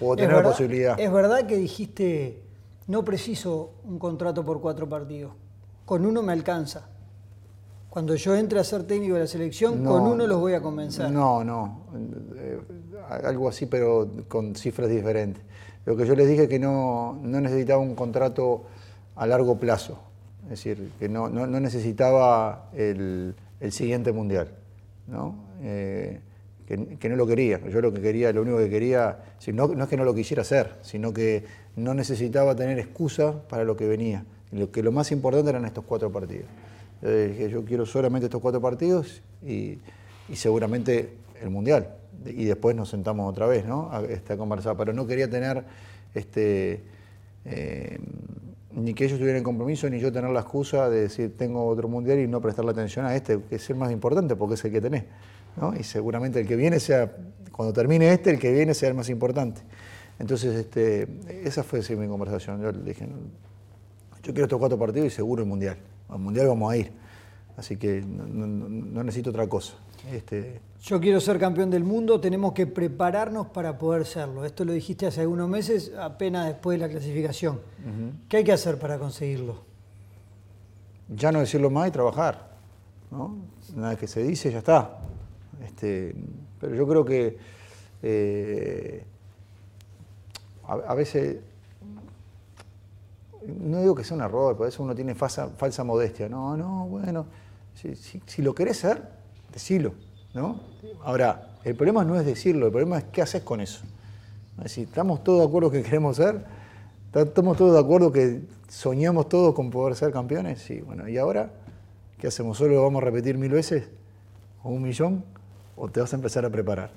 puedo Es tener la verdad- posibilidad. Es verdad que dijiste, no preciso un contrato por cuatro partidos. Con uno me alcanza. Cuando yo entre a ser técnico de la selección, No, con uno los voy a convencer. No, no. eh, algo así, pero con cifras diferentes. Lo que yo les dije es que no, no necesitaba un contrato a largo plazo. Es decir, que no, no- no necesitaba el, el siguiente mundial. ¿no? Eh, que, que no lo quería. Yo lo que quería, lo único que quería, no, no es que no lo quisiera hacer, sino que no necesitaba tener excusa para lo que venía. Lo que lo más importante eran estos cuatro partidos. Yo dije, yo quiero solamente estos cuatro partidos y, y seguramente el Mundial. Y después nos sentamos otra vez, ¿no? A, este, a conversar. Pero no quería tener este, eh, ni que ellos tuvieran compromiso, ni yo tener la excusa de decir tengo otro Mundial y no prestarle atención a este, que es el más importante porque es el que tenés. ¿No? Y seguramente el que viene sea, cuando termine este, el que viene sea el más importante. Entonces, este, esa fue sí, mi conversación. Yo le dije, yo quiero estos cuatro partidos y seguro el Mundial. Al Mundial vamos a ir. Así que no, no- no necesito otra cosa. Este, Yo quiero ser campeón del mundo, tenemos que prepararnos para poder serlo. Esto lo dijiste hace algunos meses, apenas después de la clasificación. ¿Qué hay que hacer para conseguirlo? ya no decirlo más y trabajar. vez que se dice, ya está. Este, pero yo creo que eh, a, a veces, no digo que sea un error, por eso uno tiene falsa, falsa modestia. No, no, bueno, si lo querés ser, decilo. ¿no? Ahora, el problema no es decirlo, el problema es qué haces con eso. Si estamos todos de acuerdo que queremos ser, estamos todos de acuerdo que soñamos todos con poder ser campeones, sí, bueno, ¿y ahora qué hacemos? ¿Solo lo vamos a repetir mil veces? ¿O un millón? ¿O te vas a empezar a preparar?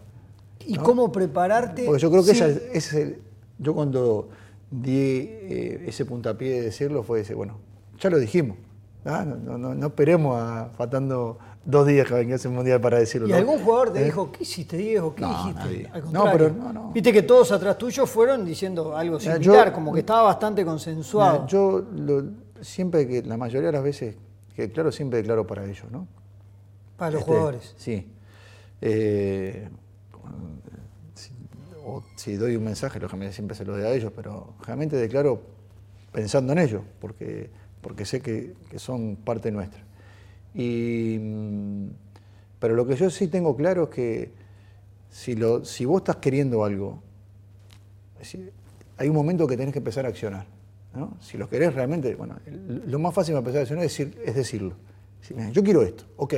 ¿Y cómo prepararte? Porque yo creo que sin- esa es- ese es el- yo cuando di eh, ese puntapié de decirlo fue ese, bueno, ya lo dijimos, ¿ah? no, no, no, no esperemos a, faltando dos días que venga ese mundial para decirlo. ¿Y algún jugador te ¿Eh? dijo, ¿qué histe, Diego? ¿Qué No, dijiste? nadie. Al No, pero no, no. Viste que todos atrás tuyos fueron diciendo algo Mira, similar, yo- como que estaba bastante consensuado. Mira, yo lo- siempre que, la mayoría de las veces, que claro, siempre declaro para ellos, ¿no? para los Este, jugadores. Sí. Eh, si, o si doy un mensaje, lógicamente siempre se lo doy a ellos, pero realmente declaro pensando en ellos, porque, porque sé que, que son parte nuestra. Y, mm, pero lo que yo sí tengo claro es que si, lo, si vos estás queriendo algo, hay un momento que tenés que empezar a accionar. Si lo querés realmente, bueno, lo más fácil para empezar a accionar es, decir, es decirlo. Decir, "Mira, yo quiero esto, ok,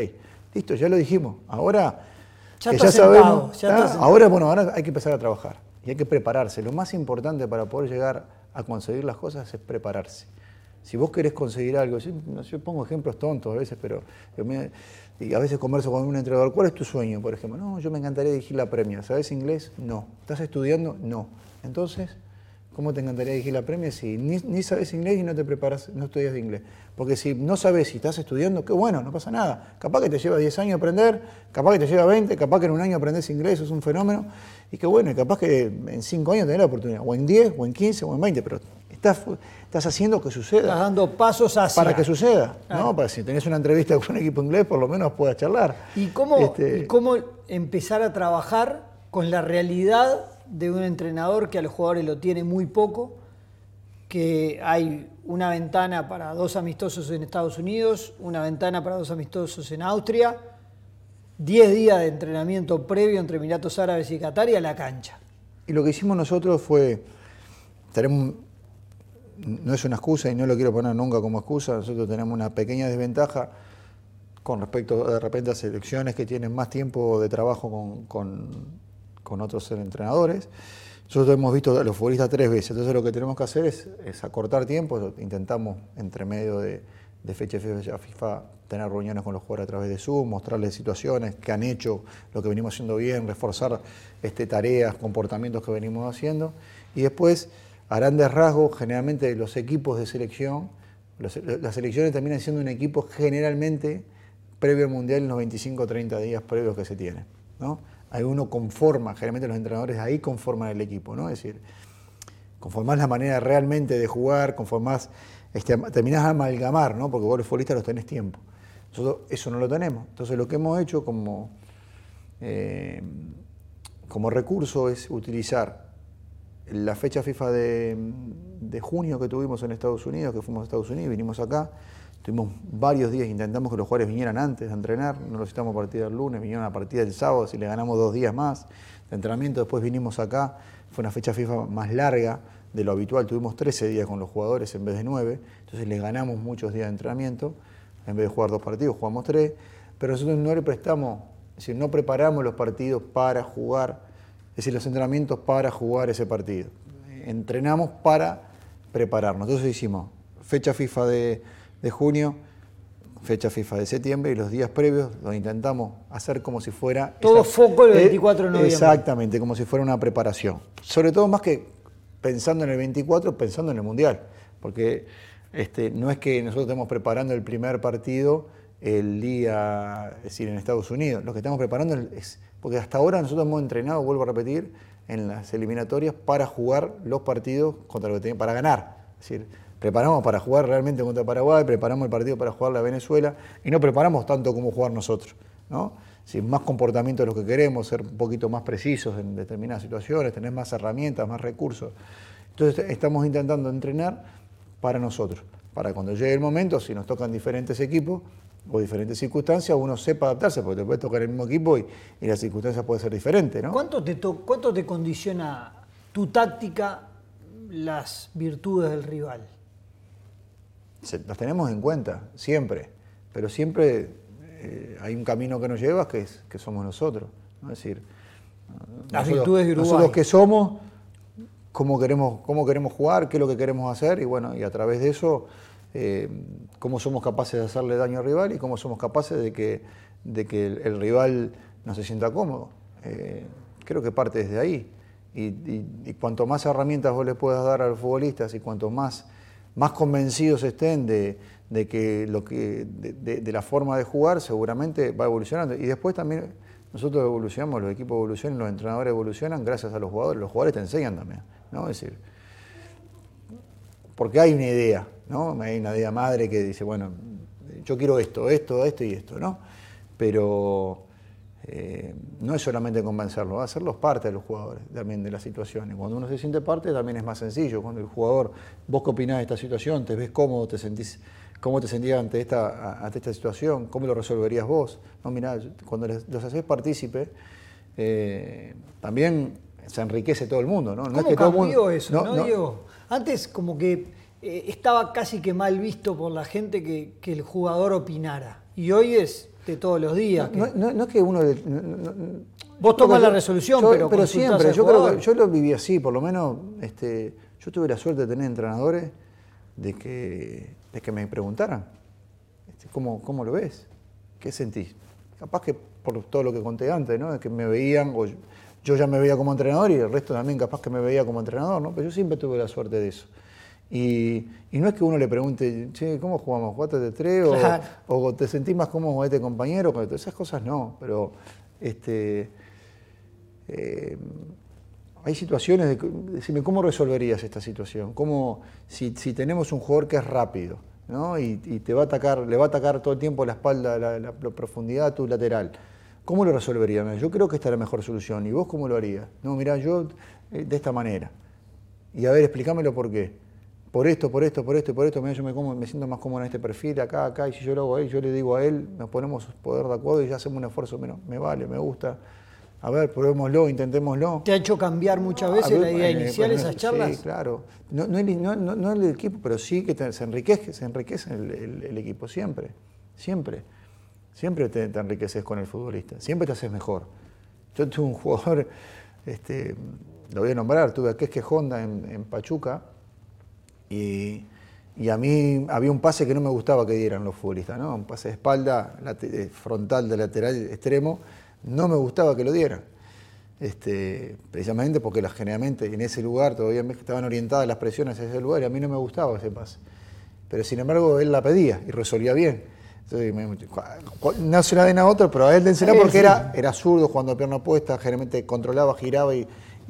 listo, ya lo dijimos. Ahora Ya que está ya sentado, sabemos, ya ¿ah? está ahora, bueno, ahora hay que empezar a trabajar y hay que prepararse. Lo más importante para poder llegar a conseguir las cosas es prepararse. Si vos querés conseguir algo, yo, pongo ejemplos tontos a veces, pero yo me- y a veces converso con un entrenador, ¿cuál es tu sueño, por ejemplo? No, yo me encantaría dirigir la Premier. ¿Sabes inglés? No. ¿Estás estudiando? No. Entonces, ¿cómo te encantaría dirigir la Premier si ni, ni sabes inglés y no te preparas, no estudias inglés? Porque si no sabes si estás estudiando, qué bueno, no pasa nada. Capaz que te lleva 10 años aprender, capaz que te lleva 20, capaz que en un año aprendes inglés, eso es un fenómeno. Y qué bueno, y capaz que en 5 años tenés la oportunidad, o en 10, o en 15, o en 20, pero estás, estás haciendo que suceda Estás dando pasos hacia. para que suceda. ¿no? Para si tenés una entrevista con un equipo inglés, por lo menos puedas charlar. ¿Y cómo, Este, y cómo empezar a trabajar con la realidad de un entrenador que a los jugadores lo tiene muy poco, que hay una ventana para dos amistosos en Estados Unidos, una ventana para dos amistosos en Austria, 10 días de entrenamiento previo entre Emiratos Árabes y Qatar y a la cancha? Y lo que hicimos nosotros fue, tenemos, no es una excusa y no lo quiero poner nunca como excusa, nosotros tenemos una pequeña desventaja con respecto de repente a selecciones que tienen más tiempo de trabajo con, con- con otros entrenadores. Nosotros hemos visto a los futbolistas tres veces, entonces lo que tenemos que hacer es, acortar tiempo, intentamos entre medio de, de fecha FIFA tener reuniones con los jugadores a través de Zoom, mostrarles situaciones que han hecho, lo que venimos haciendo bien, reforzar este, tareas, comportamientos que venimos haciendo y después a grandes rasgos, generalmente los equipos de selección, los- las selecciones terminan siendo un equipo generalmente previo al Mundial en los 25 o 30 días previos que se tienen. ¿no? Ahí uno conforma, generalmente los entrenadores ahí conforman el equipo, ¿no? es decir, conformás la manera realmente de jugar, conformás, este, terminás de amalgamar, ¿no? porque vos los futbolistas los tenés tiempo. Nosotros eso no lo tenemos. Entonces lo que hemos hecho como, eh, como recurso es utilizar la fecha FIFA de, de, junio que tuvimos en Estados Unidos, que fuimos a Estados Unidos, vinimos acá, tuvimos varios días, intentamos que los jugadores vinieran antes de entrenar, no los estamos a partir del lunes, vinieron a partir del sábado, si le ganamos dos días más de entrenamiento, después vinimos acá, fue una fecha FIFA más larga de lo habitual, tuvimos 13 días con los jugadores en vez de 9, entonces les ganamos muchos días de entrenamiento, en vez de jugar dos partidos, jugamos tres, pero nosotros no le prestamos, es decir, no preparamos los partidos para jugar, es decir, los entrenamientos para jugar ese partido. Entrenamos para prepararnos. Entonces hicimos fecha FIFA de, junio, fecha FIFA de septiembre y los días previos lo intentamos hacer como si fuera... Todo foco el 24 de noviembre. Exactamente, como si fuera una preparación. Sobre todo más que pensando en el 24, pensando en el Mundial. Porque este, no es que nosotros estemos preparando el primer partido el día, es decir, en Estados Unidos. Lo que estamos preparando es, porque hasta ahora nosotros hemos entrenado, vuelvo a repetir, en las eliminatorias para jugar los partidos contra lo que para ganar. Es decir, preparamos para jugar realmente contra Paraguay, preparamos el partido para jugar la Venezuela y no preparamos tanto como jugar nosotros. ¿no? más comportamiento de lo que queremos, ser un poquito más precisos en determinadas situaciones, tener más herramientas, más recursos. Entonces estamos intentando entrenar para nosotros, para cuando llegue el momento, si nos tocan diferentes equipos o diferentes circunstancias, uno sepa adaptarse, porque te puede tocar el mismo equipo y, las circunstancias pueden ser diferentes. ¿Cuánto, te ¿Cuánto te condiciona tu táctica las virtudes del rival? Las tenemos en cuenta, siempre, pero siempre eh, hay un camino que nos lleva que, es, que somos nosotros. Es decir, las virtudes de nosotros que somos cómo queremos, cómo queremos jugar, qué es lo que queremos hacer y bueno, y a través de eso, eh, cómo somos capaces de hacerle daño al rival y cómo somos capaces de que, de que el, rival no se sienta cómodo. Eh, creo que parte desde ahí. Y, cuanto más herramientas vos le puedas dar a los futbolistas y cuanto más, más convencidos estén de, que lo que de, de, la forma de jugar, seguramente va evolucionando. Y después también nosotros evolucionamos, los equipos evolucionan, los entrenadores evolucionan gracias a los jugadores. Los jugadores te enseñan también. ¿no? Es decir, porque hay una idea, ¿no? Hay una idea madre que dice, bueno, yo quiero esto, esto, esto y esto, ¿no? Pero eh, no es solamente convencerlo, hacerlos parte de los jugadores también de las situaciones. Cuando uno se siente parte también es más sencillo. Cuando el jugador, vos qué opinás de esta situación, te ves cómodo, te sentís, cómo te sentías ante esta, ante esta situación, cómo lo resolverías vos. No, mirá, cuando los haces partícipe, eh, también se enriquece todo el mundo, ¿no? ¿Cómo es que todo mundo, eso, no, Antes como que eh, estaba casi que mal visto por la gente que, el jugador opinara. Y hoy es de todos los días. No, es que uno... Vos tomas la resolución, pero... Pero siempre, yo creo que yo lo viví así, por lo menos este, yo tuve la suerte de tener entrenadores de que, de que me preguntaran, este, ¿cómo, ¿cómo lo ves? ¿Qué sentís? Capaz que por todo lo que conté antes, ¿no? Que me veían, o yo ya me veía como entrenador y el resto también capaz que me veía como entrenador, ¿no? Pero yo siempre tuve la suerte de eso. Y, no es que uno le pregunte, che, ¿cómo jugamos? ¿Cuatro de tres? O, te sentís más cómodo con este compañero? Esas cosas no, pero este, eh, hay situaciones de, decime, ¿cómo resolverías esta situación? ¿Cómo, si, tenemos un jugador que es rápido, ¿no? Y, te va a atacar, le va a atacar todo el tiempo la espalda, la, la profundidad a tu lateral ¿Cómo lo resolvería? Yo creo que esta es la mejor solución. ¿Y vos cómo lo harías? No, mirá, yo eh, de esta manera. Y a ver, explícamelo por qué. Por esto, por esto, por esto y por esto, yo me, me, siento más cómodo en este perfil, acá, acá, y si yo lo hago a él, yo le digo a él, nos ponemos poder de acuerdo y ya hacemos un esfuerzo menos. Me vale, me gusta. A ver, probémoslo, intentémoslo. ¿Te ha hecho cambiar muchas veces la idea inicial esas charlas? Sí, claro. No, no, el equipo, pero sí que se enriquece, se enriquece el equipo siempre, siempre siempre te, enriqueces con el futbolista, siempre te haces mejor. Yo tuve un jugador, este, lo voy a nombrar, tuve a Quesque Honda en, Pachuca y, a mí había un pase que no me gustaba que dieran los futbolistas, ¿no? un pase de espalda, frontal de lateral extremo, no me gustaba que lo dieran. Este, precisamente porque las, generalmente en ese lugar todavía estaban orientadas las presiones a ese lugar y a mí no me gustaba ese pase. Pero sin embargo él la pedía y resolvía bien no se la den a otro, pero a él dénsela porque era, era zurdo jugando a pierna opuesta, generalmente controlaba, giraba y,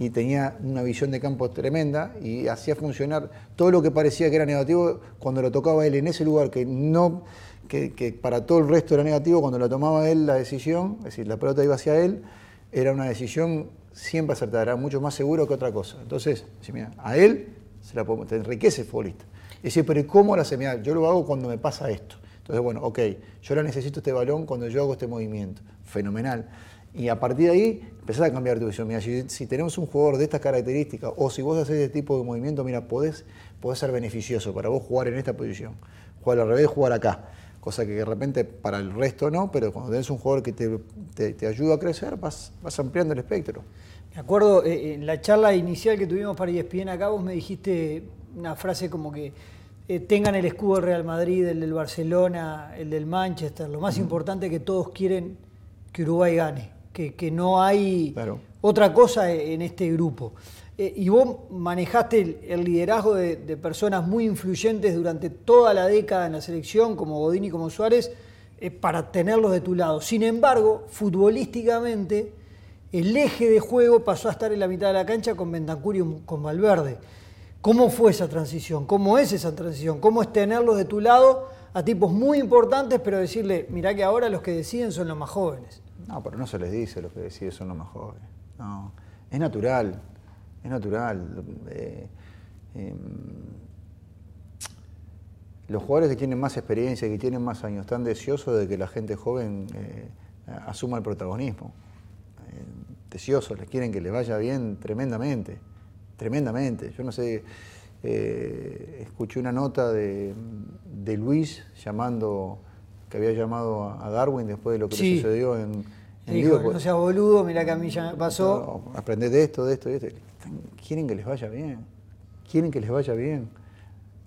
tenía una visión de campo tremenda y hacía funcionar todo lo que parecía que era negativo cuando lo tocaba él en ese lugar que no que, para todo el resto era negativo, cuando lo tomaba él la decisión, es decir, la pelota iba hacia él, era una decisión siempre acertará, mucho más seguro que otra cosa. Entonces, mira, a él se la te enriquece el futbolista. Y decir, pero ¿cómo la semilla? Yo lo hago cuando me pasa esto. Entonces, bueno, ok, yo ahora necesito este balón cuando yo hago este movimiento. Fenomenal. Y a partir de ahí empezás a cambiar tu visión. Mira, si, tenemos un jugador de estas características, o si vos haces este tipo de movimiento, mira, podés, ser beneficioso para vos jugar en esta posición. Jugar al revés, jugar acá. Cosa que de repente para el resto no, pero cuando tenés un jugador que te, ayuda a crecer, vas, vas ampliando el espectro. Me acuerdo, eh, en la charla inicial que tuvimos para ESPN acá, vos me dijiste una frase como que eh, tengan el escudo del Real Madrid, el del Barcelona, el del Manchester. Lo más importante es que todos quieren que Uruguay gane que, no hay otra cosa en este grupo. Eh, y vos manejaste el, liderazgo de, personas muy influyentes durante toda la década en la selección, como Godín y como Suárez, eh, para tenerlos de tu lado. Sin embargo, futbolísticamente, el eje de juego pasó a estar en la mitad de la cancha con Bentancur y con Valverde. ¿Cómo fue esa transición? ¿Cómo es esa transición? ¿Cómo es tenerlos de tu lado a tipos muy importantes, pero decirle, mirá que ahora los que deciden son los más jóvenes? No, pero no se les dice lo que deciden son los mejores. No, es natural, es natural. Eh, em, los jugadores que tienen más experiencia, que tienen más años, están deseosos de que la gente joven eh, asuma el protagonismo. Eh, deseosos, les quieren que les vaya bien tremendamente, tremendamente. Yo no sé, escuché una nota de, Luis llamando que había llamado a Darwin después de lo que le sucedió en, Dijo, no seas boludo, mira que a mí ya pasó. No, de esto, de esto, de esto. Quieren que les vaya bien. Quieren que les vaya bien.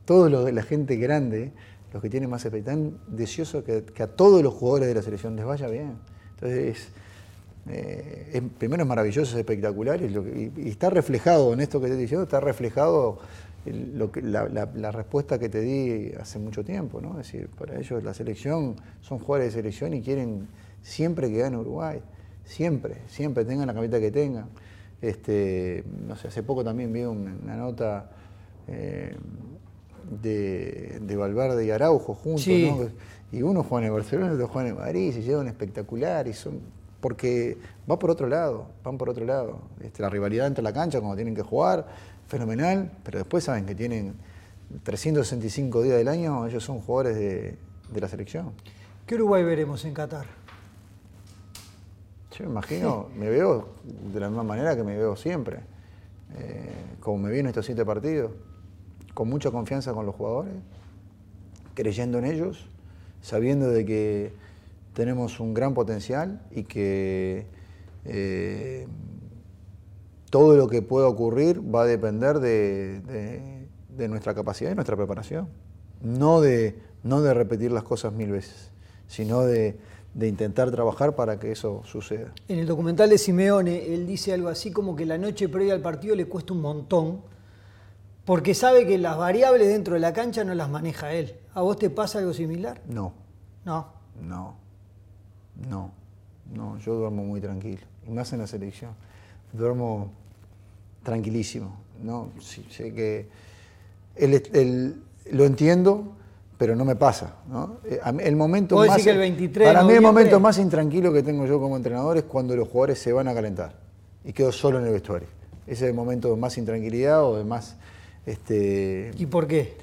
Todos los de la gente grande, los que tienen más expectativa, están deseosos que, a todos los jugadores de la selección les vaya bien. Entonces, eh, primero es maravilloso, es espectacular y, está reflejado en esto que te estoy diciendo, está reflejado lo que, la, la, respuesta que te di hace mucho tiempo. ¿no? Es decir, para ellos la selección son jugadores de selección y quieren siempre que gane Uruguay, siempre, siempre, tengan la camiseta que tengan. Este, no sé, hace poco también vi una, nota eh, de, Valverde y Araujo juntos, ¿no? Y uno juega en el Barcelona y otro juega en Madrid, y se llevan espectacular y son. Porque va por otro lado, van por otro lado. Este, la rivalidad entre la cancha, cuando tienen que jugar, fenomenal, pero después saben que tienen 365 días del año, ellos son jugadores de, de la selección. ¿Qué Uruguay veremos en Qatar? Yo me imagino, me veo de la misma manera que me veo siempre, eh, como me vi en estos siete partidos, con mucha confianza con los jugadores, creyendo en ellos, sabiendo de que tenemos un gran potencial y que eh, todo lo que pueda ocurrir va a depender de, nuestra capacidad y nuestra preparación. No de, no de repetir las cosas mil veces, sino de, de intentar trabajar para que eso suceda. En el documental de Simeone, él dice algo así como que la noche previa al partido le cuesta un montón, porque sabe que las variables dentro de la cancha no las maneja él. ¿A vos te pasa algo similar? No. No. No. No. No, yo duermo muy tranquilo. Y más en la selección. Duermo tranquilísimo. ¿no? sé que lo entiendo, pero no me pasa. ¿no? Eh, el momento más, que el 23 para mí el momento más intranquilo que tengo yo como entrenador es cuando los jugadores se van a calentar y quedo solo en el vestuario. Ese es el momento de más intranquilidad o de más... Este, ¿Y por qué?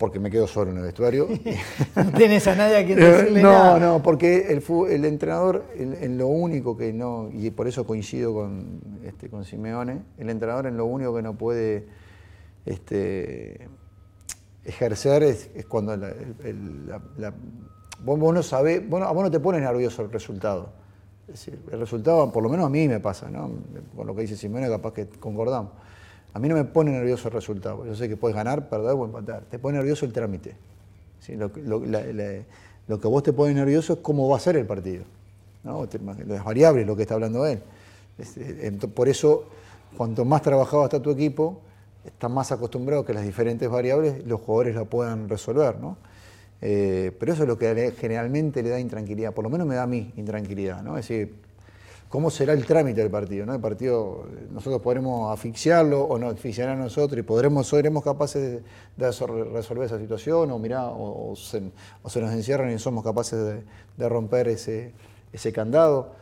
Porque me quedo solo en el vestuario. no tienes a nadie a quien decirle no, nada. No, no, porque el, el entrenador, en lo único que no, y por eso coincido con, este, con Simeone, el entrenador en lo único que no puede... Este, ejercer es, cuando vos, no sabés, bueno, a vos no te pones nervioso el resultado. Es decir, el resultado, por lo menos a mí me pasa, ¿no? Con lo que dice Simone, capaz que concordamos. A mí no me pone nervioso el resultado. Yo sé que puedes ganar, perder o empatar. Te pone nervioso el trámite. Lo, que vos te pone nervioso es cómo va a ser el partido. Las variables, lo que está hablando él. Por eso, cuanto más trabajado está tu equipo, están más acostumbrados que las diferentes variables los jugadores la puedan resolver, ¿no? Eh, pero eso es lo que generalmente le da intranquilidad, por lo menos me da a mí intranquilidad, ¿no? Es decir, ¿cómo será el trámite del partido? ¿no? El partido, nosotros podremos asfixiarlo o no asfixiar a nosotros y podremos, seremos capaces de, resolver esa situación o, mirá, o, se, nos encierran y somos capaces de, romper ese, ese candado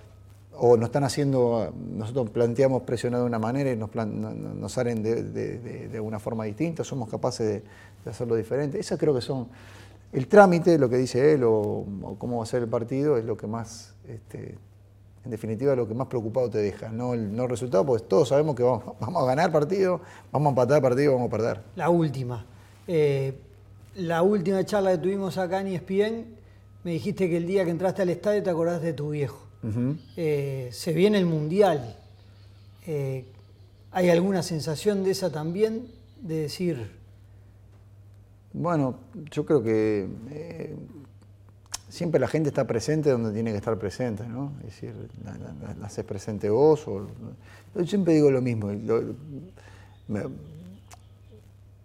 o nos están haciendo, nosotros planteamos presionar de una manera y nos, nos salen de, de, una forma distinta, somos capaces de, hacerlo diferente. Esas creo que son, el trámite, lo que dice él o, cómo va a ser el partido, es lo que más, este, en definitiva, lo que más preocupado te deja, no el, no resultado, porque todos sabemos que vamos, vamos a ganar partido, vamos a empatar partido, vamos a perder. La última. Eh, la última charla que tuvimos acá en ESPN, me dijiste que el día que entraste al estadio te acordás de tu viejo. Eh, se viene el Mundial. Eh, ¿Hay alguna sensación de esa también? De decir... Bueno, yo creo que siempre la gente está presente donde tiene que estar presente, ¿no? Es decir, la, haces presente vos. Yo siempre digo lo mismo.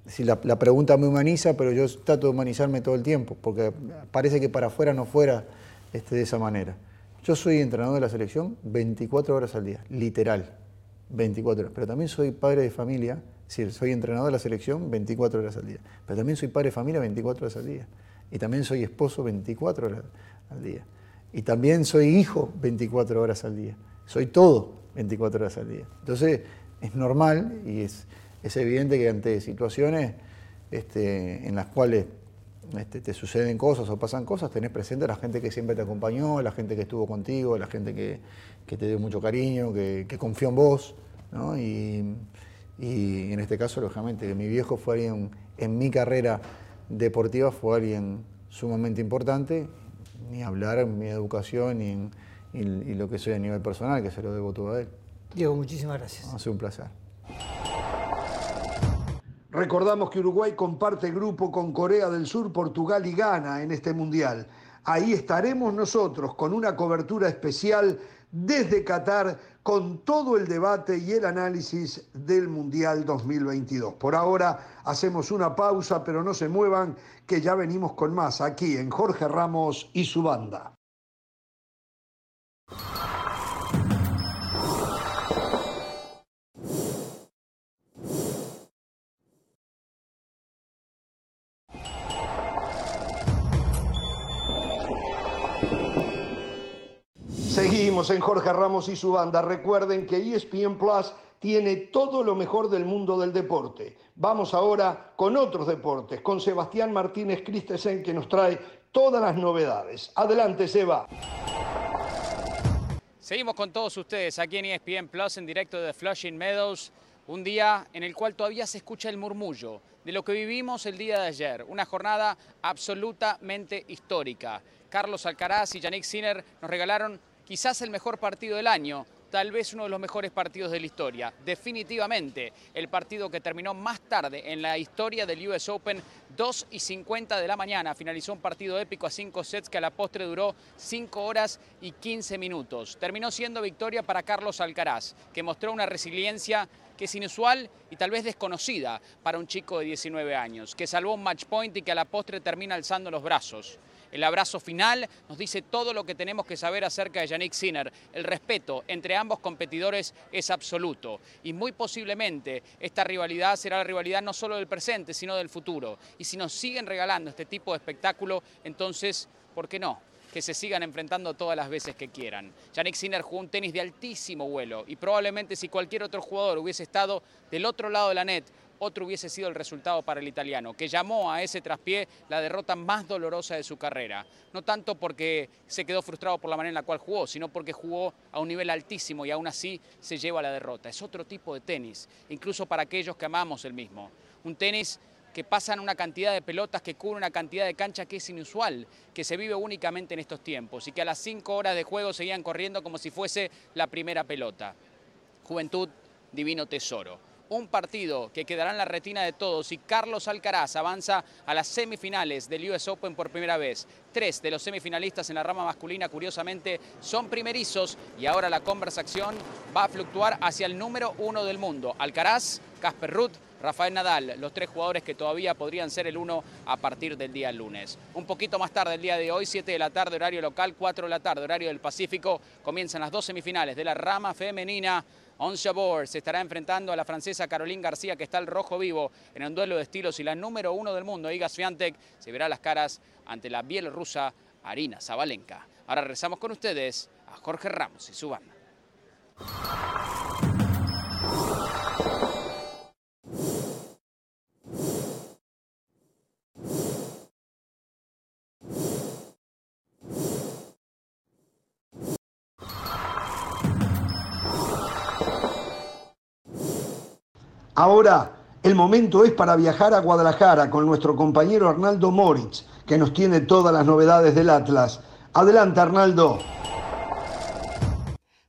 si la, la, pregunta me humaniza, pero yo trato de humanizarme todo el tiempo, porque parece que para afuera no fuera este, de esa manera. Yo soy entrenador de la selección 24 horas al día, literal, 24 horas. Pero también soy padre de familia, es decir, soy entrenador de la selección 24 horas al día. Pero también soy padre de familia 24 horas al día. Y también soy esposo 24 horas al día. Y también soy hijo 24 horas al día. Soy todo 24 horas al día. Entonces, es normal y es, es evidente que ante situaciones este, en las cuales este, te suceden cosas o pasan cosas, tenés presente a la gente que siempre te acompañó, la gente que estuvo contigo, la gente que, te dio mucho cariño, que, confió en vos. Y, en este caso, lógicamente, que mi viejo fue alguien en mi carrera deportiva, fue alguien sumamente importante, ni hablar en mi educación y, y lo que soy a nivel personal, que se lo debo todo a él. Diego, muchísimas gracias. Ha sido un placer. Recordamos que Uruguay comparte grupo con Corea del Sur, Portugal y Ghana en este Mundial. Ahí estaremos nosotros con una cobertura especial desde Qatar con todo el debate y el análisis del Mundial 2022. Por ahora hacemos una pausa, pero no se muevan, que ya venimos con más aquí en Jorge Ramos y su banda. Seguimos en Jorge Ramos y su banda. Recuerden que ESPN Plus tiene todo lo mejor del mundo del deporte. Vamos ahora con otros deportes, con Sebastián Martínez Christensen que nos trae todas las novedades. Adelante, Seba. Seguimos con todos ustedes aquí en ESPN Plus en directo de Flushing Meadows. Un día en el cual todavía se escucha el murmullo de lo que vivimos el día de ayer. Una jornada absolutamente histórica. Carlos Alcaraz y Yannick Sinner nos regalaron quizás el mejor partido del año, tal vez uno de los mejores partidos de la historia. Definitivamente, el partido que terminó más tarde en la historia del US Open, 2 y 50 de la mañana. Finalizó un partido épico a 5 sets que a la postre duró 5 horas y 15 minutos. Terminó siendo victoria para Carlos Alcaraz, que mostró una resiliencia que es inusual y tal vez desconocida para un chico de 19 años, que salvó un match point y que a la postre termina alzando los brazos. El abrazo final nos dice todo lo que tenemos que saber acerca de Yannick Sinner. El respeto entre ambos competidores es absoluto y muy posiblemente esta rivalidad será la rivalidad no solo del presente, sino del futuro. Y si nos siguen regalando este tipo de espectáculo, entonces, ¿por qué no? que se sigan enfrentando todas las veces que quieran. Yannick Sinner jugó un tenis de altísimo vuelo y probablemente si cualquier otro jugador hubiese estado del otro lado de la net, otro hubiese sido el resultado para el italiano, que llamó a ese traspié la derrota más dolorosa de su carrera. No tanto porque se quedó frustrado por la manera en la cual jugó, sino porque jugó a un nivel altísimo y aún así se lleva la derrota. Es otro tipo de tenis, incluso para aquellos que amamos el mismo. Un tenis que pasan una cantidad de pelotas que cubre una cantidad de cancha que es inusual, que se vive únicamente en estos tiempos y que a las cinco horas de juego seguían corriendo como si fuese la primera pelota. Juventud, divino tesoro un partido que quedará en la retina de todos y Carlos Alcaraz avanza a las semifinales del US Open por primera vez. Tres de los semifinalistas en la rama masculina, curiosamente, son primerizos y ahora la conversación va a fluctuar hacia el número uno del mundo. Alcaraz, Casper Ruth, Rafael Nadal, los tres jugadores que todavía podrían ser el uno a partir del día lunes. Un poquito más tarde el día de hoy, 7 de la tarde, horario local, 4 de la tarde, horario del Pacífico, comienzan las dos semifinales de la rama femenina. On Jabeur se estará enfrentando a la francesa Caroline García, que está al rojo vivo en un duelo de estilos y la número uno del mundo, Iga Swiatek, se verá las caras ante la bielorrusa Arina Zabalenka. Ahora rezamos con ustedes a Jorge Ramos y su banda. Ahora, el momento es para viajar a Guadalajara con nuestro compañero Arnaldo Moritz, que nos tiene todas las novedades del Atlas. Adelante, Arnaldo.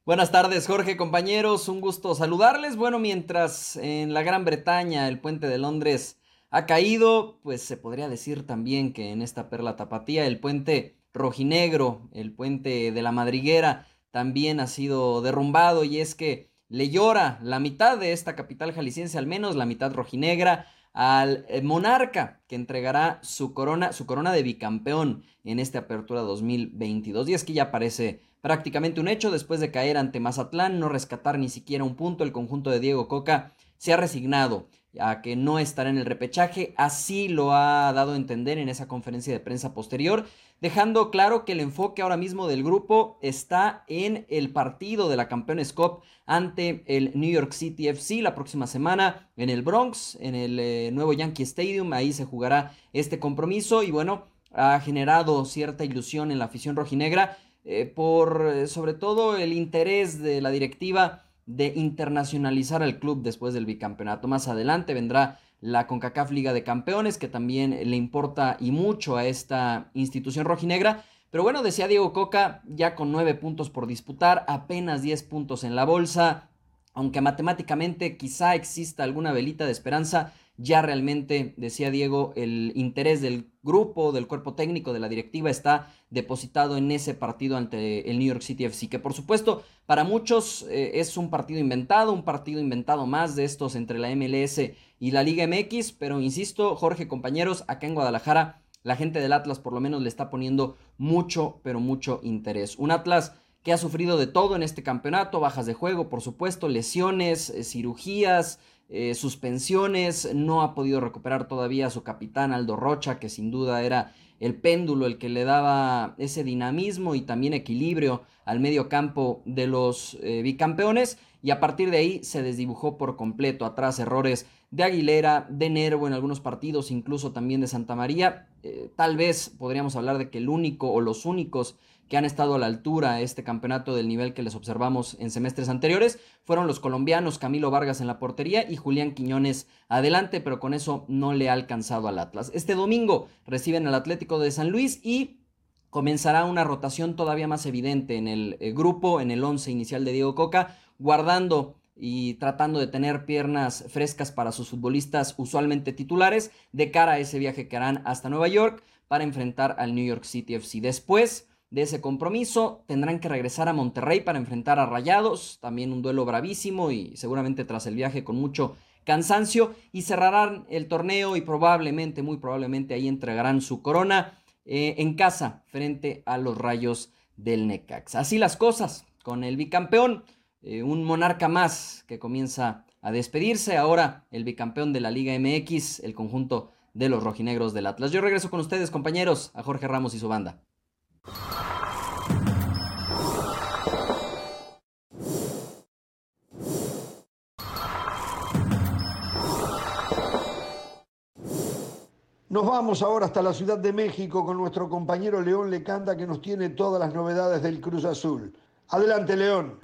Buenas tardes, Jorge, compañeros. Un gusto saludarles. Bueno, mientras en la Gran Bretaña el puente de Londres ha caído, pues se podría decir también que en esta perla tapatía el puente rojinegro, el puente de la madriguera, también ha sido derrumbado y es que le llora la mitad de esta capital jalisciense, al menos la mitad rojinegra, al eh, monarca que entregará su corona, su corona de bicampeón en esta apertura 2022. Y es que ya parece prácticamente un hecho después de caer ante Mazatlán, no rescatar ni siquiera un punto, el conjunto de Diego Coca se ha resignado a que no estará en el repechaje, así lo ha dado a entender en esa conferencia de prensa posterior, dejando claro que el enfoque ahora mismo del grupo está en el partido de la Campeones Cup ante el New York City FC la próxima semana en el Bronx, en el eh, nuevo Yankee Stadium, ahí se jugará este compromiso y bueno, ha generado cierta ilusión en la afición rojinegra eh, por eh, sobre todo el interés de la directiva de internacionalizar al club después del bicampeonato. Más adelante vendrá la CONCACAF Liga de Campeones, que también le importa y mucho a esta institución rojinegra. Pero bueno, decía Diego Coca, ya con nueve puntos por disputar, apenas 10 puntos en la bolsa, aunque matemáticamente quizá exista alguna velita de esperanza, ya realmente, decía Diego, el interés del grupo, del cuerpo técnico, de la directiva está depositado en ese partido ante el New York City FC, que por supuesto para muchos eh, es un partido inventado, un partido inventado más de estos entre la MLS y la Liga MX, pero insisto, Jorge, compañeros, acá en Guadalajara, la gente del Atlas por lo menos le está poniendo mucho, pero mucho interés. Un Atlas que ha sufrido de todo en este campeonato, bajas de juego, por supuesto, lesiones, eh, cirugías, eh, suspensiones, no ha podido recuperar todavía a su capitán Aldo Rocha, que sin duda era el péndulo el que le daba ese dinamismo y también equilibrio al medio campo de los eh, bicampeones y a partir de ahí se desdibujó por completo atrás errores de Aguilera, de Nervo en algunos partidos, incluso también de Santa María. Eh, tal vez podríamos hablar de que el único o los únicos que han estado a la altura de este campeonato del nivel que les observamos en semestres anteriores fueron los colombianos Camilo Vargas en la portería y Julián Quiñones adelante, pero con eso no le ha alcanzado al Atlas. Este domingo reciben al Atlético de San Luis y comenzará una rotación todavía más evidente en el eh, grupo, en el once inicial de Diego Coca, guardando y tratando de tener piernas frescas para sus futbolistas usualmente titulares de cara a ese viaje que harán hasta Nueva York para enfrentar al New York City FC. Después de ese compromiso. Tendrán que regresar a Monterrey para enfrentar a Rayados, también un duelo bravísimo y seguramente tras el viaje con mucho cansancio y cerrarán el torneo y probablemente, muy probablemente ahí entregarán su corona eh, en casa frente a los Rayos del Necax. Así las cosas con el bicampeón, eh, un monarca más que comienza a despedirse, ahora el bicampeón de la Liga MX, el conjunto de los rojinegros del Atlas. Yo regreso con ustedes, compañeros, a Jorge Ramos y su banda. Nos vamos ahora hasta la Ciudad de México con nuestro compañero León Lecanda que nos tiene todas las novedades del Cruz Azul. Adelante, León.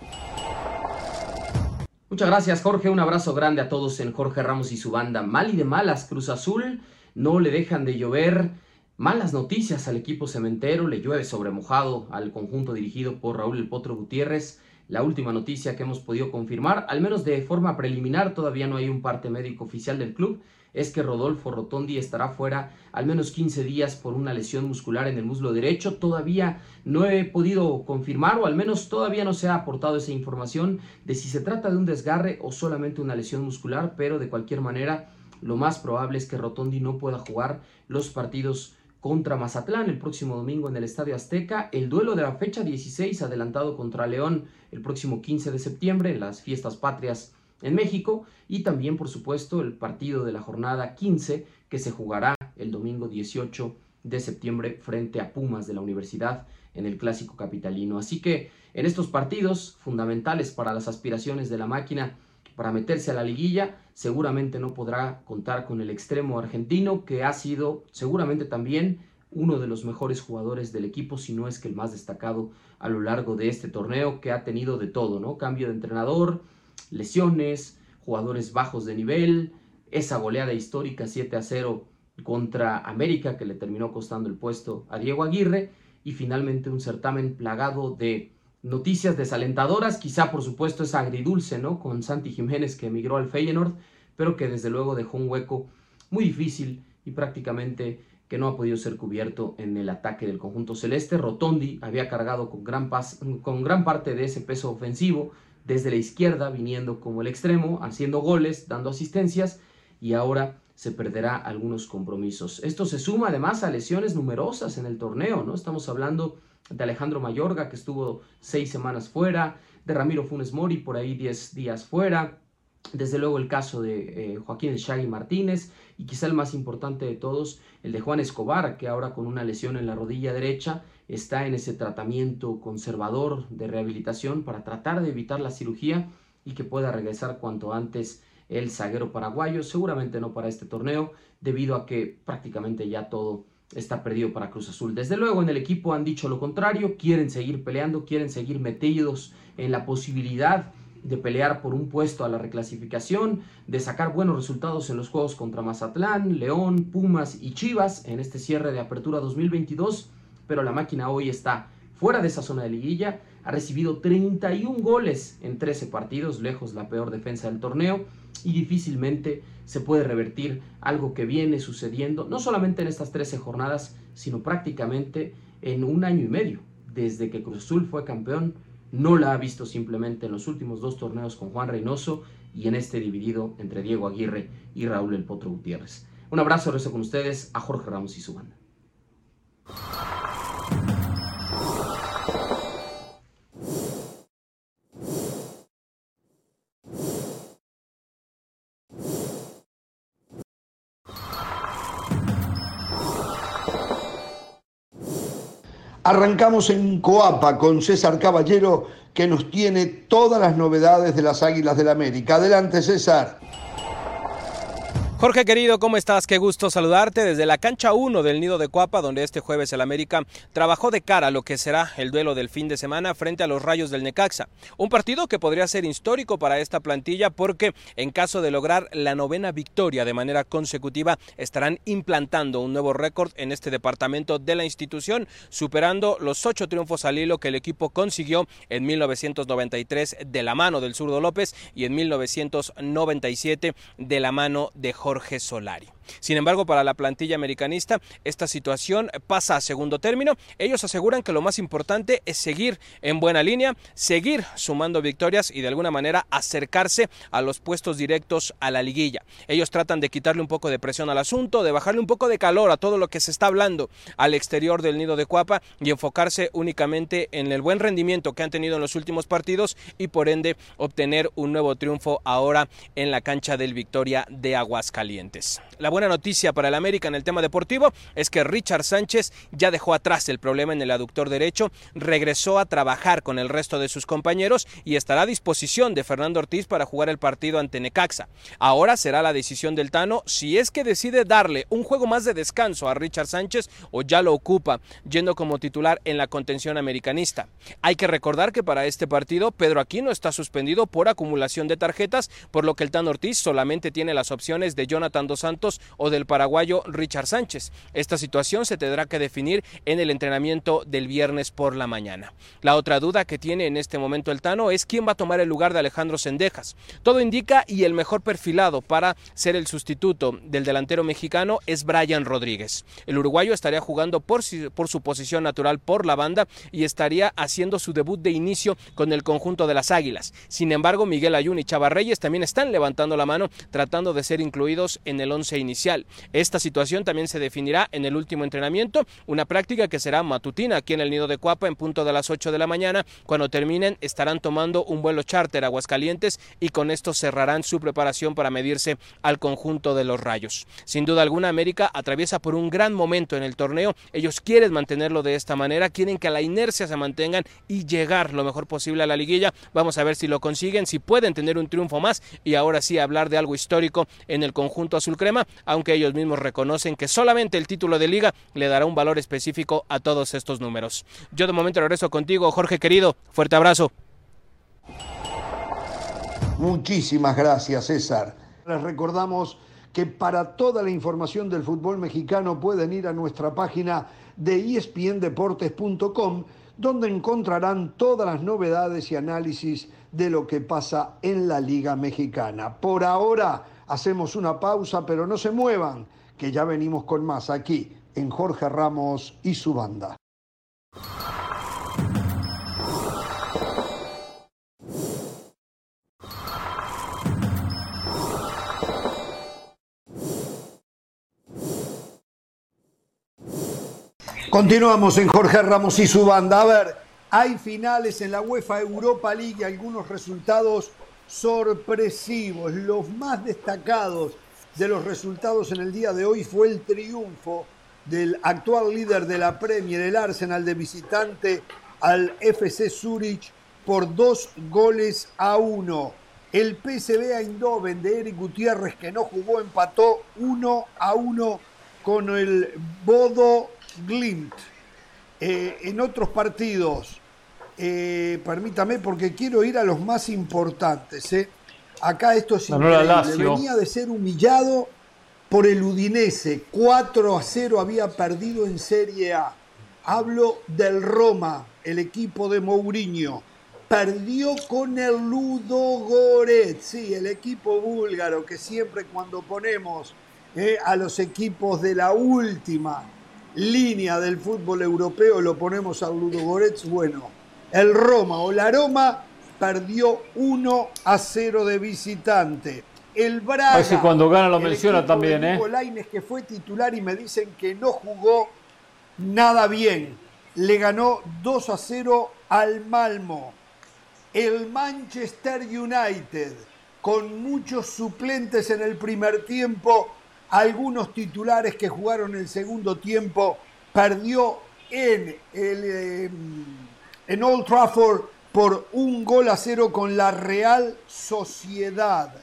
Muchas gracias, Jorge. Un abrazo grande a todos en Jorge Ramos y su banda. Mal y de malas, Cruz Azul. No le dejan de llover. Malas noticias al equipo cementero. Le llueve sobre mojado al conjunto dirigido por Raúl El Potro Gutiérrez. La última noticia que hemos podido confirmar, al menos de forma preliminar, todavía no hay un parte médico oficial del club es que Rodolfo Rotondi estará fuera al menos 15 días por una lesión muscular en el muslo derecho. Todavía no he podido confirmar o al menos todavía no se ha aportado esa información de si se trata de un desgarre o solamente una lesión muscular, pero de cualquier manera lo más probable es que Rotondi no pueda jugar los partidos contra Mazatlán el próximo domingo en el Estadio Azteca, el duelo de la fecha 16 adelantado contra León el próximo 15 de septiembre en las fiestas patrias en México y también por supuesto el partido de la jornada 15 que se jugará el domingo 18 de septiembre frente a Pumas de la Universidad en el clásico capitalino. Así que en estos partidos fundamentales para las aspiraciones de la máquina para meterse a la liguilla, seguramente no podrá contar con el extremo argentino que ha sido seguramente también uno de los mejores jugadores del equipo, si no es que el más destacado a lo largo de este torneo, que ha tenido de todo, ¿no? Cambio de entrenador, lesiones, jugadores bajos de nivel, esa goleada histórica 7 a 0 contra América que le terminó costando el puesto a Diego Aguirre y finalmente un certamen plagado de noticias desalentadoras, quizá por supuesto es agridulce, ¿no? Con Santi Jiménez que emigró al Feyenoord, pero que desde luego dejó un hueco muy difícil y prácticamente que no ha podido ser cubierto en el ataque del conjunto celeste. Rotondi había cargado con gran, con gran parte de ese peso ofensivo desde la izquierda, viniendo como el extremo, haciendo goles, dando asistencias y ahora se perderá algunos compromisos. Esto se suma además a lesiones numerosas en el torneo, ¿no? Estamos hablando de Alejandro Mayorga, que estuvo seis semanas fuera, de Ramiro Funes Mori, por ahí diez días fuera, desde luego el caso de eh, Joaquín Shaggy Martínez y quizá el más importante de todos, el de Juan Escobar, que ahora con una lesión en la rodilla derecha está en ese tratamiento conservador de rehabilitación para tratar de evitar la cirugía y que pueda regresar cuanto antes el zaguero paraguayo, seguramente no para este torneo, debido a que prácticamente ya todo está perdido para Cruz Azul. Desde luego en el equipo han dicho lo contrario, quieren seguir peleando, quieren seguir metidos en la posibilidad de pelear por un puesto a la reclasificación, de sacar buenos resultados en los juegos contra Mazatlán, León, Pumas y Chivas en este cierre de apertura 2022, pero la máquina hoy está fuera de esa zona de liguilla, ha recibido 31 goles en 13 partidos, lejos la peor defensa del torneo, y difícilmente se puede revertir algo que viene sucediendo, no solamente en estas 13 jornadas, sino prácticamente en un año y medio, desde que Cruz Azul fue campeón no la ha visto simplemente en los últimos dos torneos con Juan Reynoso y en este dividido entre Diego Aguirre y Raúl El Potro Gutiérrez. Un abrazo, rezo con ustedes a Jorge Ramos y su banda. Arrancamos en Coapa con César Caballero que nos tiene todas las novedades de las Águilas del América. Adelante César. Jorge querido, ¿cómo estás? Qué gusto saludarte desde la cancha 1 del Nido de Cuapa, donde este jueves el América trabajó de cara a lo que será el duelo del fin de semana frente a los Rayos del Necaxa. Un partido que podría ser histórico para esta plantilla porque en caso de lograr la novena victoria de manera consecutiva estarán implantando un nuevo récord en este departamento de la institución, superando los ocho triunfos al hilo que el equipo consiguió en 1993 de la mano del zurdo López y en 1997 de la mano de Jorge Jorge Solari. Sin embargo, para la plantilla americanista, esta situación pasa a segundo término. Ellos aseguran que lo más importante es seguir en buena línea, seguir sumando victorias y de alguna manera acercarse a los puestos directos a la liguilla. Ellos tratan de quitarle un poco de presión al asunto, de bajarle un poco de calor a todo lo que se está hablando al exterior del nido de Cuapa y enfocarse únicamente en el buen rendimiento que han tenido en los últimos partidos y por ende obtener un nuevo triunfo ahora en la cancha del Victoria de Aguascalientes. La buena noticia para el América en el tema deportivo es que Richard Sánchez ya dejó atrás el problema en el aductor derecho, regresó a trabajar con el resto de sus compañeros y estará a disposición de Fernando Ortiz para jugar el partido ante Necaxa. Ahora será la decisión del Tano si es que decide darle un juego más de descanso a Richard Sánchez o ya lo ocupa, yendo como titular en la contención americanista. Hay que recordar que para este partido Pedro Aquino está suspendido por acumulación de tarjetas, por lo que el Tano Ortiz solamente tiene las opciones de Jonathan Dos Santos o del paraguayo Richard Sánchez. Esta situación se tendrá que definir en el entrenamiento del viernes por la mañana. La otra duda que tiene en este momento el Tano es quién va a tomar el lugar de Alejandro Sendejas. Todo indica y el mejor perfilado para ser el sustituto del delantero mexicano es Brian Rodríguez. El uruguayo estaría jugando por, su posición natural por la banda y estaría haciendo su debut de inicio con el conjunto de las Águilas. Sin embargo, Miguel Ayun y Chava Reyes también están levantando la mano tratando de ser incluidos en el once inicial inicial. Esta situación también se definirá en el último entrenamiento, una práctica que será matutina aquí en el nido de Cuapa en punto de las 8 de la mañana. Cuando terminen estarán tomando un vuelo charter a Aguascalientes y con esto cerrarán su preparación para medirse al conjunto de los Rayos. Sin duda alguna, América atraviesa por un gran momento en el torneo. Ellos quieren mantenerlo de esta manera, quieren que la inercia se mantengan y llegar lo mejor posible a la liguilla. Vamos a ver si lo consiguen, si pueden tener un triunfo más y ahora sí hablar de algo histórico en el conjunto azul crema, aunque ellos mismos reconocen que solamente el título de liga le dará un valor específico a todos estos números. Yo de momento regreso contigo, Jorge querido. Fuerte abrazo. Muchísimas gracias, César. Les recordamos que para toda la información del fútbol mexicano pueden ir a nuestra página de espndeportes.com, donde encontrarán todas las novedades y análisis de lo que pasa en la Liga Mexicana. Por ahora hacemos una pausa, pero no se muevan, que ya venimos con más aquí en Jorge Ramos y su banda. Continuamos en Jorge Ramos y su banda. A ver, hay finales en la UEFA Europa League y algunos resultados sorpresivos. Los más destacados de los resultados en el día de hoy fue el triunfo del actual líder de la Premier, el Arsenal de visitante al FC Zurich por dos goles a uno. El PSV Eindhoven de Eric Gutiérrez, que no jugó, empató uno a uno con el Bodo Glimt. Eh, en otros partidos, eh, permítame porque quiero ir a los más importantes. Eh. Acá esto es increíble. Venía de ser humillado por el Udinese. 4 a 0 había perdido en Serie A. Hablo del Roma, el equipo de Mourinho. Perdió con el Ludo Goretz, sí, el equipo búlgaro que siempre cuando ponemos a los equipos de la última línea del fútbol europeo lo ponemos al Ludo Goretz, bueno, el Roma o la Roma perdió 1 a 0 de visitante. El Braga. A ver cuando gana lo menciona también, ¿eh? Lainez, que fue titular y me dicen que no jugó nada bien. Le ganó 2 a 0 al Malmo. El Manchester United, con muchos suplentes en el primer tiempo, algunos titulares que jugaron el segundo tiempo, perdió en, el, em, en Old Trafford por un gol a cero con la Real Sociedad.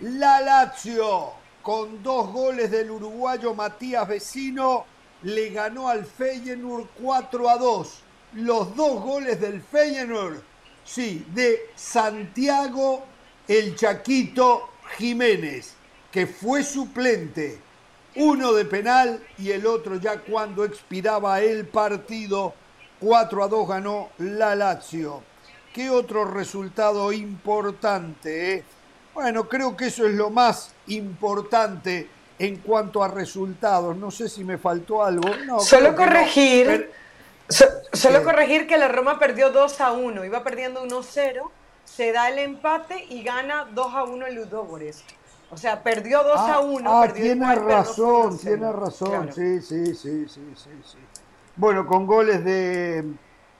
La Lazio, con dos goles del uruguayo Matías Vecino, le ganó al Feyenoord 4 a 2. Los dos goles del Feyenoord, sí, de Santiago el Chaquito Jiménez que fue suplente, uno de penal y el otro ya cuando expiraba el partido, 4 a 2 ganó la Lazio. ¿Qué otro resultado importante? Eh? Bueno, creo que eso es lo más importante en cuanto a resultados. No sé si me faltó algo. solo corregir, solo corregir que la Roma perdió 2 a 1, iba perdiendo 1 0, se da el empate y gana 2 a 1 el Ludogorets. O sea, perdió 2 a 1. Ah, ah tiene razón, tiene razón. Sí, sí, sí, sí, sí, Bueno, con goles de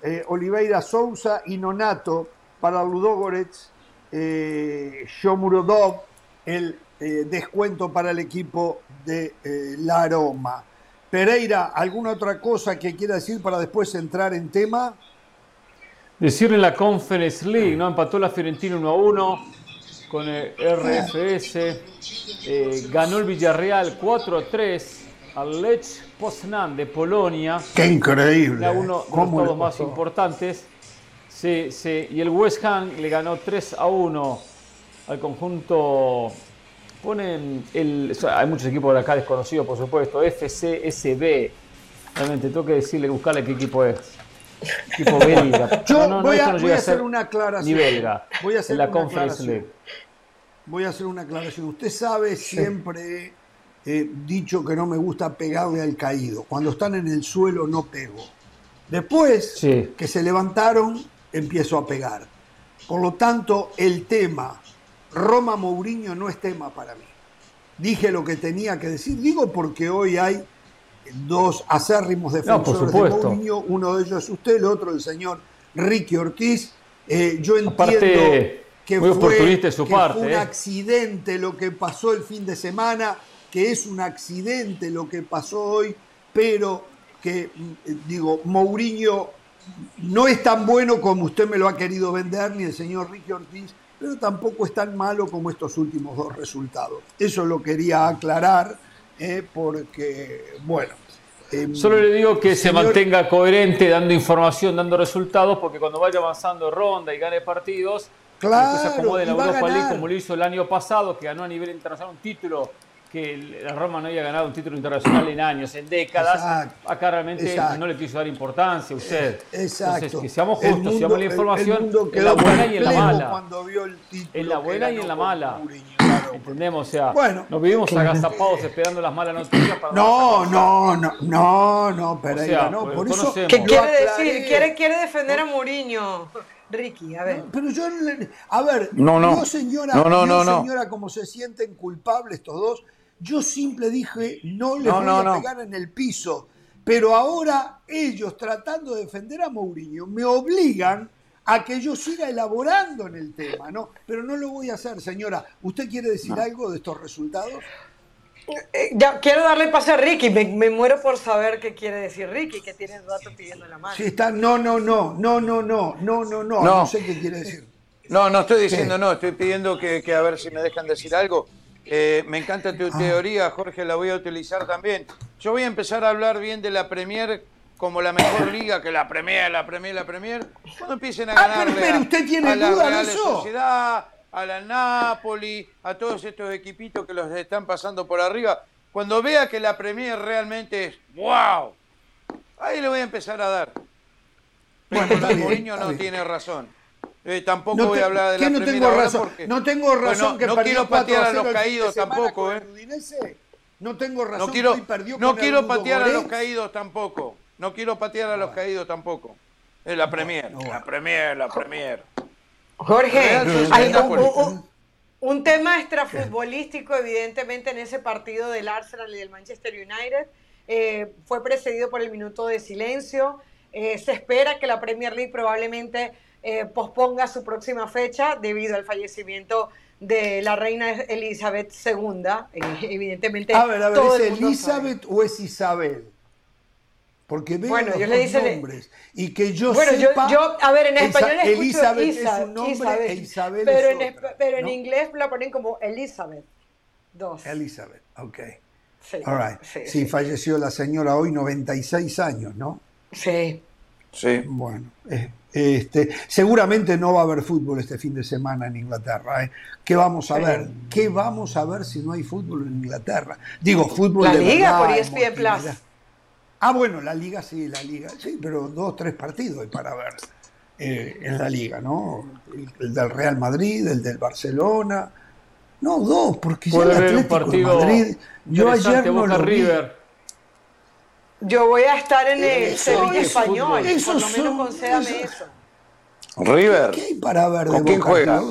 eh, Oliveira Souza y Nonato para Ludogorets, eh, Shomurodov, el eh, descuento para el equipo de eh, La Roma. Pereira, ¿alguna otra cosa que quiera decir para después entrar en tema? Decirle la Conference League, ¿no? Empató la Fiorentina 1 a 1 con el RFS. Ganó el Villarreal 4-3 al Lech Poznan de Polonia. ¡Qué increíble! uno de los todos más importantes. Sí, sí. Y el West Ham le ganó 3 a 1 al conjunto. Ponen el. Hay muchos equipos de acá desconocidos, por supuesto. FCSB. Realmente tengo que decirle, buscarle qué equipo es. Tipo belga. Yo voy, a, hacer una aclaración. Ni belga. Voy a hacer la una Conference League voy a hacer una aclaración. Usted sabe, siempre dicho que no me gusta pegarle al caído. Cuando están en el suelo no pego. Después que se levantaron, empiezo a pegar. Por lo tanto, el tema Roma Mourinho no es tema para mí. dije lo que tenía que decir. Digo porque hoy hay dos acérrimos defensores no, de Mourinho, uno de ellos es usted, el otro el señor Ricky Ortiz. Eh, yo entiendo que, fue, su parte, un eh. accidente lo que pasó el fin de semana, que es un accidente lo que pasó hoy, pero que, mm, digo, Mourinho no es tan bueno como usted me lo ha querido vender, ni el señor Ricky Ortiz, pero tampoco es tan malo como estos últimos dos resultados. Eso lo quería aclarar, eh, porque, bueno. Em, Solo le digo que se mantenga coherente dando información, dando resultados, porque cuando vaya avanzando ronda y gane partidos, claro, se acomode la Europa League como lo hizo el año pasado, que ganó a nivel internacional un título que la Roma no había ganado un título internacional en años, en décadas. Acá realmente no le quiso dar importancia a usted. Exacto. Entonces, que seamos justos, seamos la información en la buena y en la mala. en la buena y en la mala. Entendemos, o sea, bueno, nos vivimos agazapados esperando las malas noticias para No, no, no, no, no, pero no, por eso ¿Qué quiere decir? Quiere, quiere defender a Mourinho. Ricky, a ver. pero yo, a ver, no, no. señora, no, no, no, señora, como se sienten culpables estos dos, yo simple dije, no les voy a pegar en el piso. Pero ahora ellos tratando de defender a Mourinho me obligan a que yo siga elaborando en el tema, ¿no? Pero no lo voy a hacer, señora. ¿Usted quiere decir algo de estos resultados? Eh, ya, quiero darle pase a Ricky. Me, muero por saber qué quiere decir Ricky, que tiene el rato pidiendo la mano. Sí, está. No, no, no, no, no, no, no, no, no. No sé qué quiere decir. No, no estoy diciendo no, estoy pidiendo que, que a ver si me dejan decir algo. Eh, me encanta tu ah. teoría, Jorge, la voy a utilizar también. Yo voy a empezar a hablar bien de la Premier como la mejor liga, que la Premier, la Premier, la Premier. Cuando empiecen a ah, ganar usted tiene a la duda Real de eso? Sociedad, a la Napoli, a todos estos equipitos que los están pasando por arriba. Cuando vea que la Premier realmente es ¡wow! Ahí le voy a empezar a dar. Pero bueno, no tiene razón. Eh, tampoco voy a hablar de la no tengo razón, No tengo razón que no quiero patear a los caídos tampoco, ¿eh? No tengo razón no quiero, No quiero patear a los caídos tampoco. No quiero patear a los caídos tampoco. Es la Premier, la Premier, la Premier. Jorge, hay un, tema extrafutbolístico, evidentemente, en ese partido del Arsenal y del Manchester United. Eh, fue precedido por el minuto de silencio. Eh, se espera que la Premier League probablemente eh, posponga su próxima fecha debido al fallecimiento de la reina Elizabeth II. Eh, evidentemente. A ver, a ver, ¿es Elizabeth o es Isabel? Porque veo bueno, los nombres. Y que yo bueno, sepa, yo, a ver, en español escucho Elizabeth es un nombre e Isabel pero es en, Pero en inglés la ponen como Elizabeth. Dos. Elizabeth, ok. Sí, All right. sí, falleció la señora hoy, 96 años, ¿no? Sí. Sí. Bueno, eh, este, seguramente no va a haber fútbol este fin de semana en Inglaterra. ¿eh? ¿Qué vamos a ver? ¿Qué vamos a ver si no hay fútbol en Inglaterra? Digo, fútbol la de liga por ESPN Plus. Ah, bueno, la liga sí, la liga, sí, pero dos, tres partidos hay para ver eh, en la liga, ¿no? El, del Real Madrid, el del Barcelona. No, dos, porque ya el Atlético de Madrid. Yo ayer no lo River. Yo voy a estar en el Sevilla Español, eso por lo menos concédame eso. River. ¿Qué hay para ver de quién juega?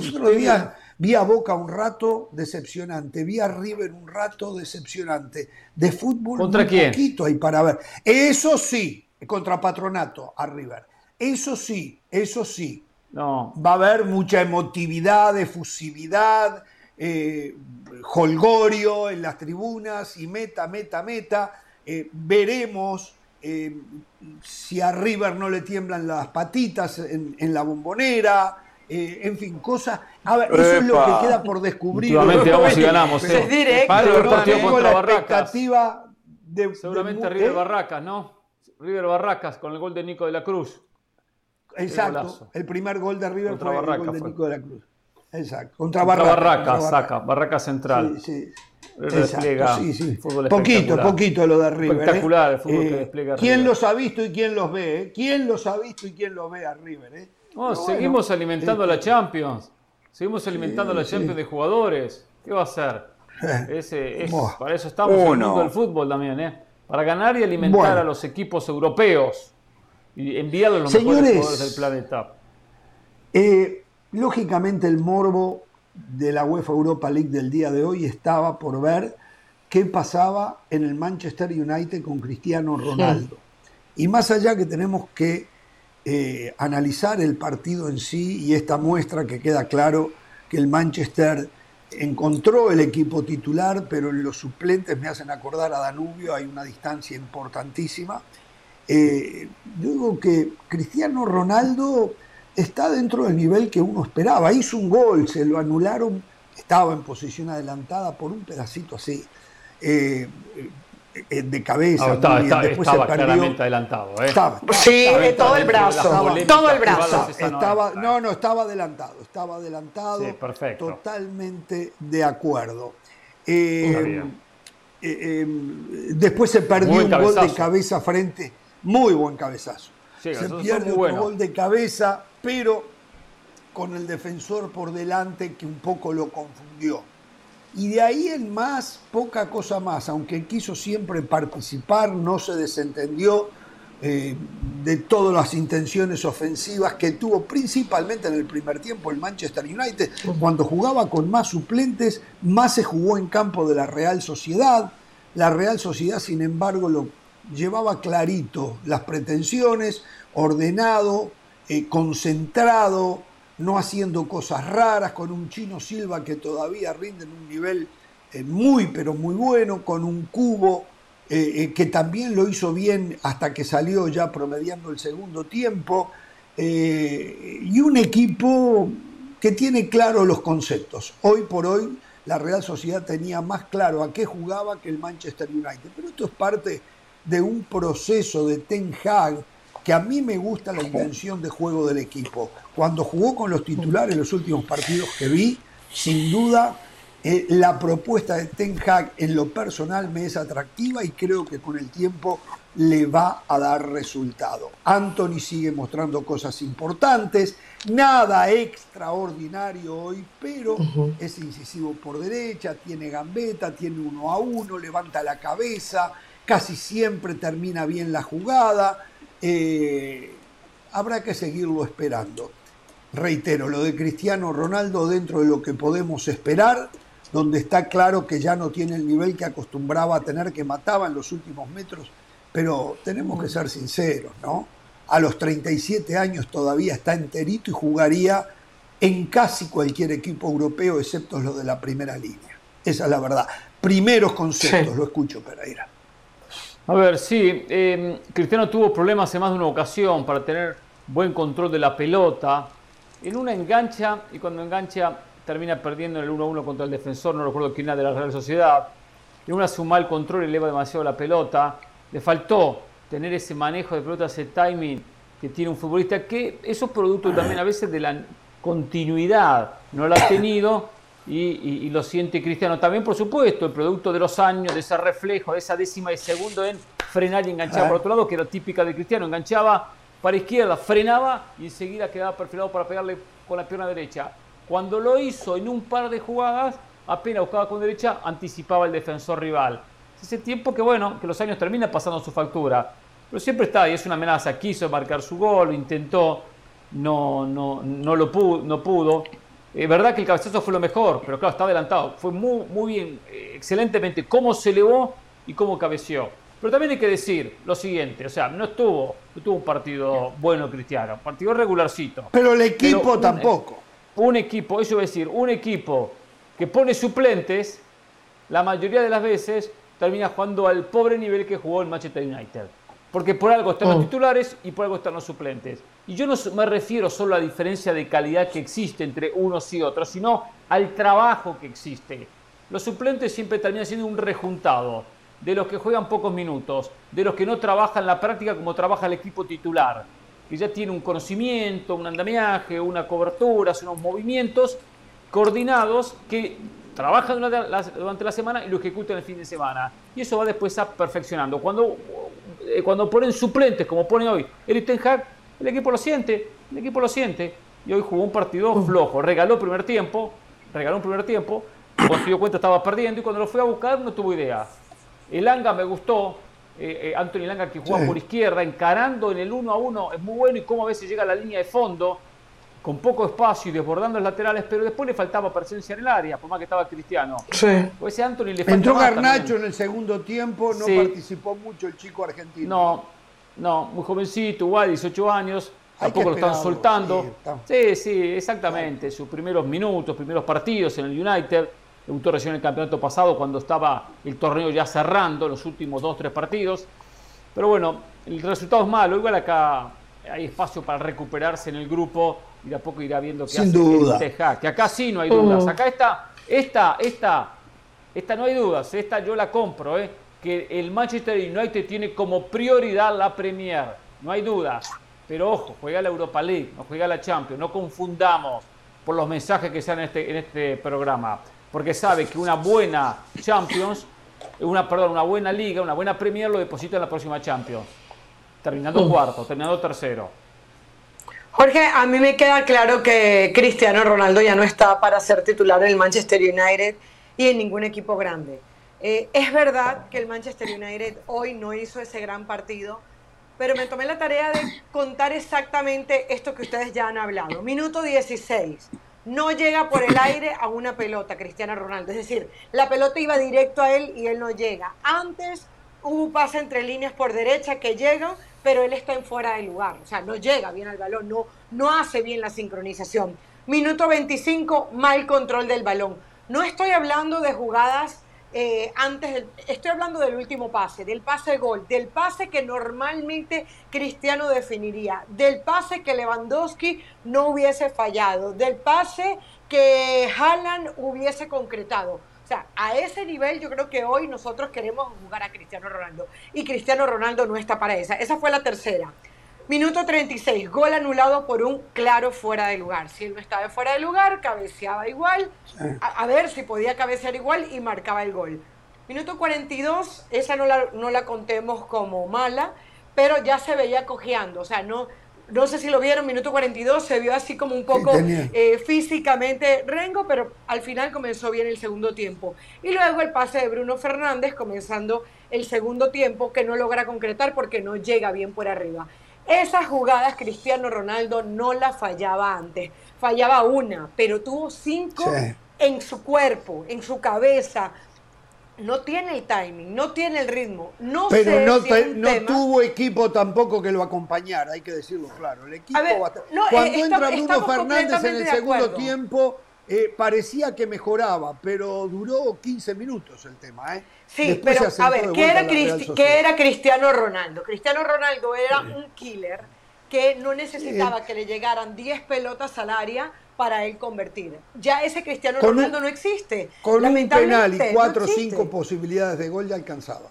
vi a Boca un rato decepcionante, vi a River un rato decepcionante. De fútbol ¿Contra quién? poquito hay para ver. Eso sí, contra Patronato a River. Eso sí, eso sí. No. Va a haber mucha emotividad, efusividad, eh, holgorio en las tribunas y meta, meta, meta. Eh, veremos eh, si a River no le tiemblan las patitas en, la bombonera. Eh, en fin, cosas. A ver, eso es lo que queda por descubrir. Seguramente vamos y ganamos. es directo. no tengo la expectativa de. Seguramente River Barracas, ¿no? River Barracas con el gol de Nico de la Cruz. Exacto. El, primer gol de River fue el gol de Nico de la Cruz. Exacto. Contra, Barracas. saca. Barracas central. Sí, sí. Despliega sí, sí. Poquito, poquito lo de River. ¿eh? Espectacular el fútbol que eh, despliega ¿Quién los ha visto y quién los ve? Eh? ¿Quién los ha visto y quién los ve a River? Eh? seguimos alimentando a la Champions. Seguimos alimentando a la Champions de jugadores. ¿Qué va a hacer? Ese, para eso estamos en el mundo del fútbol también, ¿eh? Para ganar y alimentar a los equipos europeos. Y enviarlos los mejores jugadores del planeta. lógicamente el morbo de la UEFA Europa League del día de hoy estaba por ver qué pasaba en el Manchester United con Cristiano Ronaldo. Y más allá que tenemos que eh, analizar el partido en sí y esta muestra que queda claro que el Manchester encontró el equipo titular, pero los suplentes me hacen acordar a Danubio, hay una distancia importantísima. Eh, yo digo que Cristiano Ronaldo está dentro del nivel que uno esperaba. Hizo un gol, se lo anularon, estaba en posición adelantada por un pedacito así. Eh, eh, de cabeza. estaba, estaba, claramente adelantado. ¿eh? sí, todo el brazo. todo el brazo. Estaba, no, no, estaba adelantado. Estaba adelantado. Sí, perfecto. Totalmente de acuerdo. Eh, después se perdió un gol de cabeza frente. Muy buen cabezazo. se pierde un gol de cabeza, pero con el defensor por delante que un poco lo confundió. Y de ahí en más, poca cosa más, aunque quiso siempre participar, no se desentendió eh, de todas las intenciones ofensivas que tuvo principalmente en el primer tiempo el Manchester United. Cuando jugaba con más suplentes, más se jugó en campo de la Real Sociedad. La Real Sociedad, sin embargo, lo llevaba clarito las pretensiones, ordenado, eh, concentrado, no haciendo cosas raras, con un chino Silva que todavía rinde en un nivel eh, muy, pero muy bueno, con un cubo eh, que también lo hizo bien hasta que salió ya promediando el segundo tiempo, y un equipo que tiene claro los conceptos. Hoy por hoy la Real Sociedad tenía más claro a qué jugaba que el Manchester United, pero esto es parte de un proceso de Ten Hag que a mí me gusta la intención de juego del equipo. Cuando jugó con los titulares los últimos partidos que vi, sin duda eh, la propuesta de Ten Hag en lo personal me es atractiva y creo que con el tiempo le va a dar resultado. Anthony sigue mostrando cosas importantes, nada extraordinario hoy, pero es incisivo por derecha, tiene gambeta, tiene uno a uno, levanta la cabeza, casi siempre termina bien la jugada eh, habrá que seguirlo esperando. Reitero, lo de Cristiano Ronaldo dentro de lo que podemos esperar, donde está claro que ya no tiene el nivel que acostumbraba a tener, que mataba en los últimos metros, pero tenemos que ser sinceros, ¿no? A los 37 años todavía está enterito y jugaría en casi cualquier equipo europeo, excepto los de la primera línea. Esa es la verdad. Primeros conceptos, lo escucho, Pereira. A ver, sí, em, Cristiano tuvo problemas en más de una ocasión para tener buen control de la pelota. En una engancha y cuando engancha termina perdiendo en el 1-1 contra el defensor, no recuerdo quién era de la Real Sociedad. En una su mal control eleva demasiado la pelota. Le faltó tener ese manejo de pelota, ese timing que tiene un futbolista, que eso es producto también a veces de la continuidad. No lo ha tenido y, lo siente Cristiano. También, por supuesto, el producto de los años, de ese reflejo, de esa décima de segundo en frenar y enganchar por otro lado, que era típica de Cristiano. Enganchaba para izquierda, frenaba y enseguida quedaba perfilado para pegarle con la pierna derecha. Cuando lo hizo en un par de jugadas, apenas buscaba con derecha, anticipaba el defensor rival. Ese tiempo que, bueno, que los años terminan pasando su factura. Pero siempre está y es una amenaza. Quiso marcar su gol, intentó, no, no, no lo pudo, no pudo. Es verdad que el cabezazo fue lo mejor, pero claro, está adelantado. Fue muy, muy bien, eh, excelentemente cómo se elevó y cómo cabeció. Pero también hay que decir lo siguiente, o sea, no estuvo, no tuvo un partido bueno Cristiano, un partido regularcito. Pero el equipo tampoco. Un equipo, eso es decir, un equipo que pone suplentes, la mayoría de las veces termina jugando al pobre nivel que jugó el Manchester United. Porque por algo están los oh. titulares y por algo están los suplentes. Y yo no me refiero solo a la diferencia de calidad que existe entre unos y otros, sino al trabajo que existe. Los suplentes siempre terminan siendo un rejuntado de los que juegan pocos minutos, de los que no trabajan la práctica como trabaja el equipo titular, que ya tiene un conocimiento, un andamiaje, una cobertura, unos movimientos coordinados que trabajan durante la semana y lo ejecutan el fin de semana. Y eso va después a perfeccionando. Cuando cuando ponen suplentes, como pone hoy Eric Ten Hag, el equipo lo siente, el equipo lo siente. Y hoy jugó un partido flojo, regaló primer tiempo, regaló un primer tiempo, cuando se dio cuenta estaba perdiendo y cuando lo fue a buscar no tuvo idea. El Anga me gustó, eh, eh, Anthony Langa que juega por izquierda, encarando en el 1 a 1, es muy bueno y cómo a veces llega a la línea de fondo. Con poco espacio y desbordando los laterales, pero después le faltaba presencia en el área, por más que estaba Cristiano. Sí. Pues ese Anthony le Entró Garnacho también. en el segundo tiempo, no Sí. participó mucho el chico argentino. No, no, muy jovencito, igual, 18 años, Hay tampoco lo están soltando. sí, está- Sí, sí, exactamente. Sus primeros minutos, primeros partidos en el United. Debutó recién en el campeonato pasado cuando estaba el torneo ya cerrando, los últimos dos, tres partidos. Pero bueno, el resultado es malo. Igual acá hay espacio para recuperarse en el grupo y de a poco irá viendo qué Sin hace duda. el Que acá sí no hay dudas. Acá esta, esta, esta, esta no hay dudas. Esta yo la compro, ¿eh? Que el Manchester United tiene como prioridad la Premier. No hay dudas. Pero ojo, juega la Europa League, no juega la Champions. No confundamos por los mensajes que sean en este, en este programa. Porque sabe que una buena Champions, una, perdón, una buena Liga, una buena Premier lo deposita en la próxima Champions. Terminando cuarto, terminando tercero. Jorge, a mí me queda claro que Cristiano Ronaldo ya no está para ser titular en el Manchester United y en ningún equipo grande. Eh, es verdad que el Manchester United hoy no hizo ese gran partido, pero me tomé la tarea de contar exactamente esto que ustedes ya han hablado. Minuto 16. No llega por el aire a una pelota Cristiano Ronaldo. Es decir, la pelota iba directo a él y él no llega. Antes hubo un pase entre líneas por derecha que llega, pero él está en fuera de lugar. O sea, no llega bien al balón, no, no hace bien la sincronización. Minuto 25, mal control del balón. No estoy hablando de jugadas eh, antes del, estoy hablando del último pase, del pase gol, del pase que normalmente Cristiano definiría, del pase que Lewandowski no hubiese fallado, del pase que Haaland hubiese concretado. Sea, a ese nivel yo creo que hoy nosotros queremos jugar a Cristiano Ronaldo y Cristiano Ronaldo no está para esa. Esa fue la tercera. Minuto 36, gol anulado por un claro fuera de lugar. Si él no estaba fuera de lugar, cabeceaba igual, a, a ver si podía cabecear igual y marcaba el gol. Minuto 42, esa no la, no la contemos como mala, pero ya se veía cojeando, o sea, no, no sé si lo vieron, minuto 42 se vio así como un poco eh, físicamente rengo, pero al final comenzó bien el segundo tiempo. Y luego el pase de Bruno Fernández comenzando el segundo tiempo que no logra concretar porque no llega bien por arriba. Esas jugadas Cristiano Ronaldo no las fallaba antes, fallaba una, pero tuvo cinco Sí. en su cuerpo, en su cabeza. No tiene el timing, no tiene el ritmo. No Pero sé no, si te- es un no tema- tuvo equipo tampoco que lo acompañara, hay que decirlo claro. El equipo ver, no, eh, Cuando entra Bruno Fernández en el segundo tiempo, eh, parecía que mejoraba, pero duró 15 minutos el tema. ¿eh? Sí, Después pero a ver, ¿qué era, Cristi- qué era Cristiano Ronaldo? Cristiano Ronaldo era un killer que no necesitaba que le llegaran 10 pelotas al área para él convertir. Ya ese Cristiano Con un- Ronaldo no existe. Con un penal y cuatro o cinco posibilidades de gol ya alcanzaba.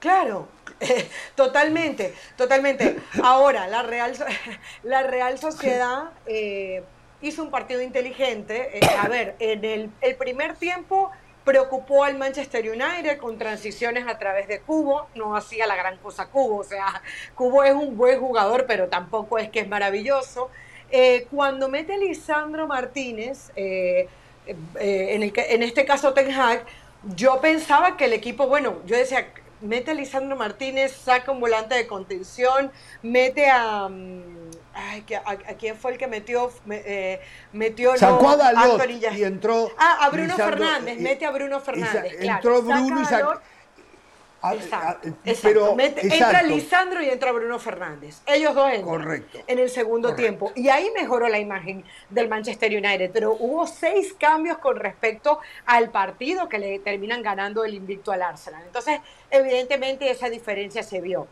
Claro, totalmente, totalmente. Ahora, la Real, la Real Sociedad eh, hizo un partido inteligente. Eh, a ver, en el, el primer tiempo preocupó al Manchester United con transiciones a través de Cubo, no hacía la gran cosa Cubo, o sea, Cubo es un buen jugador, pero tampoco es que es maravilloso. Eh, cuando mete Lisandro Martínez, eh, eh, en, el en este caso Ten Hag, yo pensaba que el equipo, bueno, yo decía, mete a Lisandro Martínez, saca un volante de contención, mete a... mm, Ay, que- a, a quién fue el que metió? Me- eh, metió Sacó a Dalot y entró. Ah, a Bruno Lisandro, Fernández, y- mete a Bruno y Fernández. claro. Entró Bruno y a saca. Dalot, a- Exacto, exacto. pero, Mete- entra exacto. Lisandro y entra Bruno Fernández. Ellos dos entran Correcto. en el segundo Correcto. tiempo. Y ahí mejoró la imagen del Manchester United. Pero hubo seis cambios con respecto al partido que le terminan ganando el invicto al Arsenal. Entonces, evidentemente, esa diferencia se vio.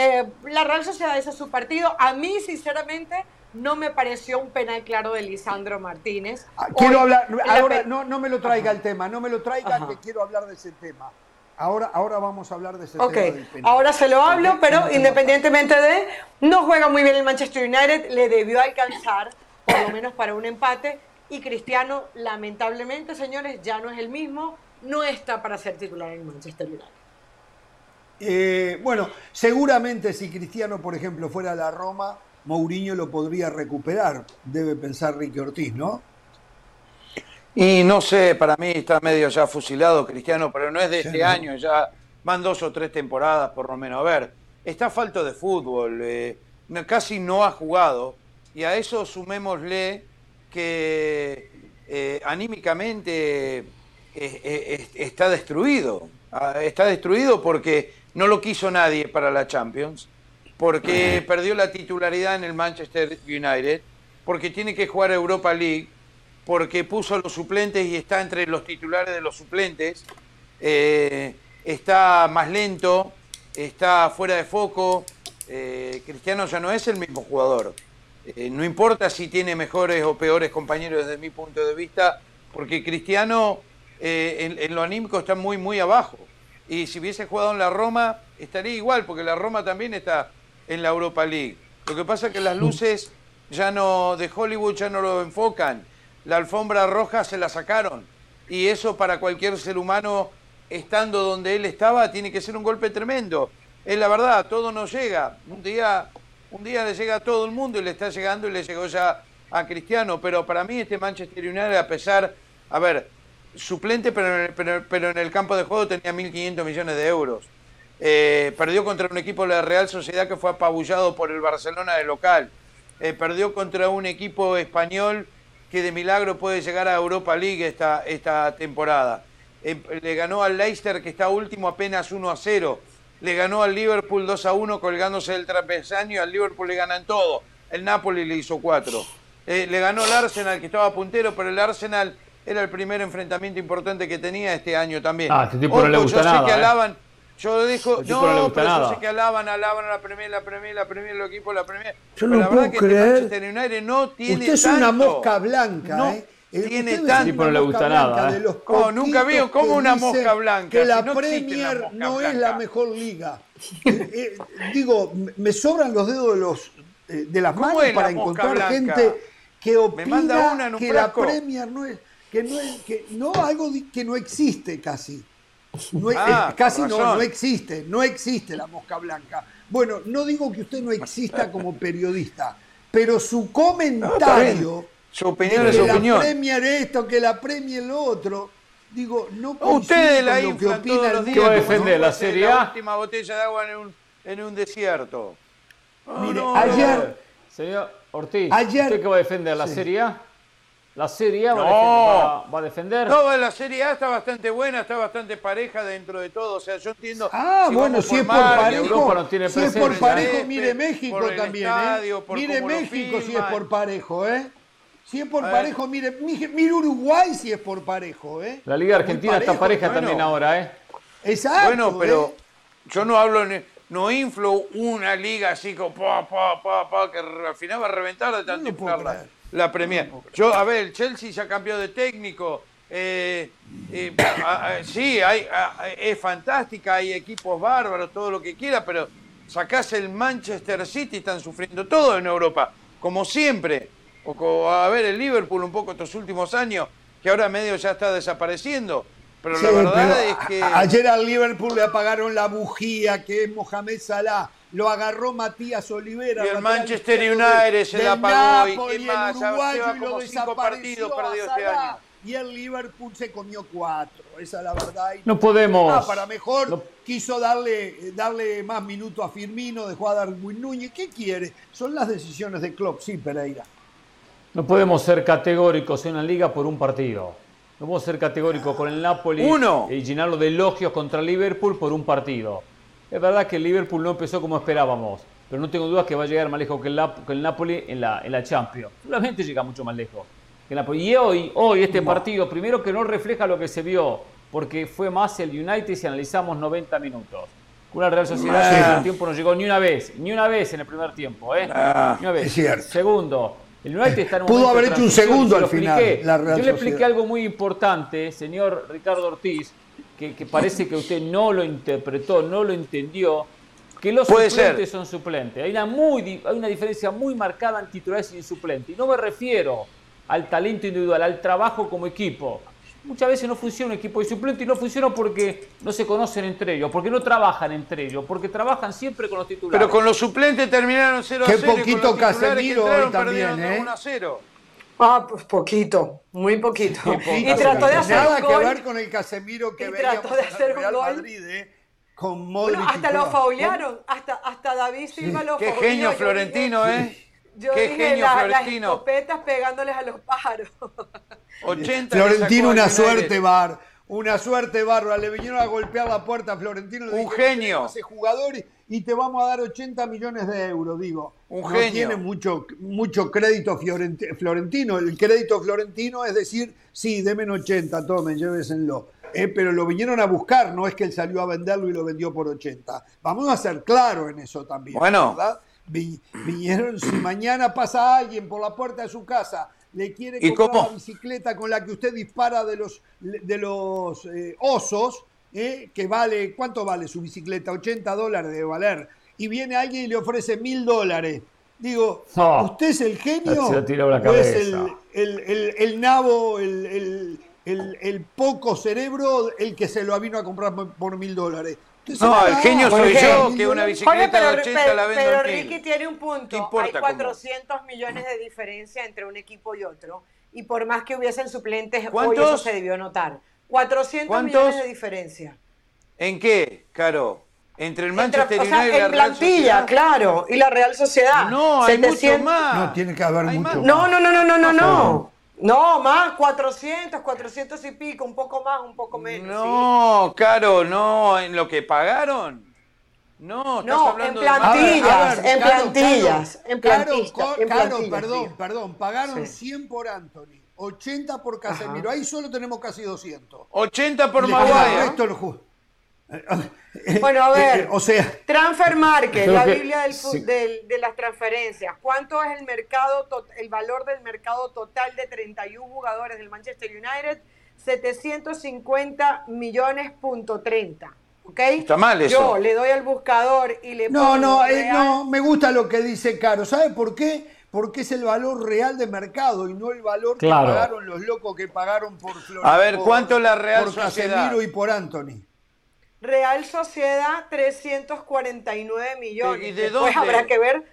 Eh, la Real Sociedad hizo su partido. A mí, sinceramente, no me pareció un penal claro de Lisandro Martínez. Ah, Quiero Hoy, hablar, la ahora no, no me lo traiga el tema, no me lo traiga Ajá. que quiero hablar de ese tema. Ahora, ahora vamos a hablar de ese Ok, tema del penal. ahora se lo hablo, pero es independientemente de, no juega muy bien el Manchester United, le debió alcanzar, por lo menos para un empate, y Cristiano, lamentablemente, señores, ya no es el mismo, no está para ser titular en Manchester United. Eh, bueno, seguramente si Cristiano, por ejemplo, fuera a la Roma, Mourinho lo podría recuperar, debe pensar Ricky Ortiz, ¿no? Y no sé, para mí está medio ya fusilado Cristiano, pero no es de Sí, este ¿no? año, ya van dos o tres temporadas por lo menos. A ver, está falto de fútbol, eh, casi no ha jugado Y a eso sumémosle que eh, anímicamente eh, está destruido. Ah, está destruido porque no lo quiso nadie para la Champions, porque perdió la titularidad en el Manchester United, porque tiene que jugar Europa League, porque puso a los suplentes y está entre los titulares de los suplentes, está más lento, está fuera de foco. Cristiano ya no es el mismo jugador. Eh, no importa si tiene mejores o peores compañeros desde mi punto de vista, porque Cristiano eh, en, lo anímico está muy, muy abajo. Y si hubiese jugado en la Roma, estaría igual, porque la Roma también está en la Europa League. Lo que pasa es que las luces ya no de Hollywood ya no lo enfocan. La alfombra roja se la sacaron. Y eso para cualquier ser humano, estando donde él estaba, tiene que ser un golpe tremendo. Es la verdad, todo nos llega. Un día un día le llega a todo el mundo y le está llegando y le llegó ya a Cristiano, pero para mí este Manchester United, a pesar, a ver, suplente, pero el, pero, en el campo de juego tenía 1.500 millones de euros. Eh, perdió contra un equipo de la Real Sociedad que fue apabullado por el Barcelona de local. Eh, perdió contra un equipo español que de milagro puede llegar a Europa League esta, esta temporada. Eh, le ganó al Leicester que está último apenas 1 a 0 le ganó al Liverpool 2 a 1 colgándose del trapezaño, al Liverpool le ganan todo, el Napoli le hizo 4. Eh, le ganó el Arsenal que estaba puntero, pero el Arsenal era el primer enfrentamiento importante que tenía este año también. Ah, este tipo no le gusta yo nada, sé que ¿eh? alaban, yo dijo, Este no, no, pero nada. yo sé que alaban, alaban a la Premier, la Premier, la Premier, el equipo, la Premier. Yo pero no la puedo verdad que este creer. Manchester United no tiene Usted es una mosca blanca, No ¿eh? Eh, tiene tanto. no le mosca gusta nada, blanca ¿eh? de los Oh, nunca vi poquitos como que una mosca blanca, Que si la no Premier no es la mejor liga. Eh, eh, digo, me- sobran los dedos de los eh, de las ¿Cómo manos para encontrar blanca? gente que Me manda opina una en un que frasco. la Premier no es que no es que no algo que no existe casi. No, Ah, eh, casi no, no existe, no existe la mosca blanca. Bueno, no digo que usted no exista como periodista, pero su comentario Su opinión de es que su la opinión. Premier esto, que la Premier lo otro, digo, no Ustedes la lo que opina el los días. ¿Qué va. ¿La Serie La última botella de agua en un, en un desierto. Mire, no, ayer- Señor Ortiz, Ayer- ¿usted qué va a defender? ¿La Sí. Serie A? ¿La Serie A va, a No. va- va a defender? No, la Serie A está bastante buena, está bastante pareja dentro de todo. O sea, yo entiendo. Ah, si bueno, si es por mar, parejo, Europa no tiene si es por parejo, mire México por el también, estadio, ¿eh? por Mire México si es por parejo, ¿eh? Si es por Eh. parejo, mire, mire Uruguay si es por parejo, ¿eh? La Liga Argentina está pareja bueno. también ahora, ¿eh? Exacto. Bueno, pero ¿eh? yo no hablo, no inflo una liga así como pa, pa, pa, pa, que al final va a reventar de tanto No inflarla. La Premier. Yo, a ver, el Chelsea ya cambió de técnico. eh, eh, a- a- sí, hay, a- es fantástica, hay equipos bárbaros, todo lo que quiera, pero sacás el Manchester City, están sufriendo todo en Europa, como siempre. O a ver, el Liverpool un poco estos últimos años, que ahora medio ya está desapareciendo. Pero Sí, la verdad pero es que... ayer al Liverpool le apagaron la bujía que es Mohamed Salah. Lo agarró Matías Olivera. Y el Manchester United se la apagó y Napoli, el más, uruguayo, lleva y lo cinco partidos este año. Y el Liverpool se comió cuatro. Esa es la verdad. Y No podemos. Ah, para mejor no- quiso darle, darle más minutos a Firmino, dejó a Darwin Núñez. ¿Qué quiere? Son las decisiones de Klopp, sí, Pereira. No podemos ser categóricos en la liga por un partido. No podemos ser categóricos con el Napoli Uno. y llenarlo de elogios contra Liverpool por un partido. Es verdad que el Liverpool no empezó como esperábamos, pero no tengo dudas que va a llegar más lejos que el, que el Napoli en la, en la Champions. Seguramente llega mucho más lejos. que el Napoli. Y hoy, hoy este partido, primero que no refleja lo que se vio, porque fue más el United si analizamos 90 minutos. Una Real Sociedad en el tiempo no llegó ni una vez, ni una vez en el primer tiempo, ¿eh? Ah, ni una vez. es cierto. Segundo, el United está en un Pudo haber hecho un segundo al final, expliqué. la Real Yo le expliqué Sociedad. algo muy importante, señor Ricardo Ortiz, que, que parece que usted no lo interpretó, no lo entendió, que los Puede suplentes ser. son suplentes. Hay una, muy, di- hay una diferencia muy marcada en titulares y en suplentes. Y no me refiero al talento individual, al trabajo como equipo. Muchas veces no funciona un equipo de suplente y no funciona porque no se conocen entre ellos, porque no trabajan entre ellos, porque trabajan siempre con los titulares. Pero con los suplentes terminaron 0 a Qué 0 y poquito Casemiro hoy también, ¿eh? 1 a 0. Ah, pues poquito, muy poquito. y trató de hacer Nada un que ver con el Casemiro que y trató de en el hacer un Real gol. Madrid, ¿eh? Con Modric Bueno, y hasta lo faulearon, hasta, hasta David Silva lo Qué genio florentino, dije- ¿eh? Yo Qué dije genio, la- las Florentino. escopetas pegándoles a los pájaros. 80 le Florentino, una suerte, Bar. Una suerte bárbara. Le vinieron a golpear la puerta a Florentino. le Un genio. "Tenemos ese jugador y- y te vamos a dar 80 millones de euros, digo. Un no genio. tiene mucho, mucho crédito Florentino. El crédito Florentino es decir, sí, denme 80, tomen, llévesenlo. Eh, pero lo vinieron a buscar, no es que él salió a venderlo y lo vendió por 80. Vamos a ser claros en eso también. Bueno. ¿verdad? Vi- vinieron, si mañana pasa alguien por la puerta de su casa, le quiere ¿Y comprar cómo? la bicicleta con la que usted dispara de los, de los eh, osos, eh, que vale, ¿cuánto vale su bicicleta? 80 dólares debe valer. Y viene alguien y le ofrece mil dólares. Digo, No. ¿usted es el genio? Se lo tiró la ¿O es el, cabeza. el, el- el nabo, el, el- el- el poco cerebro, el que se lo vino a comprar por- mil dólares? No, el genio soy yo, que una bicicleta pero, de 80 pero- la vendo pero. Ricky tiene un ¿Qué punto. importa Hay cómo? 400 millones de diferencia entre un equipo y otro. Y por más que hubiesen suplentes, hoy ¿Cuántos? eso se debió notar. 400 ¿Cuántos? millones de diferencia. ¿En qué, Caro? Entre el Entre- Manchester o sea, United y la en Real plantilla, Sociedad. claro. Y la Real Sociedad. No, hay mucho 700 más. No, tiene que haber Hay mucho más. No, no, no, no, no, no, no. No, más, 400, 400 y pico, un poco más, un poco menos. No, Caro, no, en lo que pagaron. No, estás No, hablando en de más. plantillas, en plantillas, Caro, en plantillas, en plantillas, perdón, perdón, pagaron Sí. 100 por Anthony, 80 por Casemiro, ahí solo tenemos casi 200. 80 por Maguire. ju- Bueno, a ver. Eh, eh, o sea, Transfer Market, la Biblia del fu- sí. del- de las transferencias. ¿Cuánto es el mercado, el valor del mercado total de 31 jugadores del Manchester United? 750 millones punto 30. ¿Ok? Está mal eso. Yo le doy al buscador y le no, pongo no, eh, no, me gusta lo que dice Caro. ¿Sabe por qué? Porque es el valor real de mercado y no el valor Claro. que pagaron los locos que pagaron por Flores. A ver, por- ¿cuánto la Real por Sociedad? Casemiro y por Anthony. Real Sociedad 349 millones. ¿Y de Después dónde? habrá que ver.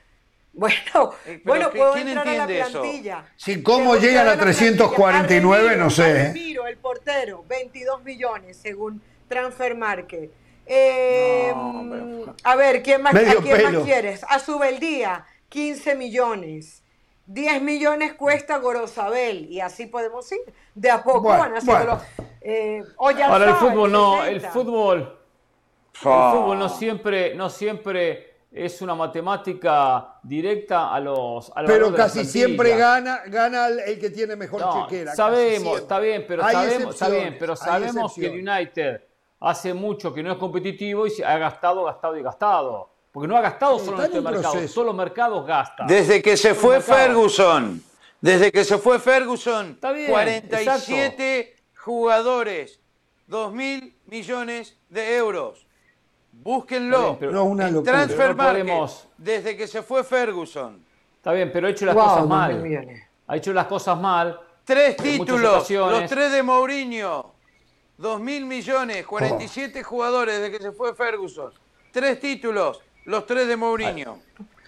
Bueno, Eh, bueno, ¿qué- puedo quién entrar a la plantilla. Sí, ¿cómo llegan a la plantilla. 349? No sé, ¿eh? Arremiro, el portero, 22 millones según Transfer Market. Eh, No, pero- A ver, ¿quién más, ¿a quién pelo. más quieres? A Subeldía, 15 millones. 10 millones cuesta Gorosabel y así podemos ir. De a poco Bueno, van haciéndolo. bueno. Eh, Ahora el fútbol no, el 60. fútbol, el Ah. fútbol no siempre, no siempre es una matemática directa a los a los Pero de casi siempre gana, gana el, que tiene mejor No, chequera. sabemos, está bien, pero Hay sabemos, está bien, pero sabemos que el. United hace mucho que no es competitivo y se ha gastado, gastado y gastado. Porque no ha gastado solo este mercado, proceso. los mercados gastan. Desde que se fue. Ferguson, desde que se fue Ferguson, Está bien, 47 jugadores, 2 mil millones de euros. Búsquenlo. bien, pero- No, una locura. Transfer no Market, podemos- desde que se fue Ferguson. Está bien, pero ha hecho las Wow, cosas mal. millones. Ha hecho las cosas mal. Tres títulos, los tres de Mourinho. 2 mil millones, 47 jugadores desde que se fue Ferguson. Tres títulos, los tres de Mourinho.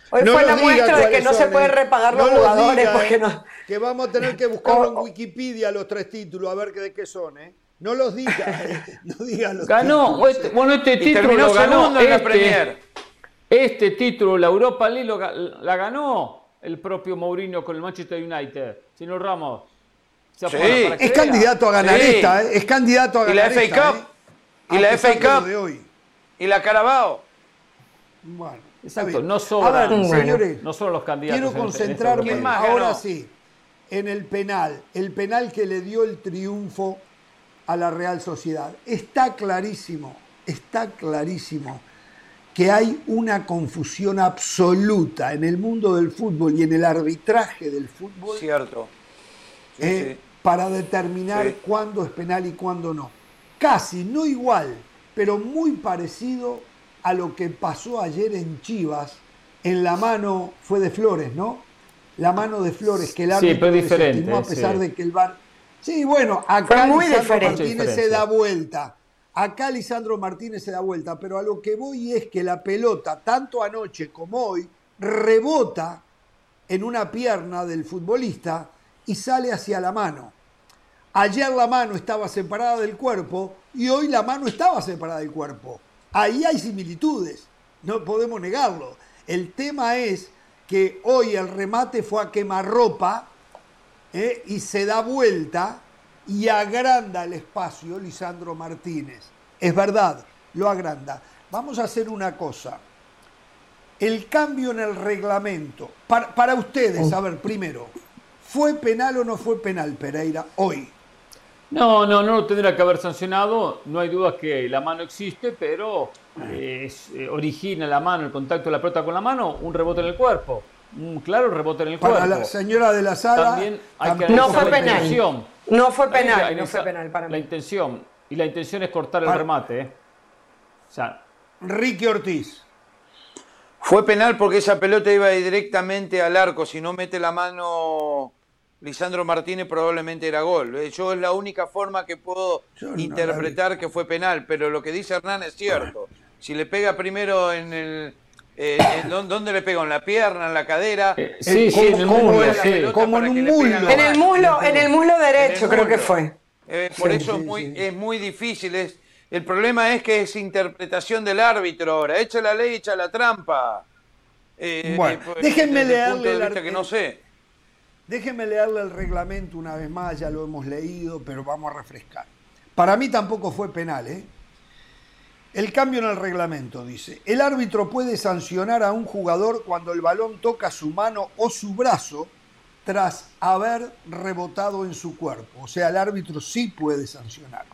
Hoy No fue la muestra de que no se son, puede eh. repagar No los jugadores diga, porque eh, no. Que vamos a tener que buscarlo en Oh. Wikipedia los tres títulos, a ver qué- de qué son, ¿eh? No los diga, eh. no diga los Ganó, títulos. este- bueno, este título lo ganó segundo en la este, Premier. este título, la Europa League, lo la ganó el propio Mourinho con el Manchester United. Señor Ramos. se Sí. apura para que Es vea. candidato a ganar Sí. esta, ¿eh? Es candidato a Y la ganar FA Cup. ¿eh? Y la pesar FA Cup. de hoy. Y la Carabao. Bueno, Exacto, no sobran. Ver, señores, No son los candidatos. quiero este- en esta concentrarme ¿Quién Europa más League. ahora sí en el penal, el penal que le dio el triunfo a la Real Sociedad. Está clarísimo, está clarísimo que hay una confusión absoluta en el mundo del fútbol y en el arbitraje del fútbol Cierto. Sí, eh, sí. para determinar Sí. cuándo es penal y cuándo no. Casi, no igual, pero muy parecido a lo que pasó ayer en Chivas, en la mano, fue de Flores, ¿no? La mano de Flores, que el Sí, árbitro pero diferente, desestimó a pesar sí. de que el VAR... Sí, bueno, acá muy Lisandro. Martínez se da vuelta. Acá Lisandro Martínez se da vuelta, pero a lo que voy es que la pelota, tanto anoche como hoy, rebota en una pierna del futbolista y sale hacia la mano. Ayer la mano estaba separada del cuerpo y hoy la mano estaba separada del cuerpo. Ahí hay similitudes, no podemos negarlo. El tema es que hoy el remate fue a quemarropa ¿eh? y se da vuelta y agranda el espacio Lisandro Martínez. Es verdad, lo agranda. Vamos a hacer una cosa. El cambio en el reglamento, para, para ustedes, a ver, primero, ¿fue penal o no fue penal Pereira hoy? No, no, no lo tendría que haber sancionado. No hay duda que la mano existe, pero eh, eh, origina la mano, el contacto de la pelota con la mano, un rebote en el cuerpo. Un claro rebote en el Para cuerpo. la señora de la sala. También hay que No fue la penal. intención. No fue penal, no fue penal para La mí. intención. Y la intención es cortar el Para- remate. ¿eh? O sea, Ricky Ortiz. Fue penal porque esa pelota iba directamente al arco. Si no mete la mano Lisandro Martínez, probablemente era gol. Eh, Yo es la única forma que puedo Yo no la interpretar que fue penal. Pero lo que dice Hernán es cierto. Si le pega primero en el. eh, en ¿dó- ¿Dónde le pegó? ¿En la pierna, en la cadera? eh, sí, sí, ¿cómo- en el muslo, sí. Como en un muslo. En el muslo, en el muslo derecho el creo que fue. Eh, por Sí, eso sí, es, muy, sí. es muy difícil. Es, el problema es que es interpretación del árbitro ahora. Echa la ley, echa la trampa. Eh, Bueno, pues, déjenme leerle el que no sé. Déjenme leerle el reglamento una vez más, ya lo hemos leído, pero vamos a refrescar. Para mí tampoco fue penal, ¿eh? El cambio en el reglamento dice, el árbitro puede sancionar a un jugador cuando el balón toca su mano o su brazo tras haber rebotado en su cuerpo. O sea, el árbitro sí puede sancionar.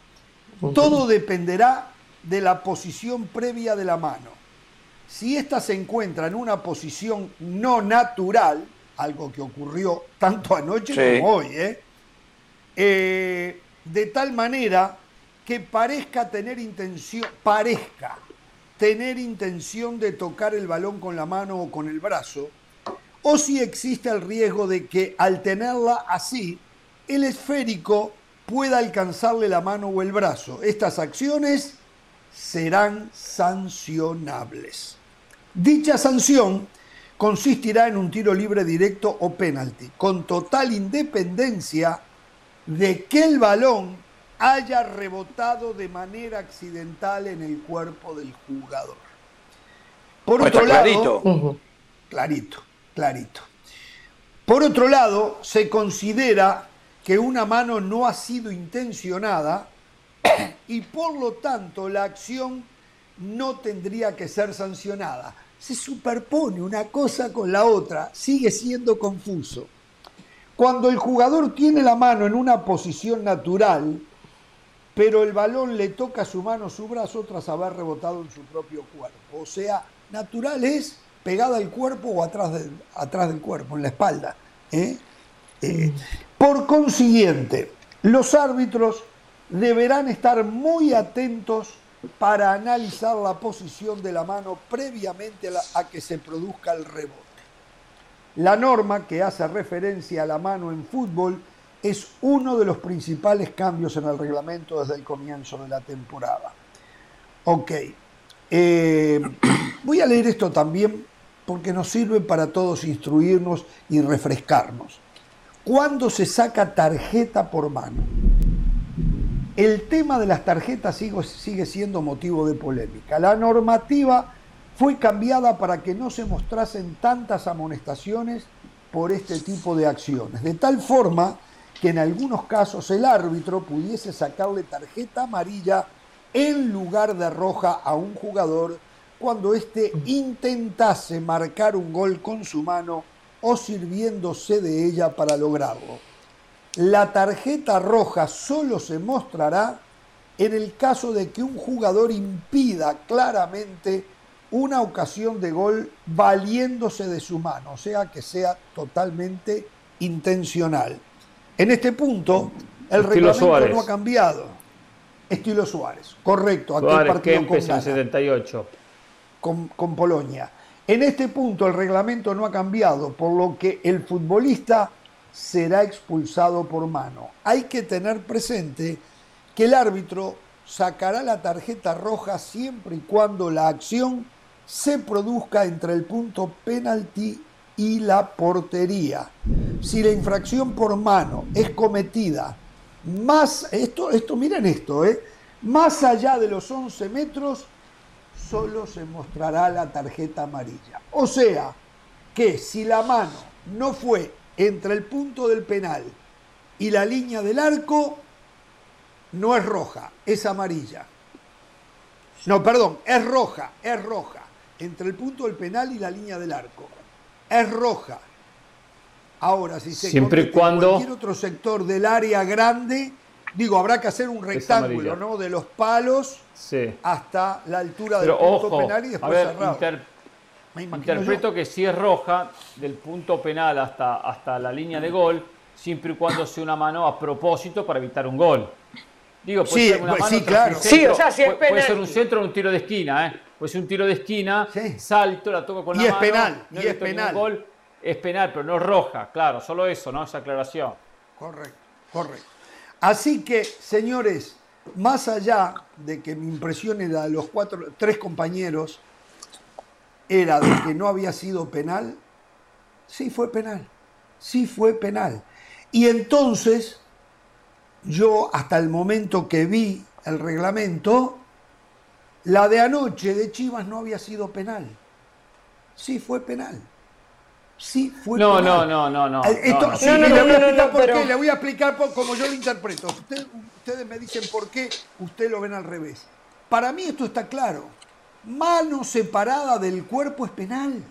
Todo dependerá de la posición previa de la mano. Si ésta se encuentra en una posición no natural, algo que ocurrió tanto anoche Sí. como hoy, ¿eh? Eh, de tal manera que parezca tener intención, parezca tener intención de tocar el balón con la mano o con el brazo, o si existe el riesgo de que al tenerla así, el esférico pueda alcanzarle la mano o el brazo. Estas acciones serán sancionables. Dicha sanción consistirá en un tiro libre directo o penalti, con total independencia de que el balón haya rebotado de manera accidental en el cuerpo del jugador. Por Pues otro lado, clarito. clarito, clarito. Por otro lado, se considera que una mano no ha sido intencionada y por lo tanto la acción no tendría que ser sancionada. Se superpone una cosa con la otra, sigue siendo confuso. Cuando el jugador tiene la mano en una posición natural, pero el balón le toca su mano su brazo tras haber rebotado en su propio cuerpo. O sea, natural es pegada al cuerpo o atrás del, atrás del cuerpo, en la espalda. ¿eh? Eh, por consiguiente, los árbitros deberán estar muy atentos para analizar la posición de la mano previamente a, que se produzca el rebote. La norma que hace referencia a la mano en fútbol es uno de los principales cambios en el reglamento desde el comienzo de la temporada. Ok, eh, voy a leer esto también porque nos sirve para todos instruirnos y refrescarnos. ¿Cuándo se saca tarjeta por mano? El tema de las tarjetas sigue, siendo motivo de polémica. La normativa fue cambiada para que no se mostrasen tantas amonestaciones por este tipo de acciones, de tal forma que en algunos casos el árbitro pudiese sacarle tarjeta amarilla en lugar de roja a un jugador cuando éste intentase marcar un gol con su mano o sirviéndose de ella para lograrlo. La tarjeta roja solo se mostrará en el caso de que un jugador impida claramente una ocasión de gol valiéndose de su mano, o sea que sea totalmente intencional. En este punto, el Estilo reglamento Suárez. no ha cambiado. Estilo Suárez, correcto, aquel Suárez partido con Kempes en el Ghana78. con, con Polonia. En este punto el reglamento no ha cambiado, por lo que el futbolista será expulsado por mano. Hay que tener presente que el árbitro sacará la tarjeta roja siempre y cuando la acción se produzca entre el punto penalti y la portería. Si la infracción por mano es cometida más, esto, esto miren esto, ¿eh? más allá de los 11 metros, solo se mostrará la tarjeta amarilla. O sea, que si la mano no fue entre el punto del penal y la línea del arco, no es roja, es amarilla. No, perdón, es roja, es roja. Entre el punto del penal y la línea del arco. Es roja. Ahora, si se Siempre comete en cuando- cualquier otro sector del área grande, digo, habrá que hacer un rectángulo. ¿no? De los palos Sí. hasta la altura Pero del punto ojo, penal y a después ver, cerrado. inter- Me interpreto que si es roja, del punto penal hasta, hasta la línea de gol, siempre y cuando sea una mano a propósito para evitar un gol. Digo, puede Sí, ser una pues, mano sí, claro. un Sí, centro, o sea, si es puede, puede ser un centro o un tiro de esquina, ¿eh? Puede ser un tiro de esquina, Sí. salto, la toco con Y la es mano. penal, no y es penal. Gol, es penal, pero no es roja, claro, solo eso, ¿no? Esa aclaración. Correcto, correcto. Así que, señores, más allá de que mi impresión era de los cuatro, tres compañeros, era de que no había sido penal, sí fue penal, sí fue penal. Y entonces, yo hasta el momento que vi el reglamento, la de anoche de Chivas no había sido penal. Sí fue penal. Sí fue No, penal. no, no, no, no. Eh, esto- no, sí, no, no, le voy a explicar no, por pero- qué, le voy a explicar por- como yo lo interpreto. Usted- ustedes me dicen por qué, ustedes lo ven al revés. Para mí esto está claro. Mano separada del cuerpo es penal.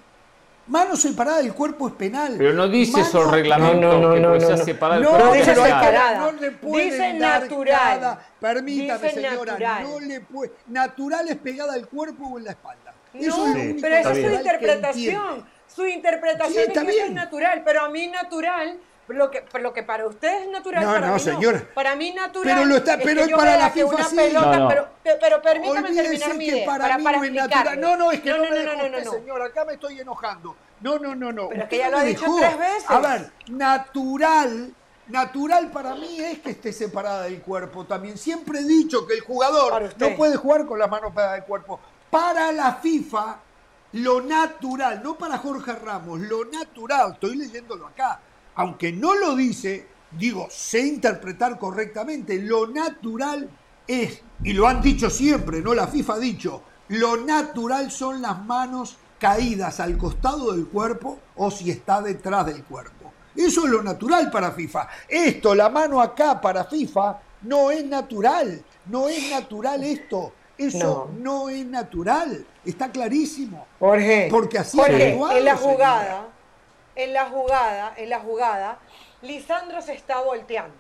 Mano separada del cuerpo es penal. Pero no dice Mano- eso el reglamento, No, no, no, que no, no, ser no. separado el No, cuerpo No penal. separada. le pueden Dice dar natural. cada- permítame, Dice señora. natural. No le puede. Natural es pegada al cuerpo o en la espalda. Eso es lo único pero esa es su interpretación. Su interpretación Sí, es que eso es natural, pero a mí natural, lo que, lo que para usted es natural, No, para no, mí señora. Para mí natural. Pero lo está- es pero que yo para la FIFA una sí. pelota, No, no. Pero, pe- pero permítame Olvídese terminar mi que idea. para, mí no es natural. No, no, es que no, me no, dejó no, no, usted, no. señor. Acá me estoy enojando. No, no, no, no. Pero es que ya no lo ha me dicho dejó. tres veces. A ver, natural. Natural para mí es que esté separada del cuerpo también. Siempre he dicho que el Para jugador no puede jugar con las manos pegadas del cuerpo. Para la FIFA, lo natural, no para Jorge Ramos, lo natural, estoy leyéndolo acá, aunque no lo dice, digo, sé interpretar correctamente, lo natural es, y lo han dicho siempre, no la FIFA ha dicho, lo natural son las manos caídas al costado del cuerpo o si está detrás del cuerpo. Eso es lo natural para FIFA. Esto, la mano acá para FIFA, no es natural. No es natural esto. Eso no, es natural. Está clarísimo. Jorge, Porque así Jorge, en la señora. En la jugada, en la jugada, Lisandro se está volteando.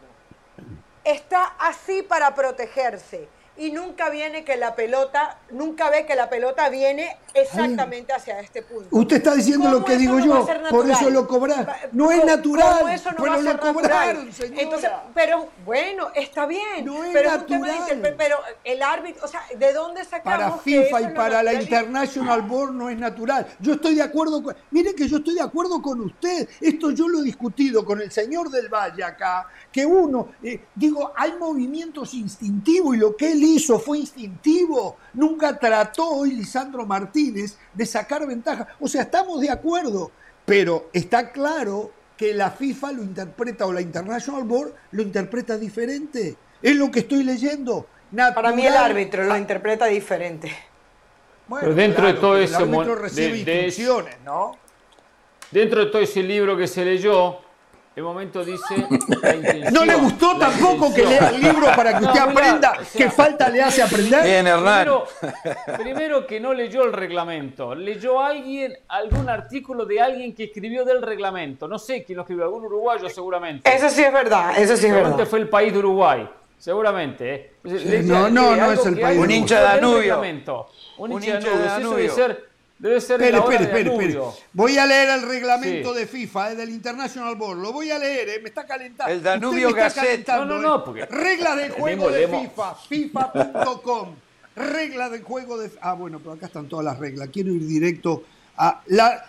Está así para protegerse y nunca viene que la pelota, nunca ve que la pelota viene exactamente hacia este punto. Usted está diciendo lo ¿Cómo que digo no yo, por eso lo cobraron. Pa- No es ¿cómo- natural, cómo eso no pero va a lo ser cobraron, señora. Entonces, pero bueno, está bien. No es pero natural. dice, pero el árbitro, o sea, ¿de dónde sacamos Para que FIFA eso y para la? International Board no es natural. Yo estoy de acuerdo con... Mire que yo estoy de acuerdo con usted. Esto yo lo he discutido con el señor del Valle acá, que uno, eh, digo, hay movimientos instintivos y lo que él hizo fue instintivo. Nunca trató hoy Lisandro Martínez de sacar ventaja. O sea, estamos de acuerdo, pero está claro que la FIFA lo interpreta o la International Board lo interpreta diferente. Es lo que estoy leyendo. Para mí el árbitro lo interpreta diferente. Bueno, Pero dentro de todo ese El árbitro mon- recibe de- de- instrucciones, ¿no? Dentro de todo ese libro que se leyó, el momento dice. ¿No le gustó tampoco que lea el libro para que No, usted aprenda o sea, qué falta le hace aprender? Bien, Hernán. Primero, primero que no leyó el reglamento, leyó alguien, algún artículo de alguien que escribió del reglamento. No sé quién lo escribió, algún uruguayo seguramente. Eso sí es verdad, eso sí es Seguramente verdad. fue el país de Uruguay, seguramente. ¿eh? Leyó- no, no, no es el país Un hincha de Danubio. Un, hincha de Danubio. Eso debe ser, debe ser de Espere, la hora. Voy a leer el reglamento Sí. de FIFA, eh, del International Board. Lo voy a leer, eh, me está calentando. El Danubio Gazette. calentando, No, no, no, eh. porque- Reglas de el juego de. FIFA, FIFA.com. Reglas de juego de... Ah, bueno, pero acá están todas las reglas. Quiero ir directo a la...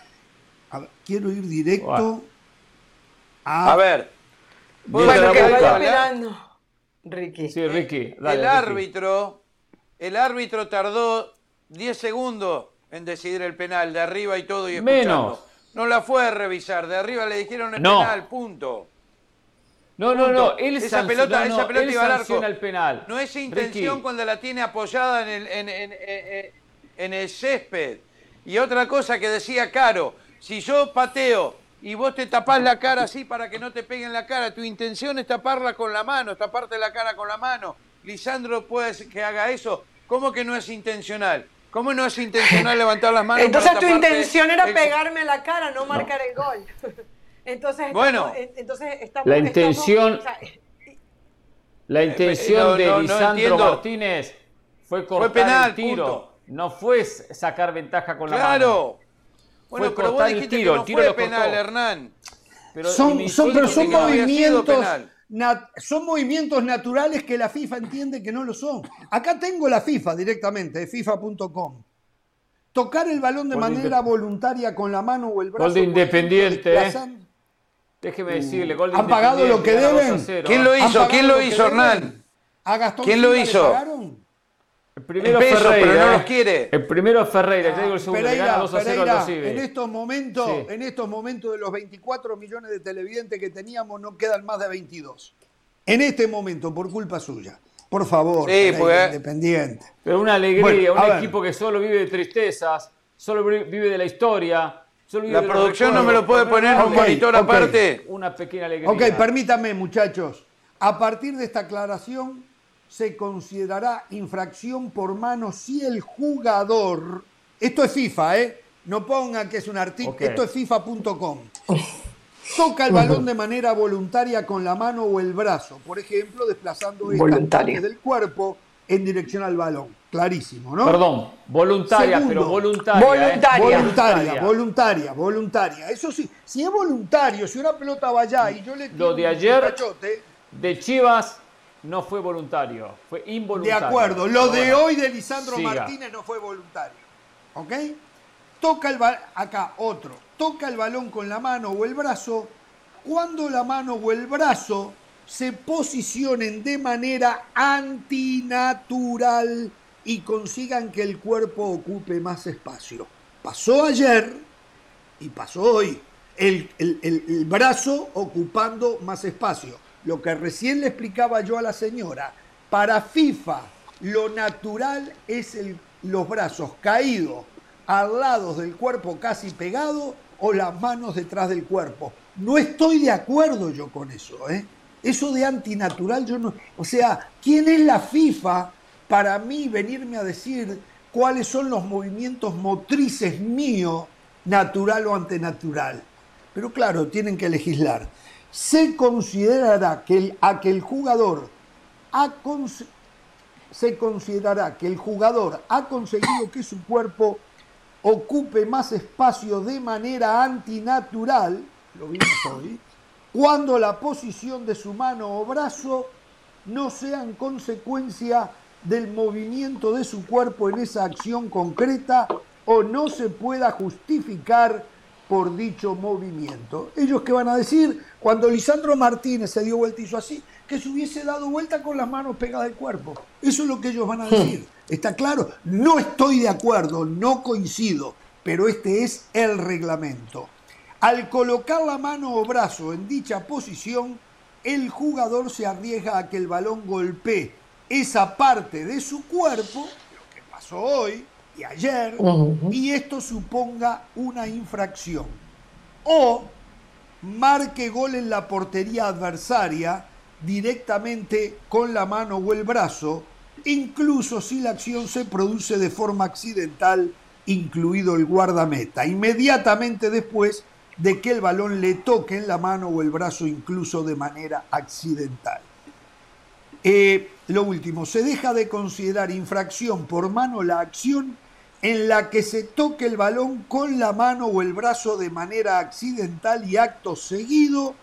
a ver, quiero ir directo a... A ver. ¿puedo Bueno, que vaya esperando. Ricky. Sí, Ricky. dale, el Ricky. árbitro, el árbitro tardó 10 segundos en decidir el penal, de arriba y todo y escuchando. Menos. No la fue a revisar, de arriba le dijeron el No. penal, punto. No, no, no. Él esa pelota, no, esa pelota iba al arco. el penal. No es intención Ricky, cuando la tiene apoyada en el, en, en- en- en el césped. Y otra cosa que decía Caro, Si yo pateo y vos te tapás la cara así para que no te peguen la cara, tu intención es taparla con la mano, taparte la cara con la mano. Lisandro puede que haga eso. ¿Cómo que no es intencional? ¿Cómo no es intencional levantar las manos? Entonces tu intención era pegarme la cara, no marcar el gol. Entonces, bueno, entonces estamos, la intención, la eh, intención de Lisandro Martínez fue cortar el tiro, no fue sacar ventaja con la mano. Claro. Bueno, fue pero vos dijiste el tiro, que no fue penal, Hernán. Pero son, son, pero son movimientos, son movimientos naturales que la FIFA entiende que no lo son. Acá tengo la FIFA directamente, FIFA.com. Tocar el balón de manera voluntaria con la mano o el brazo. Gol de Independiente. ¿eh? Déjeme decirle, gol de ¿Han pagado lo que deben? ¿Quién lo hizo? ¿Quién lo hizo, Hernán? ¿Quién lo hizo? El primero es Ferreira, pero no los quiere. El primero es Ferreira, ya digo el segundo, Pereira, gana 2 a 0 Pereira, En estos momentos, en estos momentos de los 24 millones de televidentes que teníamos no quedan más de 22. En este momento, por culpa suya. Por favor, sí, independiente. Pero una alegría, un equipo que solo vive de tristezas, solo vive de la historia, la producción no me lo puede poner en un monitor aparte. Una pequeña alegría. Ok, permítame, muchachos. A partir de esta aclaración, se considerará infracción por mano si el jugador. Esto es FIFA, ¿eh? No pongan que es un artículo. Esto es FIFA.com. Toca el balón de manera voluntaria con la mano o el brazo, por ejemplo, desplazando esta del cuerpo en dirección al balón. Clarísimo, ¿no? Perdón, voluntaria, pero voluntaria. Voluntaria. voluntaria. voluntaria, voluntaria, Eso sí, si es voluntario, si una pelota va allá y yo le tiro Lo de ayer de Chivas no fue voluntario, fue involuntario. De acuerdo, lo de hoy de Lisandro Martínez no fue voluntario. ¿Ok? Toca el balón, acá otro, toca el balón con la mano o el brazo cuando la mano o el brazo se posicionen de manera antinatural y consigan que el cuerpo ocupe más espacio. Pasó ayer y pasó hoy. El, brazo ocupando más espacio. Lo que recién le explicaba yo a la señora, para FIFA lo natural es los brazos caídos al lado del cuerpo casi pegado o las manos detrás del cuerpo. No estoy de acuerdo yo con eso, ¿eh? Eso de antinatural, yo no. O sea, ¿quién es la FIFA para mí venirme a decir cuáles son los movimientos motrices míos, natural o antinatural? Pero claro, tienen que legislar. Se considerará que el, a que el jugador ha se considerará que el jugador ha conseguido que su cuerpo ocupe más espacio de manera antinatural, lo cuando la posición de su mano o brazo no sean consecuencia del movimiento de su cuerpo en esa acción concreta o no se pueda justificar por dicho movimiento. Ellos que van a decir, cuando Lisandro Martínez se dio vuelta y hizo así, que se hubiese dado vuelta con las manos pegadas al cuerpo. Eso es lo que ellos van a decir. ¿Está claro? No estoy de acuerdo, no coincido, pero este es el reglamento. Al colocar la mano o brazo en dicha posición, el jugador se arriesga a que el balón golpee esa parte de su cuerpo, lo que pasó hoy y ayer, y esto suponga una infracción. O marque gol en la portería adversaria directamente con la mano o el brazo, incluso si la acción se produce de forma accidental, incluido el guardameta. Inmediatamente después de que el balón le toque en la mano o el brazo incluso de manera accidental. Eh, lo último, se deja de considerar infracción por mano la acción en la que se toque el balón con la mano o el brazo de manera accidental y acto seguido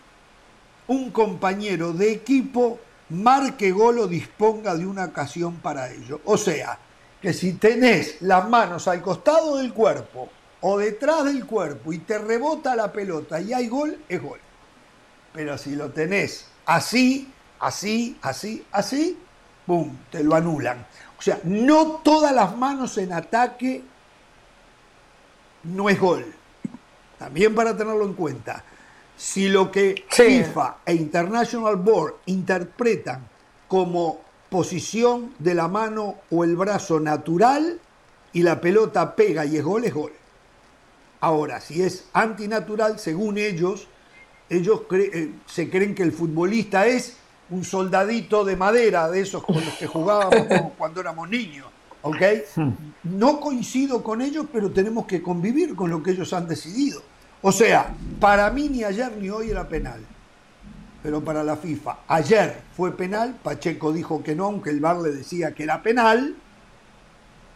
un compañero de equipo marque gol o disponga de una ocasión para ello. O sea, que si tenés las manos al costado del cuerpo o detrás del cuerpo y te rebota la pelota y hay gol, es gol. Pero si lo tenés así, así, así, así, ¡pum!, te lo anulan. O sea, no todas las manos en ataque no es gol. También para tenerlo en cuenta. Si lo que FIFA e International Board interpretan como posición de la mano o el brazo natural y la pelota pega y es gol, es gol. Ahora, si es antinatural, según ellos, ellos eh, se creen que el futbolista es un soldadito de madera, de esos con los que jugábamos cuando éramos niños. ¿Ok? No coincido con ellos, pero tenemos que convivir con lo que ellos han decidido. O sea, para mí ni ayer ni hoy era penal. Pero para la FIFA, ayer fue penal, Pacheco dijo que no, aunque el VAR le decía que era penal,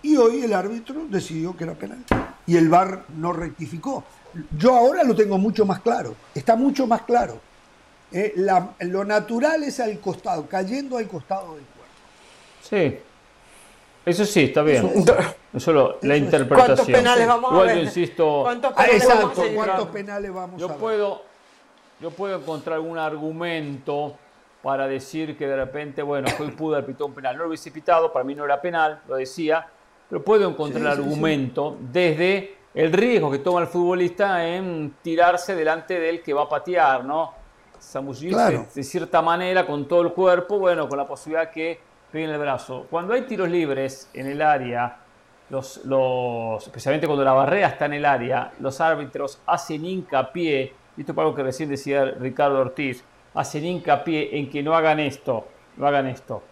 y hoy el árbitro decidió que era penal. Y el VAR no rectificó. Yo ahora lo tengo mucho más claro, está mucho más claro. Eh, lo natural es al costado, cayendo al costado del cuerpo. Sí, eso sí, está bien. Eso, solo la interpretación. ¿Cuántos penales vamos a ver? Yo insisto. ¿Cuántos penales vamos a ¿cuántos penales vamos yo a ver? Puedo, yo puedo encontrar algún argumento para decir que de repente, bueno, hoy pudo haber pitado un penal. No lo hubiese pitado, para mí no era penal, lo decía, pero puedo encontrar argumento desde el riesgo que toma el futbolista en tirarse delante del que va a patear, ¿no? Zamullirse de cierta manera con todo el cuerpo, bueno, con la posibilidad que pegue en el brazo. Cuando hay tiros libres en el área, los, los, especialmente cuando la barrera está en el área, los árbitros hacen hincapié, y esto es algo que recién decía Ricardo Ortiz, hacen hincapié en que no hagan esto, no hagan esto.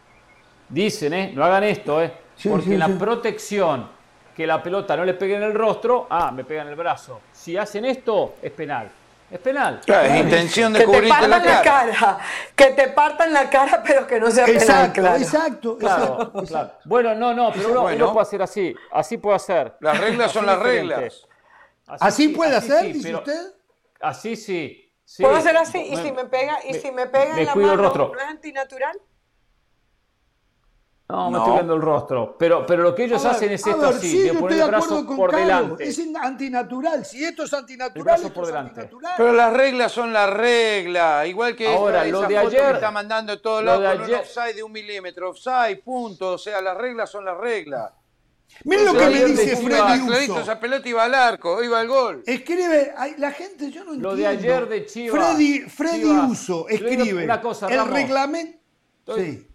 Dicen, ¿eh? No hagan esto, ¿eh? Porque la protección que la pelota no le pegue en el rostro, ah, me pega en el brazo. Si hacen esto, es penal. Es penal. Claro, es intención de que cubrirte la cara. Que te partan la cara, pero que no sea exacto, penal, Exacto, claro. Claro, Bueno, no, no, pero uno, puede hacer así. Así puede hacer. Las reglas son las reglas. Así, puede hacer, dice usted. Así sí. sí. ¿Puedo hacer así? ¿Y si me pega, y si me pega en la mano, rostro. no es antinatural? No, me estoy viendo el rostro. Pero, pero lo que ellos hacen es esto así, sí, de poner el brazo por delante. Es antinatural. Si esto es antinatural, el por delante. Pero las reglas son las reglas. Igual que Ahora, esa, lo de foto ayer, que está mandando todo lado con un offside de un milímetro. Offside, punto. O sea, las reglas son las reglas. Miren lo que me dice Freddy Uso. esa pelota iba al arco, iba al gol. Escribe, la gente, yo no entiendo. Lo de ayer de Chivas. Freddy, Freddy Uso escribe. Una cosa, el reglamento. Sí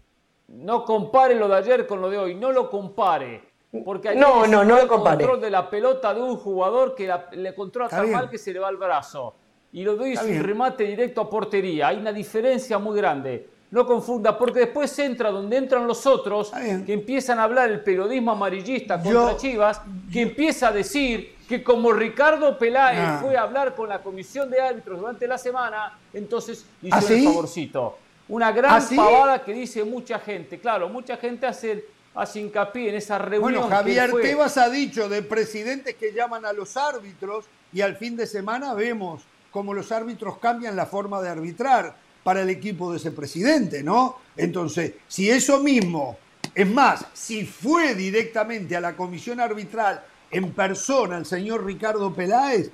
no compare lo de ayer con lo de hoy, no lo compare. Porque ayer no, no, no lo compare. control de la pelota de un jugador que le controla tan mal que se le va el brazo. Y lo de hoy es un remate directo a portería. Hay una diferencia muy grande. No confunda, porque después entra donde entran los otros, que empiezan a hablar el periodismo amarillista contra Chivas, que empieza a decir que como Ricardo Peláez ah. fue a hablar con la comisión de árbitros durante la semana, entonces hizo ¿Ah, el favorcito. Una gran ¿Ah, pavada que dice mucha gente. Claro, mucha gente hace, hace hincapié en esa reunión. Bueno, Javier Tebas ha dicho de presidentes que llaman a los árbitros y al fin de semana vemos cómo los árbitros cambian la forma de arbitrar para el equipo de ese presidente, ¿no? Entonces, si eso mismo, es más, si fue directamente a la comisión arbitral en persona el señor Ricardo Peláez,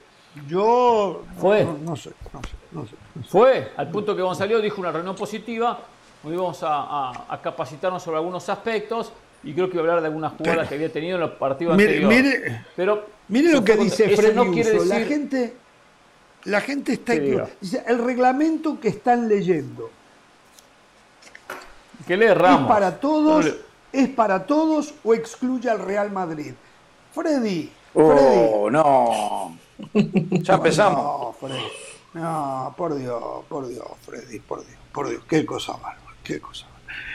yo fue. no sé, no sé. Fue, al punto que Gonzalo dijo una reunión positiva, íbamos a, capacitarnos sobre algunos aspectos y creo que iba a hablar de algunas jugadas que había tenido en los partidos mire, anteriores. Mire, Pero mire lo que dice Freddy no La gente, la gente está dice, el reglamento que están leyendo. ¿Qué lee Ramos? ¿Es para todos, es para todos o excluye al Real Madrid? Freddy. Oh, no. ya empezamos. No, Freddy. No, por Dios, por Dios, Freddy, por Dios, por Dios, qué cosa bárbara, qué cosa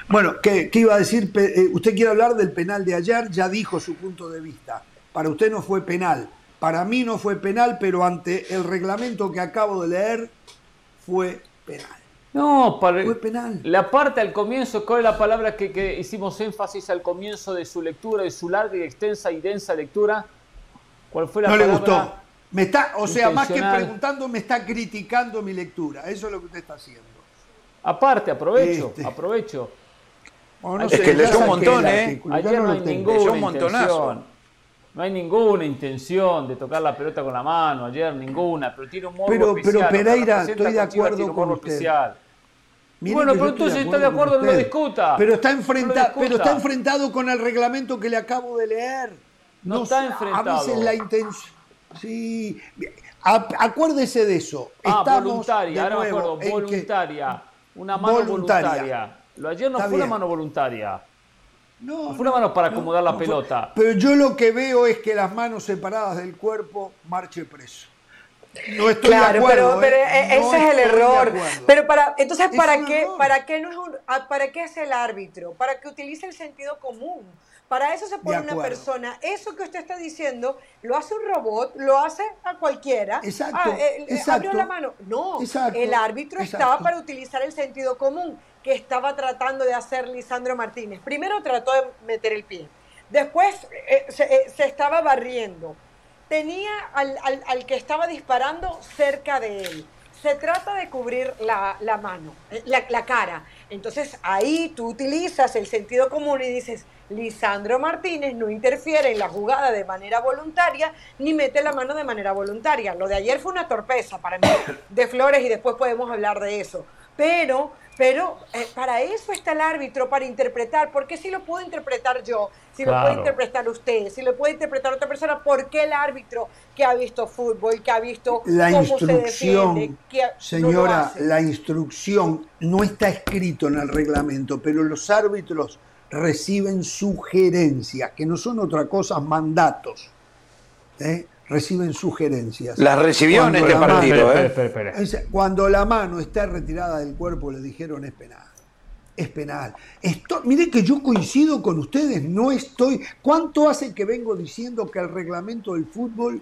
Bueno, ¿qué, iba a decir? Eh, usted quiere hablar del penal de ayer, ya dijo su punto de vista. Para usted no fue penal, para mí no fue penal, pero ante el reglamento que acabo de leer, fue penal. No, para, fue penal. La parte al comienzo, ¿cuál es la palabra que, que hicimos énfasis al comienzo de su lectura, de su larga y extensa y densa lectura? ¿Cuál fue la no palabra? le gustó. Me está, o sea, más que preguntando, me está criticando mi lectura. Eso es lo que usted está haciendo. Aparte, aprovecho, este. aprovecho. es que leyó un montón, ¿eh? Ayer no hay ninguna intención. No hay ninguna intención de tocar la pelota con la mano, ayer ninguna, pero tiene un modo pero, especial. Pero Pereira, estoy de acuerdo con usted. Especial. bueno, pero entonces está de acuerdo, no lo discuta. Pero está, enfrentado, pero está enfrentado con el reglamento que le acabo de leer. No, está enfrentado. A veces la intención Sí, acuérdese de eso. Ah, voluntaria, ahora me acuerdo, voluntaria. Una mano voluntaria. Lo ayer no fue una mano voluntaria. No, fue una mano para acomodar la pelota. Pero yo lo que veo es que las manos separadas del cuerpo marche preso. No estoy claro, de acuerdo. pero, pero ¿eh? ese No es el error. Pero para, entonces, Es ¿para qué, error. para qué no es un, ah, para qué es el árbitro? Para que utilice el sentido común. Para eso se pone una persona. Eso que usted está diciendo lo hace un robot, lo hace a cualquiera. Exacto, Ah, eh, exacto. abrió la mano. No, Exacto, el árbitro estaba para utilizar el sentido común que estaba tratando de hacer Lisandro Martínez. Primero trató de meter el pie. Después eh, se, eh, se estaba barriendo. Tenía al, al- al que estaba disparando cerca de él. Se trata de cubrir la, la mano, eh, la, la cara. Entonces ahí tú utilizas el sentido común y dices, Lisandro Martínez no interfiere en la jugada de manera voluntaria ni mete la mano de manera voluntaria. Lo de ayer fue una torpeza para mí de Flores y después podemos hablar de eso. Pero, pero eh, para eso está el árbitro, para interpretar. ¿Por qué si lo puedo interpretar yo? Si lo puede interpretar usted, si lo puede interpretar otra persona, ¿por qué el árbitro que ha visto fútbol, que ha visto La cómo se instrucción, defiende, que señora, la instrucción no está escrito en el reglamento, pero los árbitros reciben sugerencias, que no son otra cosa, mandatos. ¿eh? Reciben sugerencias. Las recibió en Cuando este la mano- partido, ¿eh? Cuando la mano está retirada del cuerpo, le dijeron es penal. Es penal. Esto, mire que yo coincido con ustedes, no estoy. ¿Cuánto hace que vengo diciendo que el reglamento del fútbol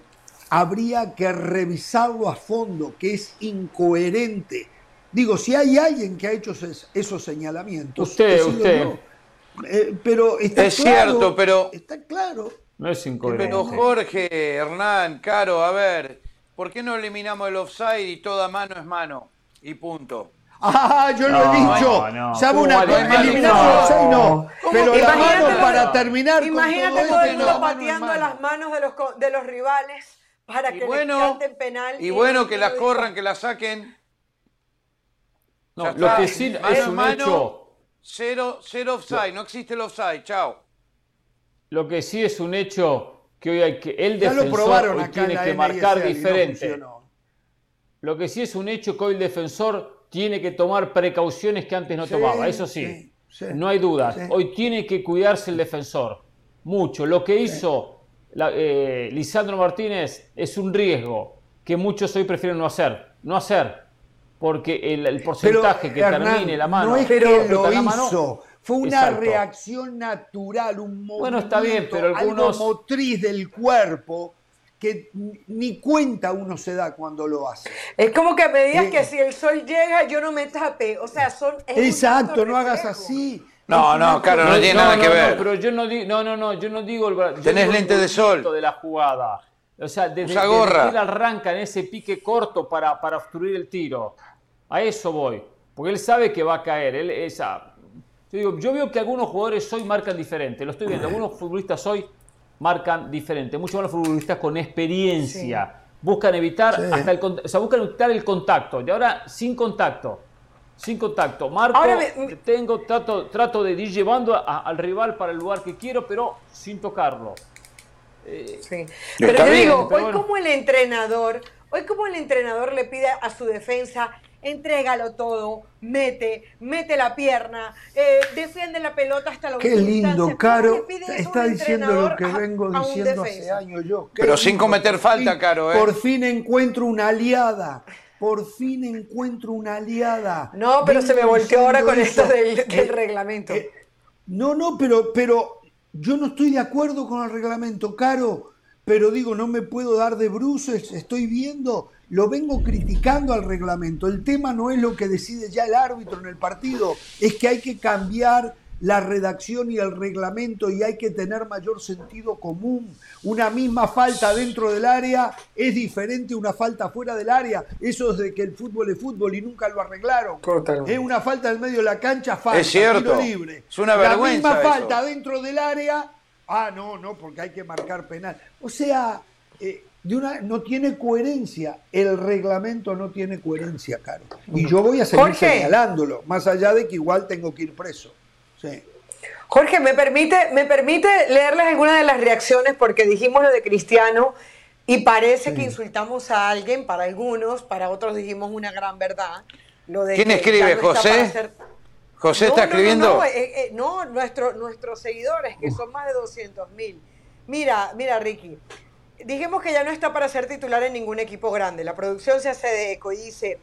habría que revisarlo a fondo, que es incoherente? Digo, si hay alguien que ha hecho esos, esos señalamientos. Usted, usted. yo. Eh, pero está Es claro, cierto, pero- Está claro. No es incoherente. Pero Jorge, Hernán, Caro, a ver, ¿por qué no eliminamos el offside y toda mano es mano? Y punto. Ah, yo lo he No, dicho. no. ¿Sabe ¿Cómo una cosa? No. los seis no. Pero la mano para terminar con Imagínate todo todo el mundo pateando mano. las manos de los, de los rivales para Y que bueno, les canten penal. y bueno que la lo corran, que la saquen. No, lo que sí es a un mano, hecho. Cero, cero offside, no existe el offside, chao. Lo que sí es un hecho que hoy hay que el Ya lo defensor probaron hoy acá tiene que marcar NISL diferente. Lo que sí es un hecho que hoy el defensor tiene que tomar precauciones que antes no Sí, tomaba, eso sí, sí, sí, no hay duda. sí. Hoy tiene que cuidarse el defensor, mucho. Lo que hizo la- eh, Lisandro Martínez es un riesgo que muchos hoy prefieren no hacer, no hacer, porque el, el Pero, porcentaje que Hernán, termine la mano, no es pero que lo mano- hizo, fue una Exacto. reacción natural, un movimiento, Bueno, está bien, pero algunos- algo motriz del cuerpo que ni cuenta uno se da cuando lo hace. Es como que me digas Eh. que si el sol llega yo no me tape. O sea, son. Exacto, acto no hagas así. No, no, claro, no tiene nada que no, ver. pero yo no digo, no, no, no, yo no digo el Tenés lente de sol. de la jugada. O sea, desde, desde gorra. que él arranca en ese pique corto para, para obstruir el tiro. A eso voy. Porque él sabe que va a caer. Él, esa, yo, digo, yo veo que algunos jugadores hoy marcan diferente. Lo estoy viendo. Algunos futbolistas hoy marcan diferente. Muchos más futbolistas con experiencia. Buscan evitar Sí. hasta el, o sea, buscan evitar el contacto. Y ahora sin contacto. Sin contacto. Marco, Ahora me- tengo, trato, trato de ir llevando a- al rival para el lugar que quiero, pero sin tocarlo. Sí. Pero bien, digo, pero hoy bueno. como el entrenador, hoy como el entrenador le pide a su defensa, entrégalo todo, mete, mete la pierna, eh, defiende la pelota hasta la Qué lindo, instancia. ¿Cómo Caro. a Está diciendo lo que a- vengo a un diciendo hace años yo. Qué Pero sin cometer falta, fin- Caro, ¿eh? Por fin encuentro una aliada. Por fin encuentro una aliada. No, pero se me volteó ahora con esto del Eh, reglamento. eh, no, no, pero, pero yo no estoy de acuerdo con el reglamento, Caro. Pero digo, no me puedo dar de bruces, estoy viendo, lo vengo criticando al reglamento. El tema no es lo que decide ya el árbitro en el partido, es que hay que cambiar la redacción y el reglamento y hay que tener mayor sentido común. Una misma falta dentro del área es diferente a una falta fuera del área. Eso es de que el fútbol es fútbol y nunca lo arreglaron. Totalmente. Es una falta en medio de la cancha, falta, Es cierto. tiro libre. Es una La vergüenza misma eso. falta dentro del área, ah, no, no, porque hay que marcar penal. O sea, eh, de una, no tiene coherencia. El reglamento no tiene coherencia, Caro. Y yo voy a seguir Jorge. señalándolo, más allá de que igual tengo que ir preso. Sí. Jorge, ¿me permite, ¿me permite leerles algunas de las reacciones? Porque dijimos lo de Cristiano y parece que insultamos a alguien, para algunos, para otros dijimos una gran verdad. Lo de ¿Quién escribe, José? José No, está no, no, escribiendo. No, eh, eh, no, nuestro- nuestros seguidores, que son más de 200 mil. Mira, mira, Ricky. Dijimos que ya no está para ser titular en ningún equipo grande. La producción se hace de eco y dice,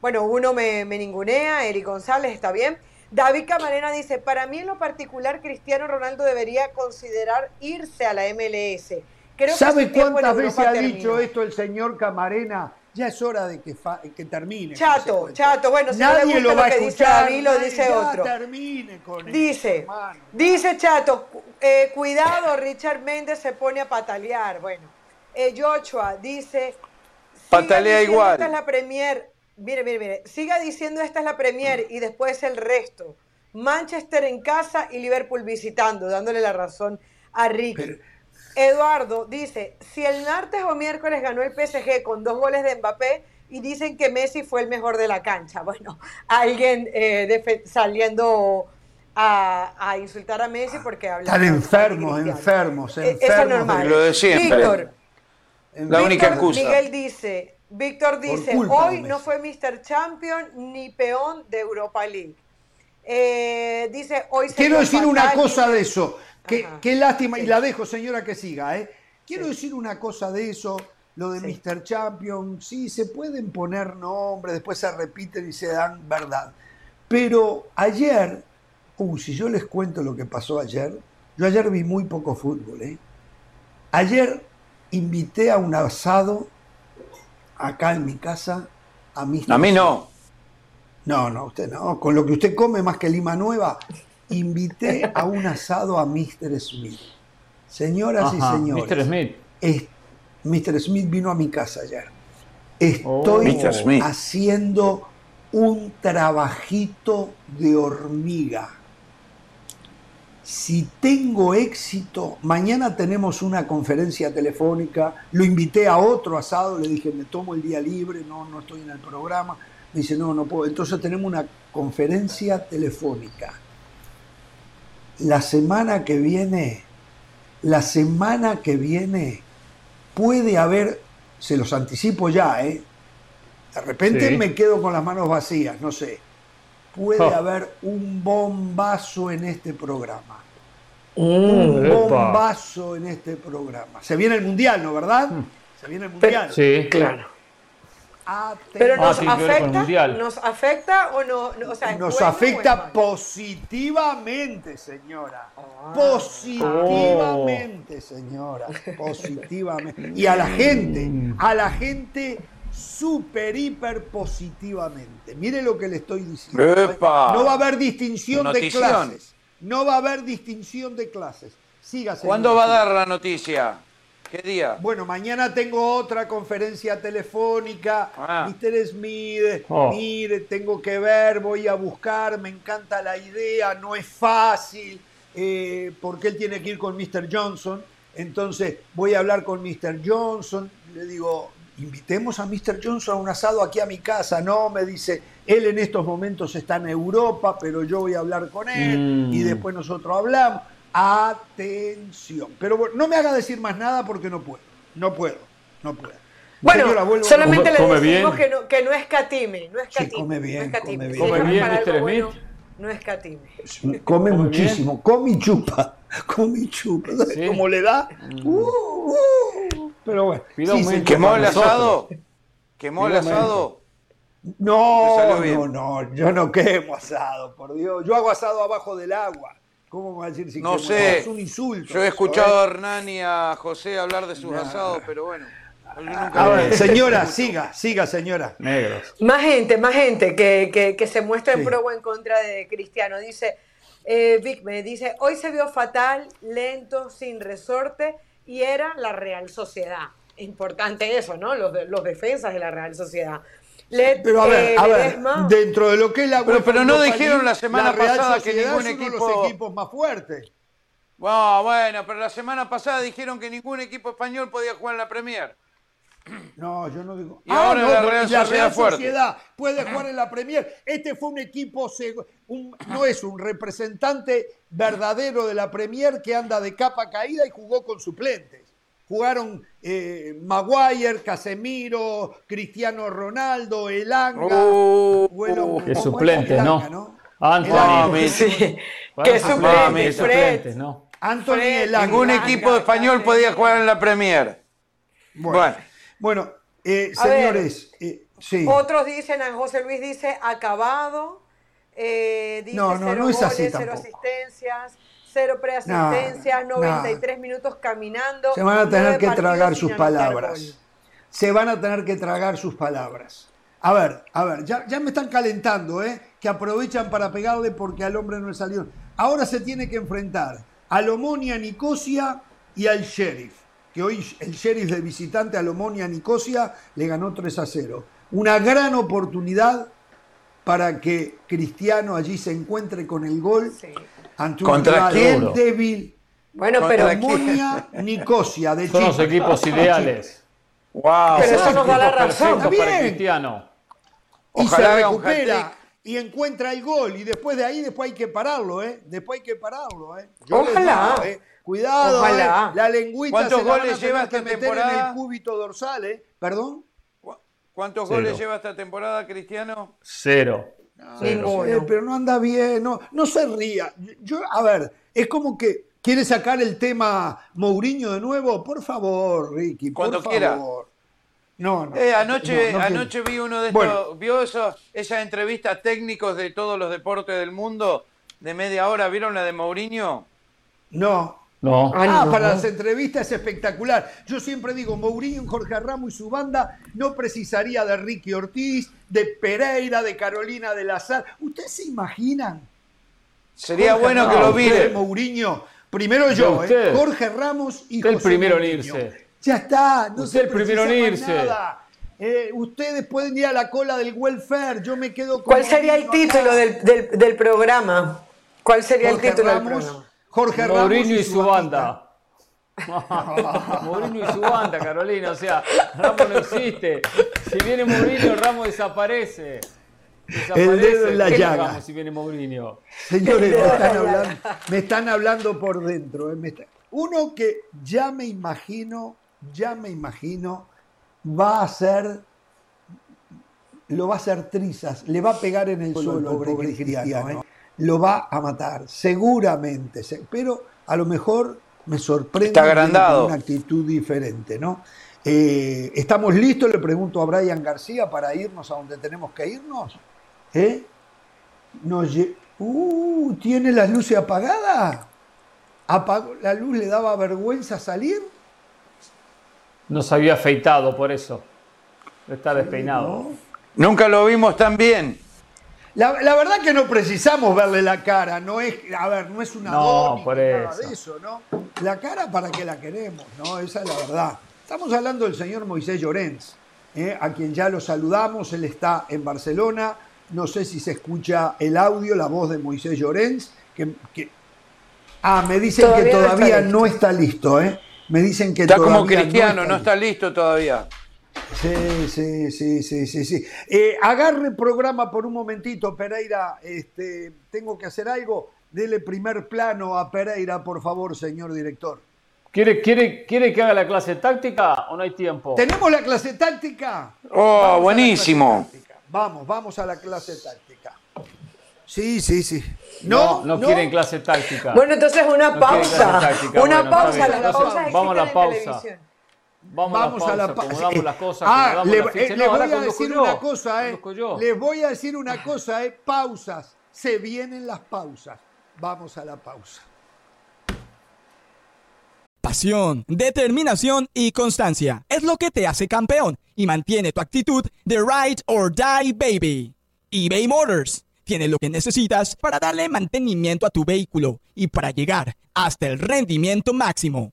bueno, uno me, me ningunea, Eric González está bien. David Camarena dice, para mí en lo particular Cristiano Ronaldo debería considerar irse a la MLS. Creo que ¿Sabe en cuántas veces ha dicho esto el señor Camarena? Ya es hora de que, fa- que termine. Chato, chato, bueno, si no le Nadie gusta lo va a que dice escuchar. David, lo nadie- dice otro. termine con Dice, dice Chato, eh, cuidado, Richard Méndez se pone a patalear. Bueno, eh, Joshua dice, Patalea igual. Esta es la Premier. Mire, mire, mire. Siga diciendo esta es la Premier y después el resto. Manchester en casa y Liverpool visitando, dándole la razón a Ricky. Eduardo dice, si el martes o miércoles ganó el PSG con dos goles de Mbappé y dicen que Messi fue el mejor de la cancha. Bueno, alguien eh, saliendo a, a insultar a Messi porque habla... Están enfermos, enfermos, Eh, Eso es enfermos. normal. Lo de siempre. Víctor, La única excusa. Miguel dice, Víctor dice, hoy no fue Mr. Champion ni peón de Europa League. Eh, dice, hoy se Quiero decir una cosa de eso. Qué, lástima, y la dejo, señora, que siga. ¿eh? Quiero Sí. decir una cosa de eso, lo de Sí. Mr. Champion. Sí, se pueden poner nombres, después se repiten y se dan verdad. Pero ayer, uh, si yo les cuento lo que pasó ayer, yo ayer vi muy poco fútbol. ¿eh? Ayer invité a un asado acá en mi casa a Mr. A mí no. No, no, usted no. Con lo que usted come más que Lima Nueva, invité a un asado a Mr. Smith. Señoras Ajá, y señores, Mr. Smith. es- Mr. Smith vino a mi casa ayer. Estoy. Smith. haciendo un trabajito de hormiga. Si tengo éxito, mañana tenemos una conferencia telefónica, lo invité a otro asado, le dije, me tomo el día libre, no, no estoy en el programa. Me dice, no, no puedo. Entonces tenemos una conferencia telefónica. La semana que viene, la semana que viene, puede haber, se los anticipo ya, ¿eh? De repente Sí. me quedo con las manos vacías, no sé. Puede Oh. haber un bombazo en este programa. Mm. Un Epa. bombazo en este programa. Se viene el mundial, ¿no verdad? Se viene el mundial. Sí. Claro. Atención. Pero Ah, nos el afecta, Mundial. nos afecta o no, no, o sea, ¿es Nos bueno afecta positivamente, señora. Ah. Positivamente, señora. Positivamente. Y a la gente, a la gente super, hiper positivamente. Mire lo que le estoy diciendo. ¿eh? ¡Epa! No va a haber distinción de clases. No va a haber distinción de clases. Siga, señora. ¿Cuándo va a dar la noticia? ¿Qué día? Bueno, mañana tengo otra conferencia telefónica. Ah. Mr. Smith, Oh. mire, tengo que ver, voy a buscar, me encanta la idea, no es fácil, eh, porque él tiene que ir con Mr. Johnson. Entonces voy a hablar con Mr. Johnson. Le digo, invitemos a Mr. Johnson a un asado aquí a mi casa. No, me dice, él en estos momentos está en Europa, pero yo voy a hablar con él Mm. y después nosotros hablamos. Atención. Pero bueno, no me haga decir más nada porque no puedo. No puedo. No puedo. Bueno, Señora, vuelvo- solamente le decimos que no, que no escatime, no escatime. come bien, no escatime. come bien. Come Mr. bueno, Smith. No escatime. Come Come muchísimo, come y chupa, come y chupa. ¿Sabes Sí. cómo le da? Uh, uh. Pero bueno. Pido sí. ¿Quemó el nosotros. asado? ¿Quemó el asado? ¿Te No, no, no, yo no quemo asado, por Dios. Yo hago asado abajo del agua. ¿Cómo me va a decir si No quemo? sé. Es un insulto. Yo he escuchado a. Hernán y a José hablar de sus asados, pero bueno. A ver, vi. señora, siga, siga, señora. Negros. Más gente, más gente que, que, que se muestra en Sí. pro o en contra de Cristiano. Dice, eh, Vic me dice, hoy se vio fatal, lento, sin resorte, y era la Real Sociedad. Importante eso, ¿no? Los, los defensas de la Real Sociedad. Le- Pero a ver, eh, a ver, dentro de lo que es la Pero- pero no dijeron la semana pasada que ningún es uno de equipo- los equipos más fuertes. Ah, bueno, pero la semana pasada dijeron que ningún equipo español podía jugar en la Premier. No, yo no digo. Y ahora la Real la Sociedad Real fuerte. Sociedad puede jugar en la Premier. Este fue un equipo, un- no es un representante verdadero de la Premier que anda de capa caída y jugó con suplentes. Jugaron eh, Maguire, Casemiro, Cristiano Ronaldo, Elanga. Oh, Bueno, Qué ¿cómo es suplentes, Elanga, ¿no? Anthony. Sí. Que suplentes, suplente, suplentes, Fred. ¿no? Anthony Fred, Elanga. Ningún equipo español podía jugar en la Premier. Bueno, Bueno. Bueno, eh, A ver. señores, eh, sí. Otros dicen, a José Luis dice acabado, eh, dice No, no, cero no es así goles, cero tampoco. asistencias, cero preasistencias, No, 93 minutos caminando. Se van a tener que tragar sus palabras. gol. Se van a tener que tragar sus palabras. A ver, a ver, ya, ya me están calentando, ¿eh? Que aprovechan para pegarle porque al hombre no le salió. Ahora se tiene que enfrentar al Omonia Nicosia y al Sheriff. Que hoy el Sheriff de visitante al Omonia Nicosia le ganó 3 a 0. Una gran oportunidad para que Cristiano allí se encuentre con el gol Sí. ante un ¿Contra rival débil. Bueno, pero, quién? Omonia Nicosia de Son los equipos ideales. Wow. Pero eso nos da la razón. Está para bien. Cristiano. y Ojalá se recupera y encuentra el gol y después de ahí después hay que pararlo, ¿eh? Después hay que pararlo, ¿eh? Ojalá. digo, ¿eh? Cuidado, Ojalá. ¿eh? La lengüita ¿Cuántos se la van goles lleva esta meter en temporada? el cúbito dorsal, ¿eh? ¿Perdón? ¿Cu- ¿Cuántos Cero. goles lleva esta temporada, Cristiano? Cero. Ninguno. Eh, pero no anda bien, no, no se ría. Yo, a ver, es como que quiere sacar el tema Mourinho de nuevo. Por favor, Ricky, por Cuando favor. quiera. No, no. Eh, anoche no, no anoche vi uno de estos, Bueno. ¿vio eso, esas entrevistas técnicos de todos los deportes del mundo de media hora? ¿Vieron la de Mourinho? No, No. Ah, no. para las entrevistas es espectacular. Yo siempre digo, Mourinho, Jorge Ramos y su banda no precisaría de Ricky Ortiz, de Pereira, de Carolina de la Sal. ¿Ustedes se imaginan? Sería Jorge bueno que lo miren. Mourinho. Primero yo, ¿eh? Jorge Ramos y Usted el primero en irse. Ya está, no Usted se el primero en precisa irse. más nada. Eh, ustedes pueden ir a la cola del welfare, yo me quedo con ¿Cuál sería el título del, del- del programa? ¿Cuál sería Jorge el título del programa? Jorge Ramos Mourinho y su banda. Mourinho y su banda, Carolina. O sea, Ramos no existe. Si viene Mourinho, Ramos desaparece. Desaparece. El dedo en la ¿Qué llaga. Ramos si viene Mourinho? Señores, me están hablando, me están hablando por dentro. eh, me está- Uno que ya me imagino, ya me imagino, va a hacer, lo va a hacer trizas, le va a pegar en el suelo al pobre Cristiano, eh, lo va a matar, seguramente, se- pero a lo mejor me sorprende con una actitud diferente, ¿no? Eh, ¿Estamos listos? Le pregunto a Brian García para irnos a donde tenemos que irnos. ¿Eh? Nos lle- uh, ¿Tiene las luces apagadas? Apagó, ¿La luz le daba vergüenza salir? No se había afeitado por eso. Está despeinado. ¿No? Nunca lo vimos tan bien. La, la verdad que no precisamos verle la cara, no es, a ver, no es una No, por nada eso. de eso, ¿no? La cara para que la queremos, ¿no? Esa es la verdad. Estamos hablando del señor Moisés Llorens, ¿eh? a quien ya lo saludamos, él está en Barcelona, no sé si se escucha el audio, la voz de Moisés Llorens, que, que- ah, me dicen Todavía que no está todavía listo. no está listo, ¿eh? Me dicen que Está como todavía Cristiano, no listo. está listo todavía. Sí, sí, sí, sí, sí, sí. Eh, agarre programa por un momentito, Pereira. Este, tengo que hacer algo. Dele primer plano a Pereira, por favor, señor director. ¿Quiere, quiere, ¿Quiere que haga la clase táctica o no hay tiempo? ¿Tenemos la clase táctica? Oh, Vamos la buenísimo. táctica. Vamos, vamos a la clase táctica. Sí, sí, sí. No, No, no, quieren clase táctica. Bueno, entonces una No pausa. táctica. Una Bueno, pausa. Entonces, pausas vamos a la pausa. Vamos, Vamos a a la la pausa. pausa. Acomodamos las cosas. Ah, le- la ficha. eh, No, les voy a decir yo. una cosa, eh. Les voy a decir una cosa, eh. Pausas. Se vienen las pausas. Vamos a la pausa. Pasión, determinación y constancia es lo que te hace campeón y mantiene tu actitud de ride or die baby. eBay Motors tiene lo que necesitas para darle mantenimiento a tu vehículo y para llegar hasta el rendimiento máximo.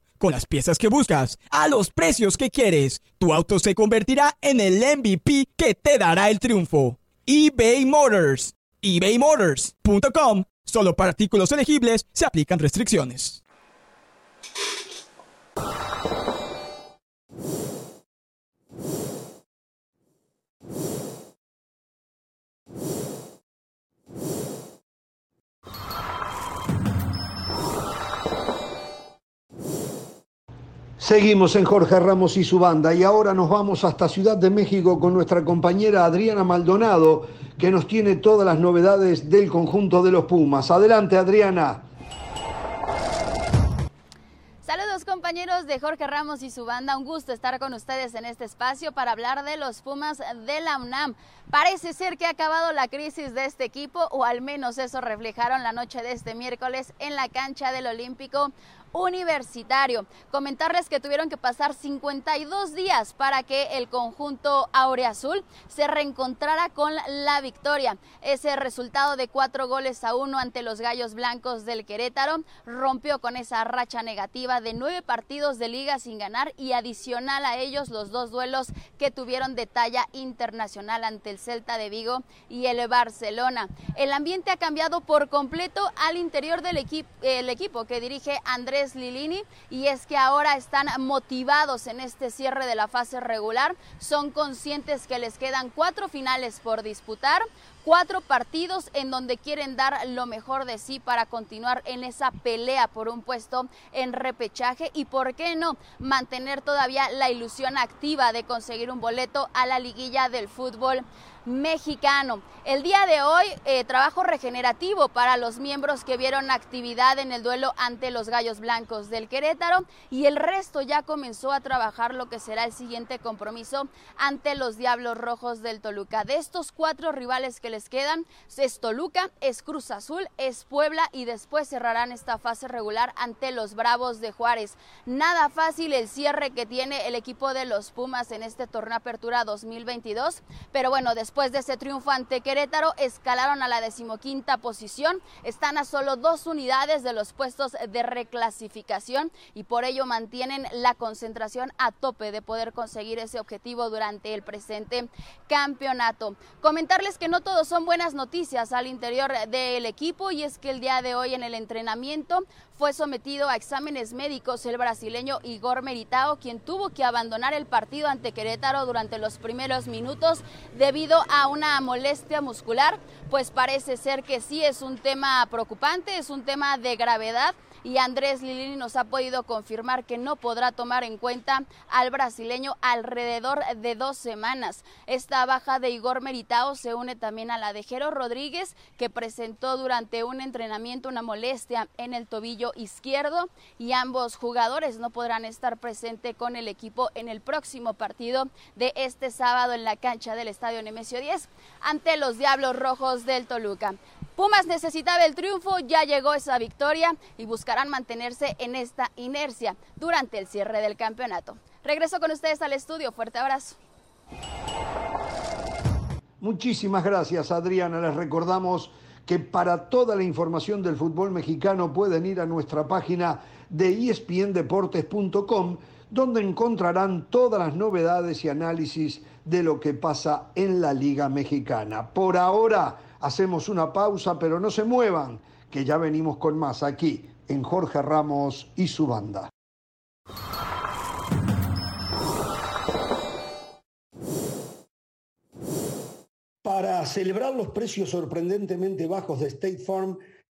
Con las piezas que buscas, a los precios que quieres, tu auto se convertirá en el MVP que te dará el triunfo. eBay Motors. ebaymotors.com Solo para artículos elegibles se aplican restricciones. Seguimos en Jorge Ramos y su banda y ahora nos vamos hasta Ciudad de México con nuestra compañera Adriana Maldonado que nos tiene todas las novedades del conjunto de los Pumas. Adelante Adriana. Saludos compañeros de Jorge Ramos y su banda, un gusto estar con ustedes en este espacio para hablar de los Pumas de la UNAM. Parece ser que ha acabado la crisis de este equipo, o al menos eso reflejaron la noche de este miércoles en la cancha del Olímpico universitario. Comentarles que tuvieron que pasar 52 días para que el conjunto aureazul se reencontrara con la victoria. Ese resultado de cuatro goles a uno ante los Gallos Blancos del Querétaro rompió con esa racha negativa de nueve partidos de liga sin ganar y adicional a ellos los dos duelos que tuvieron de talla internacional ante el Celta de Vigo y el Barcelona. El ambiente ha cambiado por completo al interior del equipo, el equipo que dirige Andrés Lilini y es que ahora están motivados en este cierre de la fase regular, son conscientes que les quedan cuatro finales por disputar, cuatro partidos en donde quieren dar lo mejor de sí para continuar en esa pelea por un puesto en repechaje y por qué no mantener todavía la ilusión activa de conseguir un boleto a la liguilla del fútbol mexicano. El día de hoy, eh, trabajo regenerativo para los miembros que vieron actividad en el duelo ante los Gallos Blancos del Querétaro y el resto ya comenzó a trabajar lo que será el siguiente compromiso ante los Diablos Rojos del Toluca. De estos cuatro rivales que les quedan, es Toluca, es Cruz Azul, es Puebla y después cerrarán esta fase regular ante los Bravos de Juárez. Nada fácil el cierre que tiene el equipo de los Pumas en este torneo Apertura 2022, pero bueno, después Después de ese triunfo ante Querétaro, escalaron a la decimoquinta posición. Están a solo dos unidades de los puestos de reclasificación y por ello mantienen la concentración a tope de poder conseguir ese objetivo durante el presente campeonato. Comentarles que no todos son buenas noticias al interior del equipo y es que el día de hoy en el entrenamiento fue sometido a exámenes médicos el brasileño Igor Meritao, quien tuvo que abandonar el partido ante Querétaro durante los primeros minutos debido a una molestia muscular, pues parece ser que sí es un tema preocupante, es un tema de gravedad y Andrés Lilini nos ha podido confirmar que no podrá tomar en cuenta al brasileño alrededor de dos semanas. Esta baja de Igor Meritao se une también a la de Jero Rodríguez, que presentó durante un entrenamiento una molestia en el tobillo izquierdo y ambos jugadores no podrán estar presentes con el equipo en el próximo partido de este sábado en la cancha del Estadio Nemesio 10 ante los Diablos Rojos del Toluca. Pumas necesitaba el triunfo, ya llegó esa victoria y buscarán mantenerse en esta inercia durante el cierre del campeonato. Regreso con ustedes al estudio, fuerte abrazo. Muchísimas gracias Adriana, les recordamos que para toda la información del fútbol mexicano pueden ir a nuestra página de espndeportes.com donde encontrarán todas las novedades y análisis de lo que pasa en la Liga Mexicana. Por ahora hacemos una pausa, pero no se muevan, que ya venimos con más aquí en Jorge Ramos y su banda. Para celebrar los precios sorprendentemente bajos de State Farm,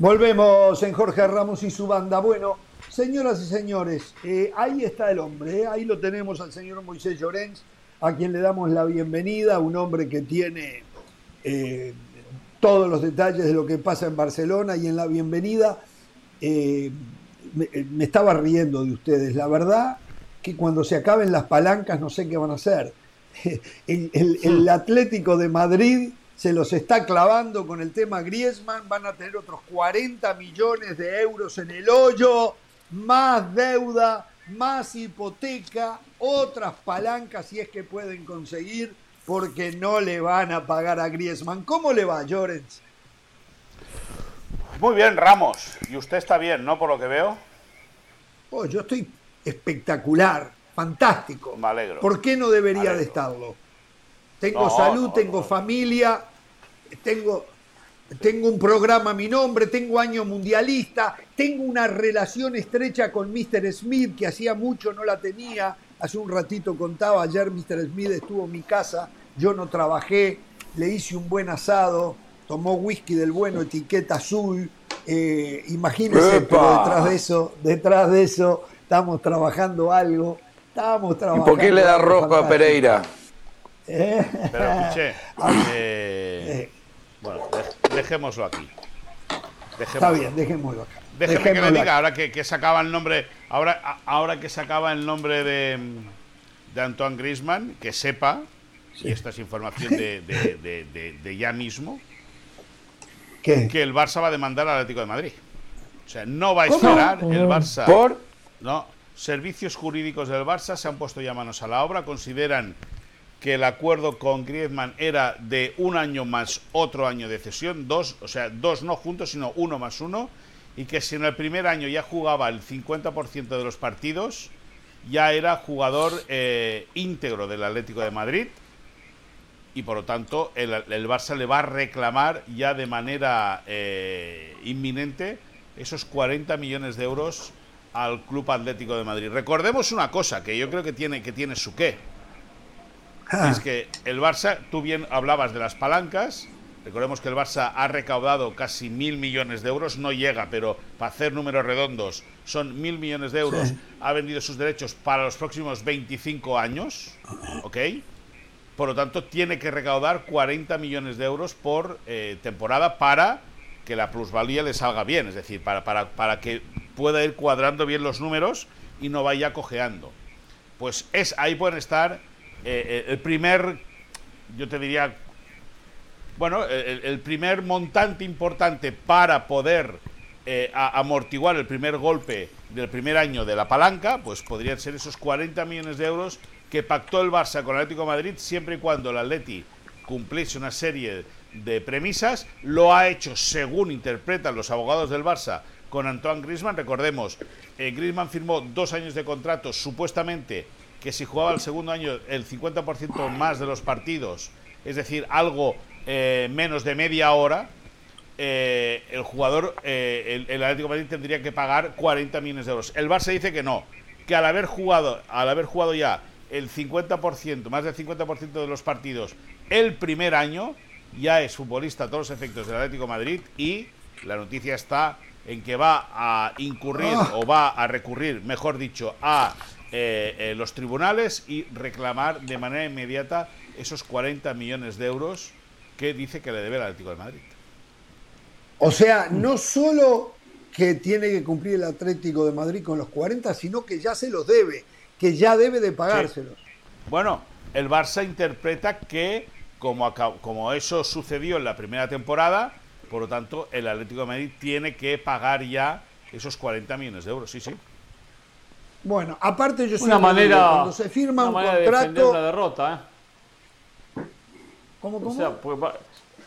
Volvemos en Jorge Ramos y su banda. Bueno, señoras y señores, eh, ahí está el hombre, eh, ahí lo tenemos al señor Moisés Llorens, a quien le damos la bienvenida, un hombre que tiene eh, todos los detalles de lo que pasa en Barcelona y en la bienvenida. Me, estaba riendo de ustedes, la verdad que cuando se acaben las palancas no sé qué van a hacer. el Atlético de Madrid se los está clavando con el tema Griezmann, van a tener otros 40 millones de euros en el hoyo, más deuda, más hipoteca, otras palancas si es que pueden conseguir, porque no le van a pagar a Griezmann. ¿Cómo le va, Llorens? Muy bien, Ramos. Y usted está bien, ¿no? Por lo que veo. Oh, yo estoy espectacular, fantástico. Me alegro. ¿Por qué no debería de estarlo? Tengo No, salud, no, tengo familia, tengo, tengo un programa a mi nombre, tengo año mundialista, tengo una relación estrecha con Mr. Smith, que hacía mucho no la tenía. Hace un ratito contaba, ayer Mr. Smith estuvo en mi casa, yo no trabajé, le hice un buen asado, tomó whisky del bueno, etiqueta azul. Eh, imagínense, ¡Epa! pero detrás de eso, detrás de eso, estamos trabajando algo. Estamos ¿Y trabajando. por qué le da rojo a. Pereira? Pero escuché. eh, bueno, dej- dejémoslo aquí. Está bien, dejémoslo acá. Déjeme que le Dejémoslo diga, acá. ahora que, que sacaba el nombre, ahora, ahora que sacaba el nombre de, de Antoine Griezmann, que sepa, y esta es información de, de- de- de- de ya mismo, ¿Qué? que el Barça va a demandar al Atlético de Madrid. O sea, no va a ¿Cómo? esperar el Barça. ¿Por? No, servicios jurídicos del Barça se han puesto ya manos a la obra, consideran que el acuerdo con Griezmann era de un año más otro año de cesión, dos, o sea, dos no juntos, sino uno más uno, y que si en el primer año ya jugaba el 50% de los partidos, ya era jugador eh, íntegro del Atlético de Madrid, y por lo tanto el, el Barça le va a reclamar ya de manera eh, inminente esos 40 millones de euros al Club Atlético de Madrid. Recordemos una cosa que yo creo que tiene, que tiene su qué. Ah. Es que el Barça, tú bien hablabas de las palancas, recordemos que el Barça ha recaudado casi mil millones de euros, no llega, pero para hacer números redondos son mil millones de euros, Sí. ha vendido sus derechos para los próximos 25 años, ¿ok? Por lo tanto, tiene que recaudar 40 millones de euros por eh, temporada para que la plusvalía le salga bien, es decir, para, para, para que pueda ir cuadrando bien los números y no vaya cojeando. Pues es ahí pueden estar eh, eh, el primer, yo te diría, bueno, el, el primer montante importante para poder eh, amortiguar el primer golpe del primer año de la palanca, pues podrían ser esos 40 millones de euros que pactó el Barça con el Atlético Madrid siempre y cuando el Atleti cumpliese una serie de premisas. Lo ha hecho según interpretan los abogados del Barça con Antoine Griezmann. Recordemos, eh, Griezmann firmó dos años de contrato supuestamente que si jugaba el segundo año el 50% más de los partidos, es decir, algo eh, menos de media hora, eh, el jugador, eh, el, el Atlético de Madrid tendría que pagar 40 millones de euros. El Barça dice que no, que al haber jugado, al haber jugado ya el 50%, más del 50% de los partidos el primer año, ya es futbolista a todos los efectos del Atlético de Madrid y la noticia está en que va a incurrir Ah. o va a recurrir, mejor dicho, a eh, eh, los tribunales y reclamar de manera inmediata esos 40 millones de euros que dice que le debe el Atlético de Madrid. O sea, no solo que tiene que cumplir el Atlético de Madrid con los 40, sino que ya se los debe, que ya debe de pagárselos. Bueno, el Barça interpreta que como, como eso sucedió en la primera temporada, por lo tanto, el Atlético de Madrid tiene que pagar ya esos 40 millones de euros. Sí, sí. Bueno, aparte yo Una siempre manera, digo, cuando se firma una un manera de contrato, la derrota, ¿eh? ¿Cómo, O cómo? sea, pues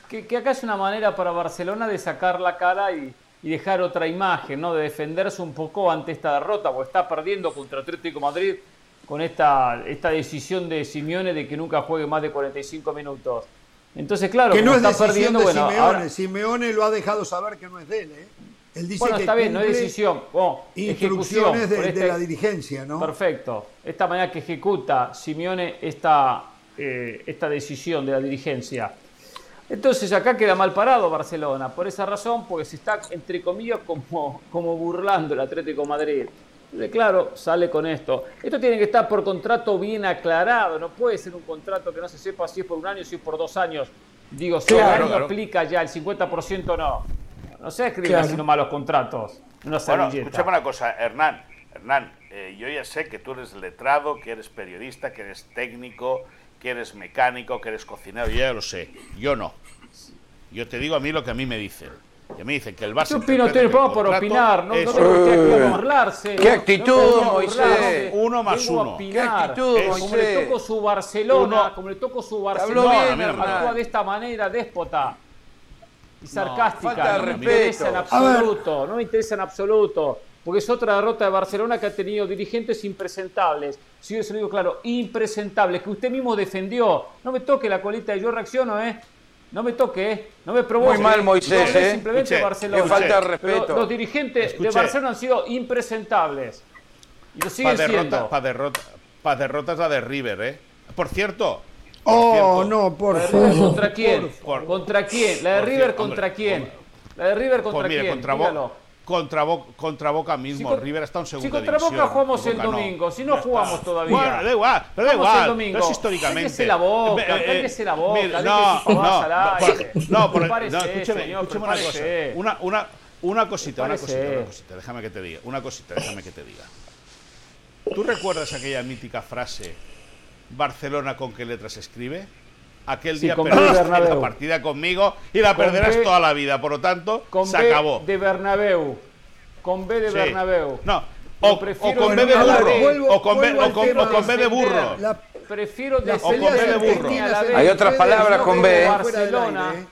que, que acá es una manera para Barcelona de sacar la cara y, y dejar otra imagen, ¿no? De defenderse un poco ante esta derrota, porque está perdiendo contra Atlético de Madrid con esta, esta decisión de Simeone de que nunca juegue más de 45 minutos. Entonces, claro, que no es está perdiendo, de bueno, Simeone. ahora- Simeone lo ha dejado saber que no es de él. ¿eh? Él dice bueno, que está bien, no es decisión. Bueno, ejecución. instrucciones de, de este- la dirigencia, ¿no? Perfecto. Esta manera que ejecuta Simeone esta, eh, esta decisión de la dirigencia. Entonces acá queda mal parado Barcelona, por esa razón, porque se está, entre comillas, como, como burlando el Atlético de Madrid. Entonces, claro, sale con esto. Esto tiene que estar por contrato bien aclarado, no puede ser un contrato que no se sepa si es por un año, si es por dos años. Digo, si Claro, el año claro. aplica ya el 50% no. No se escriben Claro. así nomás los contratos. Una Bueno, escúchame una cosa, Hernán. Hernán, eh, yo ya sé que tú eres letrado, que eres periodista, que eres técnico, que eres mecánico, que eres cocinero, yo ya lo sé. Yo no. Yo te digo a mí lo que a mí me dicen. A mí dicen que el Barça... Yo opino, estoy que por opinar, no, es- no tengo que burlarse. ¿Qué actitud, que Moisés? Uno más uno. opinar. ¿Qué actitud, Como le tocó su Barcelona, Uno- como le tocó su habló Barcelona, me actúa de esta manera déspota y sarcástica. falta de no me interesa en absoluto, no me interesa en absoluto. Porque es otra derrota de Barcelona que ha tenido dirigentes impresentables. Si yo se lo digo claro, impresentables, que usted mismo defendió. No me toque la colita y yo reacciono, ¿eh? No me toque, ¿eh? No me provoque. Muy mal, Moisés, No, ¿eh? Simplemente Barcelona. falta de Pero respeto. los dirigentes de Barcelona han sido impresentables. Y lo siguen Para siendo. derrota, pa derrota, pa derrotas la de River, ¿eh? Por cierto... por Oh, cierto, no, por ¿La de favor. Contra quién? Por- ¿Contra quién? ¿La de River cierto, contra hombre, quién? hombre. ¿La de River contra Pues mire, quién? contra, Dígalo. Contra, Bo- contra Boca Si mismo. River está en Si segunda contra división. Boca jugamos el no. domingo, si no jugamos todavía. Bueno, da igual, pero da el igual. domingo. No es históricamente. Cállese la boca, Eh, eh, cállese la boca, mire, no, no, aire. no, por- no, escúcheme, señor, escúcheme una cosa. Una, una, una cosita, una cosita, una cosita. Déjame que te diga. Una cosita, déjame que te diga. ¿Tú recuerdas aquella mítica frase Barcelona con qué letras se escribe? Aquel Sí, día de Bernabéu. la partida conmigo y la Con perderás B- toda la vida. Por lo tanto, Con se B acabó. de Bernabéu. Con B de Sí. Bernabéu. No, o, o prefiero con B de no burro. de- o con B, o con, tema o con B de burro. La- Prefiero Las O con B de burro. a la vez. Hay otras palabras con B, ¿eh? Barcelona. Aire,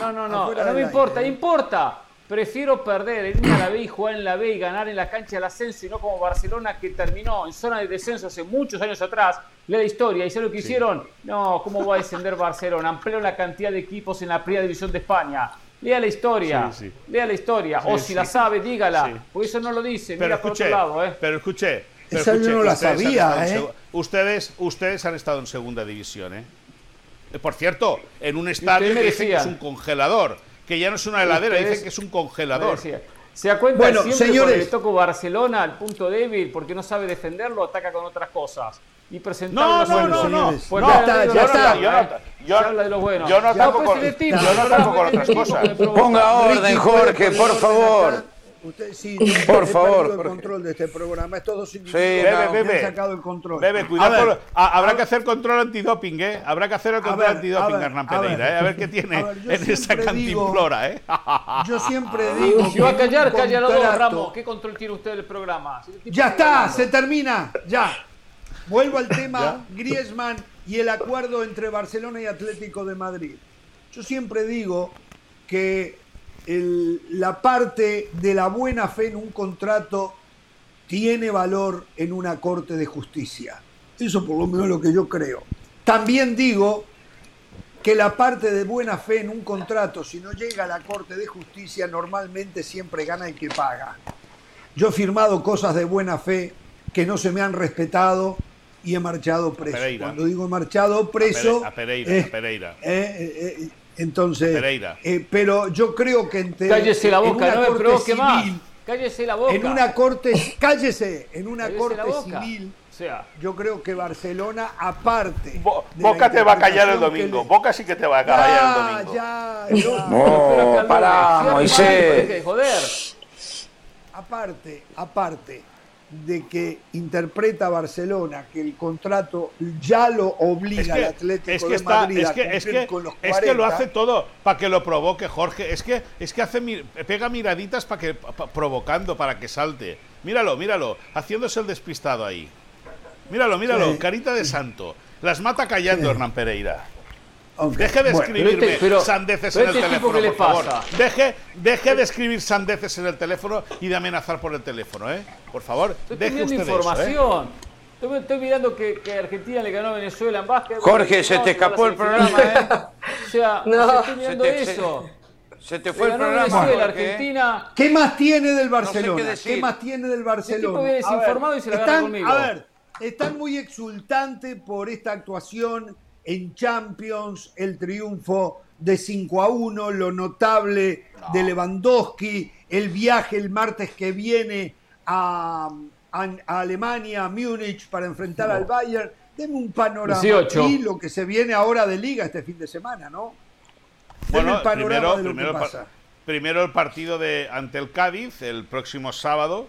No, no, no, no me importa, aire. importa. Prefiero perder, irme a la B y jugar en la B y ganar en la cancha del ascenso y no como Barcelona que terminó en zona de descenso hace muchos años atrás. Lea la historia y sé lo que hicieron. No, ¿cómo va a descender Barcelona? Ampliaron la cantidad de equipos en la primera división de España. Lea la historia, Sí, sí. lea la historia. Sí, o si sí. la sabe, dígala. Sí. Porque eso no lo dice. Pero Mira por otro lado, ¿eh? pero escuché. pero Esa yo escuché, no la ustedes han sabía, estado en ¿eh? Ustedes, ustedes han estado en segunda división, ¿eh? Eh, Por cierto, en un estadio que es un congelador, que ya no es una heladera, Ustedes- dicen que es un congelador. Decía, ¿Se da cuenta? Bueno, Siempre señores. cuando le toco Barcelona, el punto débil, porque no sabe defenderlo, ataca con otras cosas. Y presentar No, los no, buenos. no, no. Pues nada, está, ya no, está. no, Yo no- yo- Se habla de los buenos. yo no ataco con- yo no ¿verdad? ataco con otras cosas. Ponga orden, Jorge, ¿puede por favor. Acá? Usted, sí, Por favor, el control de este programa. Estos dos Sí, han Bebe, sacado el control. Bebe, A cuidado. ver, con- a- habrá a- que hacer control antidoping, ¿eh? Habrá que hacer el control ver, antidoping, Hernán. Pereira, ¿eh? A ver qué tiene ver, en esa cantimplora, ¿eh? Yo siempre digo. Si va a callar, calla los Ramos. ¿Qué control tiene usted del programa? Ya está, hablando. se termina, ya. Vuelvo al tema Griezmann y el acuerdo entre Barcelona y Atlético de Madrid. Yo siempre digo que el- la parte de la buena fe en un contrato tiene valor en una corte de justicia. Eso por lo menos es lo que yo creo. También digo que la parte de buena fe en un contrato, si no llega a la corte de justicia, normalmente siempre gana el que paga. Yo he firmado cosas de buena fe que no se me han respetado y he marchado preso. Cuando digo he marchado preso... A Pereira, eh, a Pereira. eh, eh, eh, entonces, Pereira. eh, pero yo creo que entre, Cállese la en boca, una no me corte más. civil, Cállese la boca. en una corte, cállese, en una Cállese corte civil, O sea, yo creo que Barcelona, aparte. Bo- Boca te va a callar el domingo. le- Boca sí que te va a callar el Ya, domingo. ya, ya. No, pará, Cierre, Moisés. Joder. Aparte, aparte de que interpreta Barcelona que el contrato ya lo obliga Es al que, Atlético es que de está, Madrid es a que, es cumplir que, con los es que lo 40. hace todo para que lo provoque Jorge. Es que, es que hace pega miraditas para que pa- provocando para que salte. Míralo, míralo, haciéndose el despistado ahí. Míralo, míralo, Sí. carita de santo. Las mata callando Hernán Pereira. Deje de bueno, escribirme pero este- pero- sandeces pero en el este teléfono, ¿qué le por favor. pasa? Deje, deje de escribir sandeces en el teléfono y de amenazar por el teléfono, ¿eh? Por favor, Estoy deje usted eso, ¿eh? información. Estoy, estoy mirando que, que Argentina le ganó a Venezuela en básquet. Jorge, se te escapó el programa, semifinales. O sea, No. estoy mirando Se te- se- eso. Se te Le fue el programa. Venezuela, Jorge, ¿eh? Argentina. ¿Qué más tiene del sé Barcelona? qué qué, decir. más tiene del tipo Barcelona? viene A ver, desinformado y se la agarra están, conmigo. A ver, están muy exultantes por esta actuación en Champions, el triunfo de 5 a 1, lo notable de Lewandowski, el viaje el martes que viene a, a- a Alemania, a Múnich, para enfrentar al Bayern. Deme un panorama 18. y lo que se viene ahora de liga este fin de semana, ¿no? Deme Bueno, el panorama primero, de lo primero, que pa- pasa. primero el partido de ante el Cádiz el próximo sábado,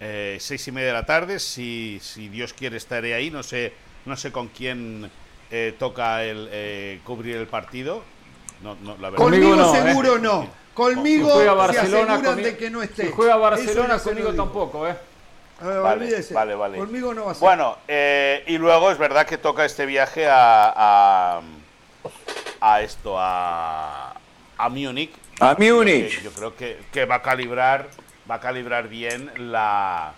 eh, seis y media de la tarde. Si, si Dios quiere estaré ahí. No sé, no sé con quién eh, toca el, eh, cubrir el partido. No, no, la verdad. Conmigo no, ¿eh? seguro no. Conmigo Si juega se Barcelona, aseguran conmi- de que no esté. Si juega Barcelona, conmigo tampoco, ¿eh? Vale, olvídese. vale, vale. Conmigo no va a ser. Bueno, eh, y luego es verdad que toca este viaje a, a, a esto, a, a Múnich. A Múnich. Yo creo que, que va a calibrar, va a calibrar bien la,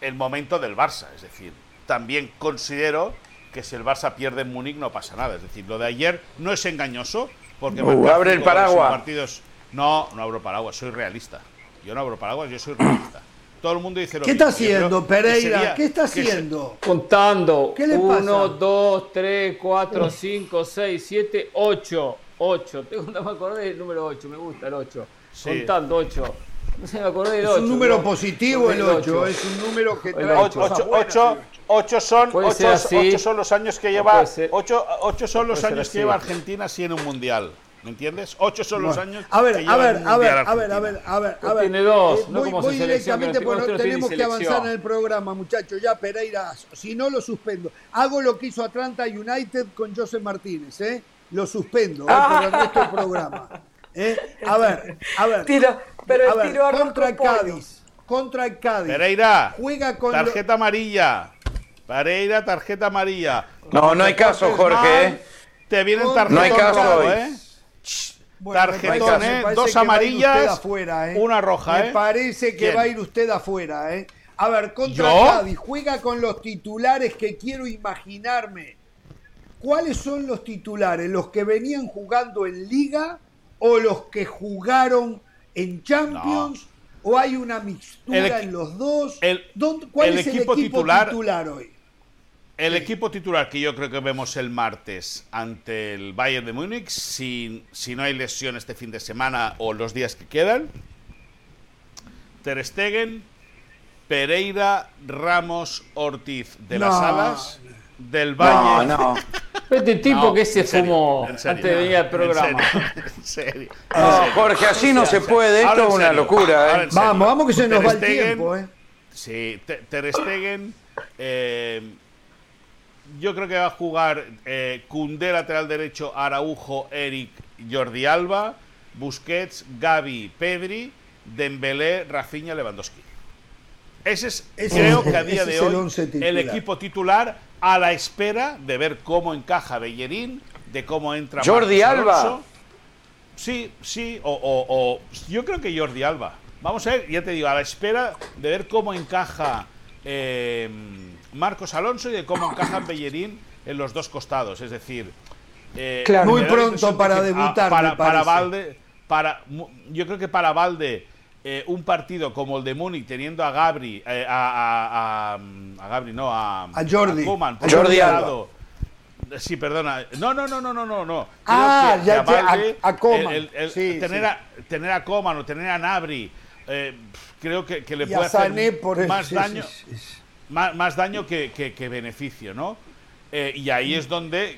el momento del Barça. Es decir, también considero que si el Barça pierde en Múnich no pasa nada. Es decir, lo de ayer no es engañoso porque Uh, marcar abre el cinco paraguas. partidos. No, no abro paraguas, soy realista. Yo no abro paraguas, yo soy realista. Todo el mundo dice lo ¿Qué mismo. está haciendo, que Pereira? sería- ¿Qué está que se- haciendo? Contando. ¿Qué le 1, pasa? 2, 3, 4, 5, 6, 7, 8. 8. Tengo, no me acordé del número 8. Me gusta el 8. Sí. Contando 8. No se me acordé del Es 8. un número ¿no? positivo el Acordé 8, del es un número que trae ocho. cosas Ocho, buenas. ocho, ocho son, son los años que lleva, puede ser- ocho, ocho son los años así. que lleva Argentina así en un mundial. ¿Me entiendes? Ocho son los Bueno, años a ver, que a ver, a ver, a ver, a ver, a ver, a ver. tiene dos, Eh, no voy, como voy directamente que porque no tenemos que avanzar en el programa, muchachos. Ya Pereira, si no lo suspendo. Hago lo que hizo Atlanta United con José Martínez, ¿eh? Lo suspendo ¿eh? por el resto del programa. ¿Eh? A ver, a ver. Tiro, pero a el ver, tiro a contra el. Cádiz. Contra el Cádiz. Pereira, Juega con lo- tarjeta amarilla. Pereira, tarjeta amarilla. No, no hay caso, Jorge, ¿eh? Te vienen tarjetas No hay caso hoy. ¿eh? Bueno, Tarjetón, ¿eh? me parece Dos amarillas, afuera, ¿eh? una roja, Me ¿eh? parece que va a ir usted afuera, ¿eh? A ver, contra ¿Yo? Cádiz, juega con los titulares que quiero imaginarme. ¿Cuáles son los titulares? ¿Los que venían jugando en Liga o los que jugaron en Champions? ¿O hay una mixtura El en los dos? el- ¿Dónde- ¿Cuál el es el equipo equipo titular- titular hoy? El equipo titular que yo creo que vemos el martes ante el Bayern de Múnich, si, si no hay lesión este fin de semana o los días que quedan, Ter Stegen, Pereira, Ramos, Ortiz de las. Alas, del No, Valle. no. Este tipo No, que se serio, fumó serio, antes de venir al en programa. serio, En serio. No, Jorge, así no se puede. Esto es una serio, locura, ¿eh? Vamos, vamos que se nos va el tiempo, ¿eh? Sí, Te- Ter Stegen. eh, yo creo que va a jugar eh, Koundé lateral derecho, Araujo, Eric, Jordi Alba, Busquets, Gavi, Pedri, Dembélé, Rafinha, Lewandowski. Ese es, Ese creo que a día de el hoy, el, equipo titular a la espera de ver cómo encaja Bellerín, de cómo entra Jordi Marcos Alba. Alonso. Sí, sí, o, o- o- yo creo que Jordi Alba. Vamos a ver, ya te digo, a la espera de ver cómo encaja eh, Marcos Alonso y de cómo encaja Bellerín en los dos costados. Es decir, eh, Claro. Muy pronto para que, debutar, ah, para, me para. Valde, para, mu- yo creo que para Valde, eh, un partido como el de Múnich, teniendo a Gabri, eh, a, a- a- a Gabri, no, a, A Jordi. Koeman, Jordi lado. Sí, perdona. No, no, no, no, no, no. no. Creo Ah, que- ya que a- Valde, a Koeman. el- el- Sí, tener, sí. A, tener a Coman o tener a Nabri, eh, creo que, que le Y puede hacer por más sí, daño. Más, más daño que, que- que beneficio, ¿no? Eh, y ahí es donde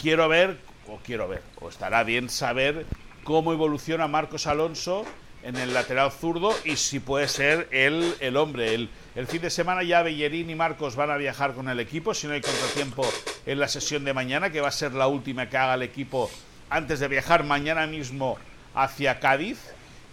quiero ver, o quiero ver, o estará bien saber cómo evoluciona Marcos Alonso en el lateral zurdo y si puede ser él el hombre. El, fin de semana ya Bellerín y Marcos van a viajar con el equipo, si no hay contratiempo en la sesión de mañana, que va a ser la última que haga el equipo antes de viajar mañana mismo hacia Cádiz.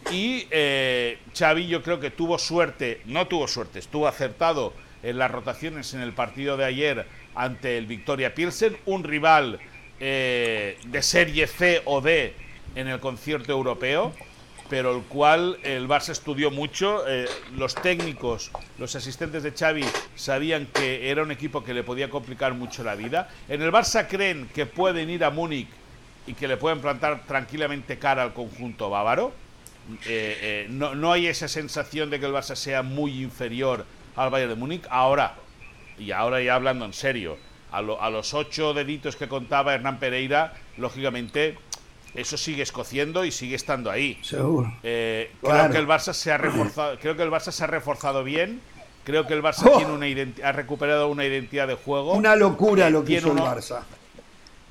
Y eh, Xavi yo creo que tuvo suerte, no tuvo suerte, estuvo acertado en las rotaciones en el partido de ayer ante el Victoria Pilsen, un rival eh, de serie C o D en el concierto europeo, pero el cual el Barça estudió mucho, eh, los técnicos, los asistentes de Xavi sabían que era un equipo que le podía complicar mucho la vida. En el Barça creen que pueden ir a Múnich y que le pueden plantar tranquilamente cara al conjunto bávaro. Eh, eh, no, no hay esa sensación de que el Barça sea muy inferior al Bayern de Múnich. Ahora, y ahora ya hablando en serio, a, a los ocho deditos que contaba Hernán Pereira, lógicamente eso sigue escociendo y sigue estando ahí. Seguro. Eh, Claro. Creo que el Barça se ha reforzado, creo que el Barça se ha reforzado bien. Creo que el Barça ¡Oh! tiene una ha recuperado una identidad de juego. Una locura lo que Tiene hizo el Barça.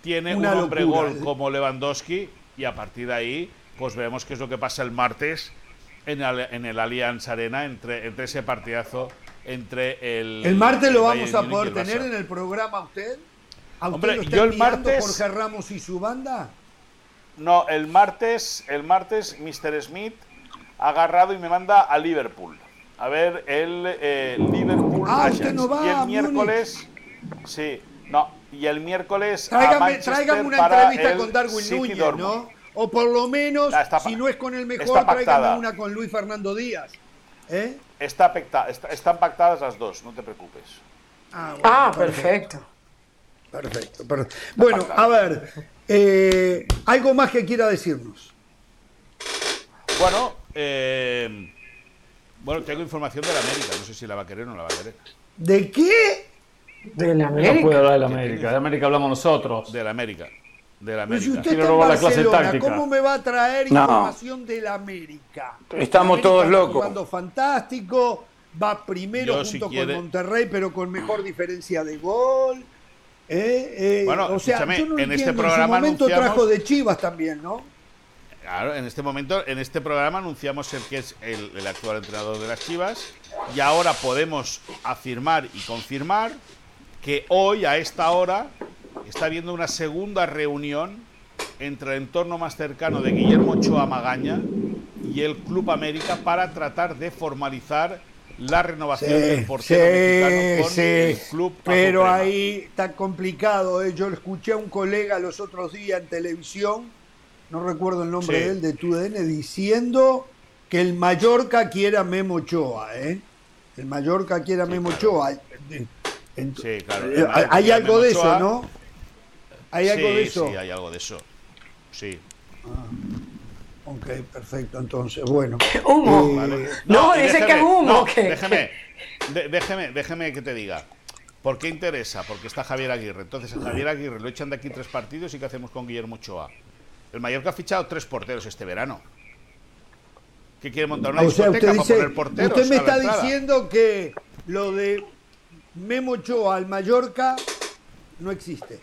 tiene Una un hombre locura. gol como Lewandowski y a partir de ahí pues veremos qué es lo que pasa el martes en el, en el Allianz Arena entre, entre ese partidazo entre el ¿El martes lo vamos Bayern a poder tener en el programa usted? ¿A usted Hombre, lo está yo el martes- Jorge Ramos y su banda? No, el martes, el martes, Mr. Smith ha agarrado y me manda a Liverpool. A ver, el eh, Liverpool Ah, usted no va y el a miércoles, sí, no, y el miércoles Tráigame, una para entrevista con Darwin City Núñez, Dortmund. ¿no? O por lo menos, Ah, está si no es con el mejor, tráigame una con Luis Fernando Díaz. ¿Eh? Está pacta- está- están pactadas las dos, no te preocupes. Ah, Ah, perfecto. Perfecto, perfecto. Bueno, a ver, eh, algo más que quiera decirnos. Bueno, eh, bueno, tengo información de la América, no sé si la va a querer o no la va a querer. ¿De qué? De la No puede hablar de la América. De América hablamos nosotros. De la América. De la Pero si América. usted está en la Barcelona, táctica. ¿cómo me va a traer No. información de la América? Estamos La América todos está locos. Jugando fantástico, va primero Yo, junto si con quiere- Monterrey, pero con mejor diferencia de gol. Eh, eh, Bueno, o sea, escúchame, yo no en este programa en su momento trajo de Chivas también, ¿no? Claro, en este momento, en este programa anunciamos el que es el, el actual entrenador de las Chivas y ahora podemos afirmar y confirmar que hoy a esta hora está habiendo una segunda reunión entre el entorno más cercano de Guillermo Ochoa Magaña y el Club América para tratar de formalizar la renovación del portero mexicano con el Club pero ahí está complicado. ¿eh? Yo escuché a un colega los otros días en televisión, no recuerdo el nombre Sí. de él, de TUDN, diciendo que el Mallorca quiere a Memo Ochoa. ¿eh? El Mallorca quiere a Memo Ochoa. En- Sí, claro. eh, hay algo de eso. ¿no? Hay algo Sí, de eso. Sí, hay algo de eso. Sí. Ok, perfecto. Entonces, bueno. Humo. Eh, Vale. No, y dice déjeme- que es humo, no, que- Déjeme, de- déjeme, déjeme que te diga. ¿Por qué interesa? Porque está Javier Aguirre. Entonces, a Javier Aguirre lo echan de aquí tres partidos y ¿qué hacemos con Guillermo Ochoa? El Mallorca ha fichado tres porteros este verano. ¿Qué quiere montar una o sea, discoteca usted para dice, poner porteros? usted me está diciendo que lo de Memo Ochoa al Mallorca no existe.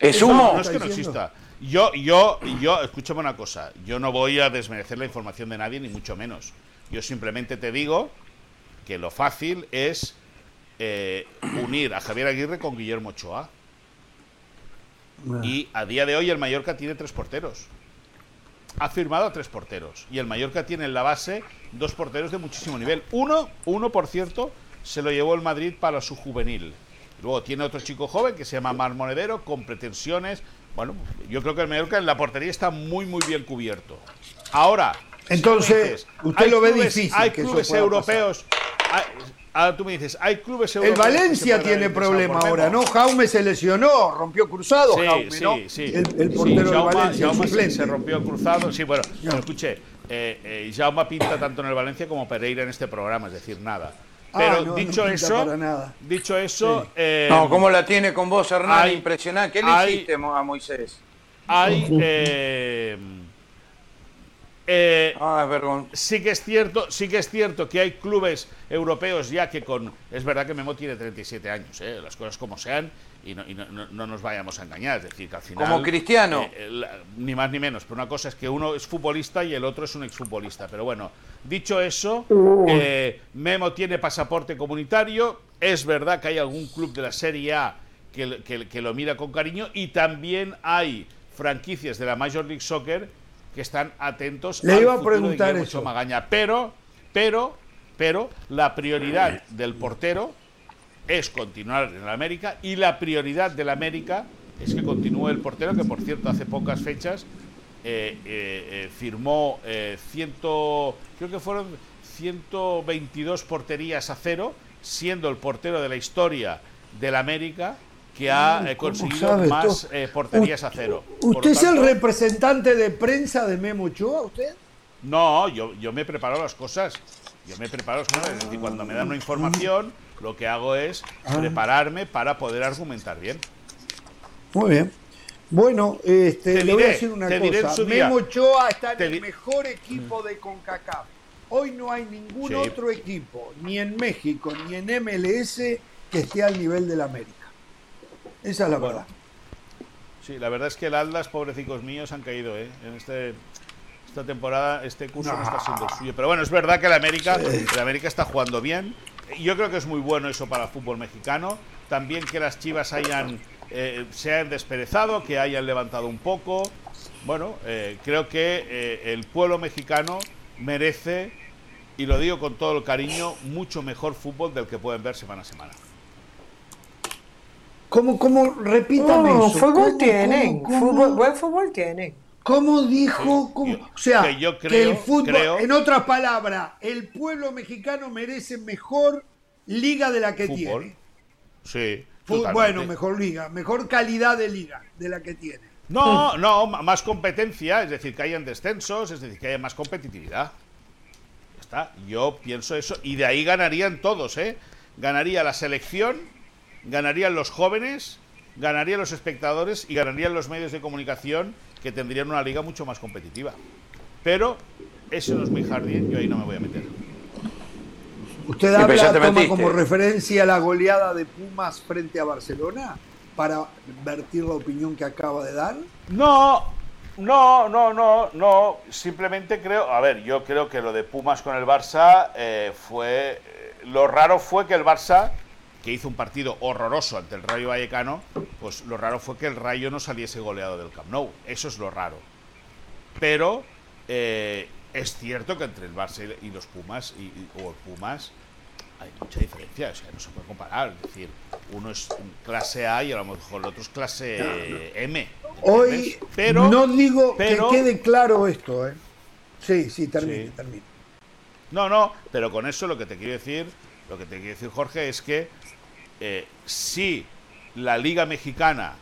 Es No, humo. No, es que no exista. Yo, yo, yo, escúchame una cosa. Yo no voy a desmerecer la información de nadie, ni mucho menos. Yo simplemente te digo que lo fácil es eh, unir a Javier Aguirre con Guillermo Ochoa. Y a día de hoy el Mallorca tiene tres porteros. Ha firmado a tres porteros. Y el Mallorca tiene en la base dos porteros de muchísimo nivel. Uno, uno por cierto, se lo llevó el Madrid para su juvenil. Luego tiene otro chico joven que se llama Mar Monedero, con pretensiones. Bueno, yo creo que el Mallorca en la portería está muy, muy bien cubierto. Ahora, Entonces, dices, usted lo ve clubes- difícil Hay que clubes europeos. hay- ahora tú me dices, hay clubes El europeos. se Valencia tiene problema ahora. ¿no? Jaume se lesionó, rompió cruzado, Sí, Jaume, sí, ¿no? sí. El, el Sí, portero de Jaume- Valencia, el Jaume se- rompió el cruzado. Sí, bueno, pero escuche, eh, eh, Jaume pinta tanto en el Valencia como Pereira en este programa, es decir, nada. Ah, Pero no dicho eso, para nada. dicho eso, eh, No, ¿cómo la tiene con vos, Hernán? hay- Impresionante. ¿Qué le hay- hiciste a Moisés? hay eh, eh, Ah, sí que es cierto, sí que es cierto que hay clubes europeos ya que con es verdad que Memo tiene 37 años, ¿eh? las cosas como sean y, no, y no- no- no nos vayamos a engañar, es decir, que al final Como Cristiano. eh, la- ni más ni menos, pero una cosa es que uno es futbolista y el otro es un exfutbolista, pero bueno, dicho eso, eh, Memo tiene pasaporte comunitario, es verdad que hay algún club de la Serie A que, que- que lo mira con cariño y también hay franquicias de la Major League Soccer que están atentos Le al iba a futuro de preguntar eso. Ochoa Magaña. Pero, pero, pero la prioridad del portero es continuar en el América y la prioridad del América es que continúe el portero, que por cierto hace pocas fechas eh, eh, eh, firmó eh, ciento, creo que fueron 122 porterías a cero, siendo el portero de la historia del América que ha eh, ¿cómo conseguido más eh, porterías a cero. ¿Usted es el representante de prensa de Memo Ochoa, usted? no, yo, yo me preparo las cosas. Yo me preparo las cosas. Es decir, cuando me dan una información, lo que hago es Ah. prepararme para poder argumentar bien. Muy bien. Bueno, este, Te le voy a decir una cosa. Memo Ochoa está en Te el mejor equipo de CONCACAF. Hoy no hay ningún Sí. otro equipo, ni en México, ni en MLS, que esté al nivel del América. Esa es la Bueno, verdad. Sí, la verdad es que el Atlas, pobrecicos míos, han caído, ¿eh? En este, esta temporada, este curso no, está siendo el suyo. Pero bueno, es verdad que el América, el América está jugando bien. Yo creo que es muy bueno eso para el fútbol mexicano. También que las Chivas hayan eh, se hayan desperezado, que hayan levantado un poco. bueno, eh, creo que eh, el pueblo mexicano merece, y lo digo con todo el cariño, mucho mejor fútbol del que pueden ver semana a semana. ¿Cómo, cómo, repítame No, eso? fútbol ¿Cómo, tienen, cómo, cómo? fútbol- buen fútbol tienen. ¿Cómo dijo? cómo- o sea, que yo que creo- el fútbol, creo- en otras palabras, el pueblo mexicano merece mejor liga de la que Fútbol. tiene. Sí. Totalmente. bueno, mejor liga, mejor calidad de liga de la que tiene. No, no, más competencia, es decir, que hayan descensos, es decir, que haya más competitividad. Ya está, yo pienso eso, y de ahí ganarían todos, ¿eh? Ganaría la selección, ganarían los jóvenes, ganarían los espectadores y ganarían los medios de comunicación que tendrían una liga mucho más competitiva. Pero ese no es mi jardín, yo ahí no me voy a meter. ¿Usted habla, toma como referencia la goleada de Pumas frente a Barcelona para vertir la opinión que acaba de dar? No, no, no, no, no. Simplemente creo, a ver, yo creo que lo de Pumas con el Barça eh, fue. eh, lo raro fue que el Barça, que hizo un partido horroroso ante el Rayo Vallecano, pues lo raro fue que el Rayo no saliese goleado del Camp Nou. Eso es lo raro. Pero eh, es cierto que entre el Barça y los Pumas, y, y- o el Pumas, hay mucha diferencia, o sea, no se puede comparar. Es decir, uno es clase A y a lo mejor el otro es clase M. Hoy pero no digo pero- que quede claro esto, ¿eh? Sí, sí, termine, Sí. termine. No, no, pero con eso lo que te quiero decir, lo que te quiero decir, Jorge, es que eh, si la Liga Mexicana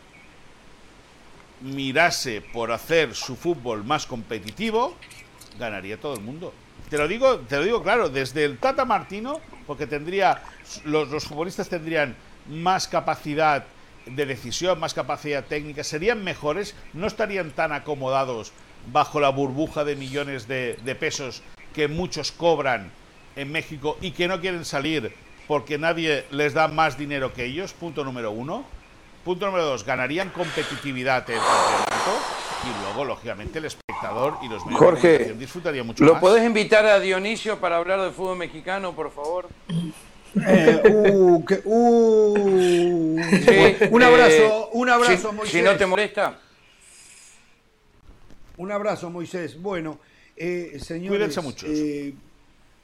mirase por hacer su fútbol más competitivo, ganaría todo el mundo. Te lo digo, te lo digo claro, desde el Tata Martino, porque tendría los, futbolistas tendrían más capacidad de decisión, más capacidad técnica, serían mejores, no estarían tan acomodados bajo la burbuja de millones de pesos que muchos cobran en México y que no quieren salir porque nadie les da más dinero que ellos, punto número uno. Punto número dos, ganarían competitividad en el campeonato y luego, lógicamente, el espectador y los medios de Jorge, comunicación mucho ¿lo más. podés invitar a Dionisio para hablar de fútbol mexicano, por favor? Eh, uh, que- uh. Sí, un eh, abrazo, un abrazo, si- Moisés. Si no te molesta. Un abrazo, Moisés. Bueno, eh, señores. Cuídense muchos. eh,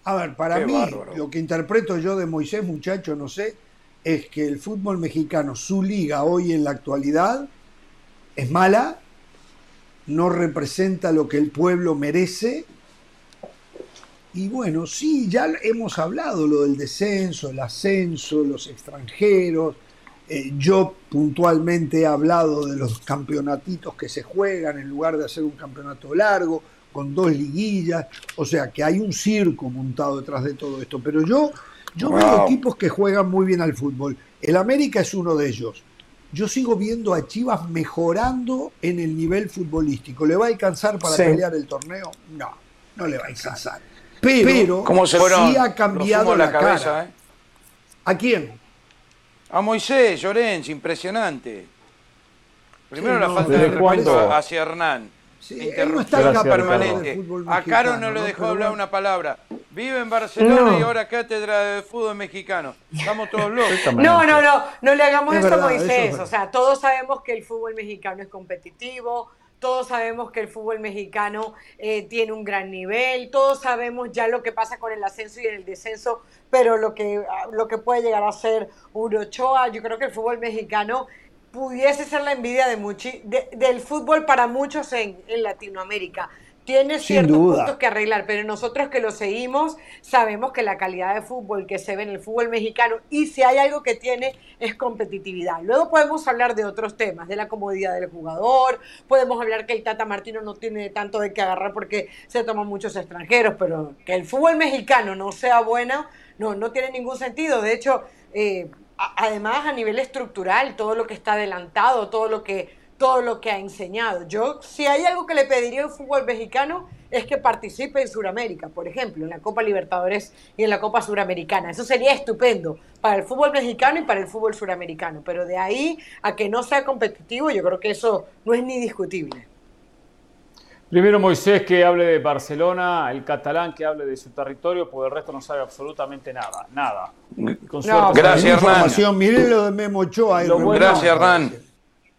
a ver, para Qué mí, bárbaro. lo que interpreto yo de Moisés, muchacho, no sé, es que el fútbol mexicano, su liga hoy en la actualidad, es mala, no representa lo que el pueblo merece. Y bueno, sí, ya hemos hablado lo del descenso, el ascenso, los extranjeros. Eh, yo puntualmente he hablado de los campeonatitos que se juegan en lugar de hacer un campeonato largo, con dos liguillas. O sea que hay un circo montado detrás de todo esto. Pero yo, yo veo equipos que juegan muy bien al fútbol. El América es uno de ellos. Yo sigo viendo a Chivas mejorando en el nivel futbolístico. ¿Le va a alcanzar para Sí. pelear el torneo? No, no le va a alcanzar. Pero, ¿Cómo se fueron sí ha cambiado la, la cabeza, cara. eh? ¿A quién? A Moisés, Llorens, impresionante. Primero Sí, la falta ¿desde de respeto hacia Hernán. Sí, él no está permanente. A Caro no le dejó hablar una palabra. Vive en Barcelona No. y ahora cátedra de fútbol mexicano. Estamos todos locos. No, no, no, no le hagamos Es esto a verdad, Moisés. verdad. O sea, todos sabemos que el fútbol mexicano es competitivo, todos sabemos que el fútbol mexicano eh, tiene un gran nivel, todos sabemos ya lo que pasa con el ascenso y el descenso, pero lo que, ah, lo que puede llegar a ser un Ochoa, yo creo que el fútbol mexicano pudiese ser la envidia de muchi- de- del fútbol para muchos en, en Latinoamérica. Tiene Sin ciertos duda. puntos que arreglar, pero nosotros que lo seguimos sabemos que la calidad de fútbol que se ve en el fútbol mexicano y si hay algo que tiene es competitividad. Luego podemos hablar de otros temas, de la comodidad del jugador, podemos hablar que el Tata Martino no tiene tanto de qué agarrar porque se toman muchos extranjeros, pero que el fútbol mexicano no sea bueno, no, no tiene ningún sentido. De hecho, eh, además a nivel estructural, todo lo que está adelantado, todo lo que todo lo que ha enseñado. Yo, si hay algo que le pediría al fútbol mexicano, es que participe en Sudamérica, por ejemplo, en la Copa Libertadores y en la Copa Suramericana. Eso sería estupendo para el fútbol mexicano y para el fútbol suramericano. Pero de ahí a que no sea competitivo, yo creo que eso no es ni discutible. Primero Moisés que hable de Barcelona, el catalán que hable de su territorio, porque el resto no sabe absolutamente nada, nada. Con No, suerte- Gracias, Hernán. miren lo de Memo Ochoa. bueno- Gracias, Hernán.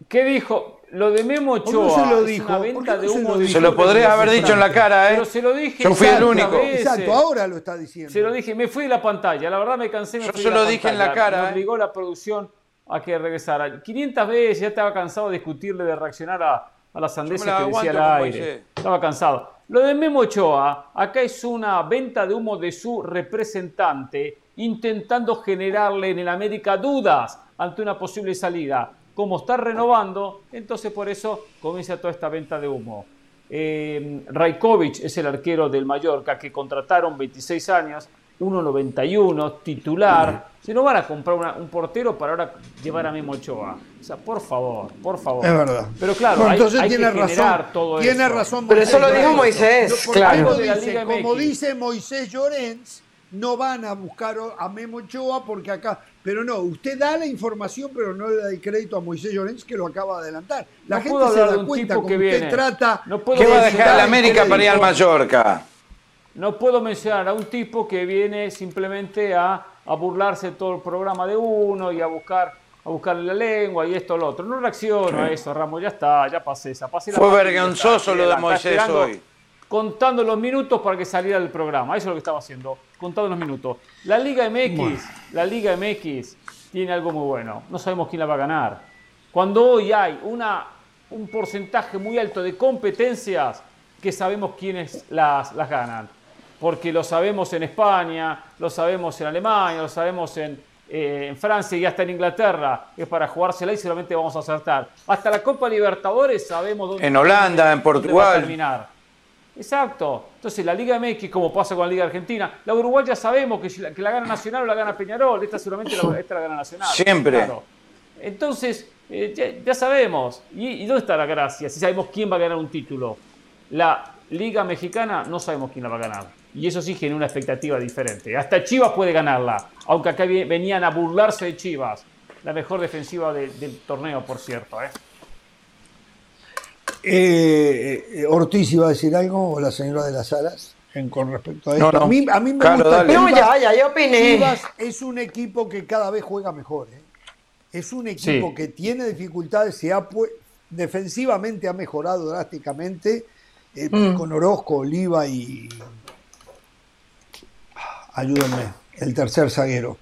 ¿Qué dijo? lo de Memo ¿Por qué no Ochoa se lo es dijo? una ¿Por venta de no se humo lo? Se lo podría haber dicho en la cara, ¿eh? Pero se lo dije. Yo fui el único. veces. Exacto, ahora lo está diciendo. Se lo dije, me fui de la pantalla. La verdad me cansé, me Yo fui se de lo dije en la cara, Me ¿eh? obligó la producción a que regresara. 500 veces ya estaba cansado de discutirle, de reaccionar a, a las sandeces la que decía al aire. Moisés. Estaba cansado. Lo de Memo Ochoa, acá es una venta de humo de su representante intentando generarle en el América dudas ante una posible salida. Como está renovando, entonces por eso comienza toda esta venta de humo. Eh, Rajkovic es el arquero del Mallorca que contrataron 26 años, 1.91, titular. Si no van a comprar una- un portero para ahora llevar a Memo Ochoa. O sea, por favor, por favor. Es verdad. Pero claro, Bueno, hay, entonces hay que tiene generar razón. todo tiene razón Pero eso lo dijo. Moisés, No, porque claro. la dice, como MX. dice Moisés Llorens, no van a buscar a Memo Ochoa porque acá. Pero no, usted da la información, pero no le da el crédito a Moisés Llorens que lo acaba de adelantar. La No gente se da cuenta que usted viene. trata. No puedo ¿Qué va a dejar el un América para ir al. Mallorca? No puedo mencionar a un tipo que viene simplemente a, a burlarse de todo el programa de uno y a buscar a buscarle la lengua y esto lo otro. No reacciono a eso, Ramos, ya está, ya pasé esa. Pasé la Fue vergonzoso lo de Moisés hoy. Contando los minutos para que saliera del programa. Eso es lo que estaba haciendo, contando los minutos. La Liga MX, la Liga MX tiene algo muy bueno. No sabemos quién la va a ganar. Cuando hoy hay una, un porcentaje muy alto de competencias que sabemos quiénes las, las ganan. Porque lo sabemos en España, lo sabemos en Alemania, lo sabemos en, eh, en Francia y hasta en Inglaterra. Es para jugársela y seguramente vamos a acertar. Hasta la Copa Libertadores sabemos dónde, En Holanda, en dónde va a Portugal. terminar. Exacto. Entonces la Liga MX, como pasa con la Liga Argentina, la Uruguay ya sabemos que, la, que la gana Nacional o la gana Peñarol. Esta seguramente la, esta la gana Nacional. Siempre. Claro. Entonces, eh, ya, ya sabemos. ¿Y, y dónde está la gracia? Si sabemos quién va a ganar un título. La Liga Mexicana no sabemos quién la va a ganar. Y eso sí genera una expectativa diferente. Hasta Chivas puede ganarla. Aunque acá venían a burlarse de Chivas. La mejor defensiva de- del torneo, por cierto. ¿eh? Eh, eh, Ortiz iba a decir algo, o la señora de las alas, en- con respecto a No, esto. no. A, mí, a mí me Claro, gusta. No, Chivas- ya, ya, yo opiné. Chivas es un equipo que cada vez juega mejor. ¿eh? Es un equipo Sí. que tiene dificultades, se ha defensivamente ha mejorado drásticamente eh, Mm. con Orozco, Oliva y. Ayúdenme, el tercer zaguero.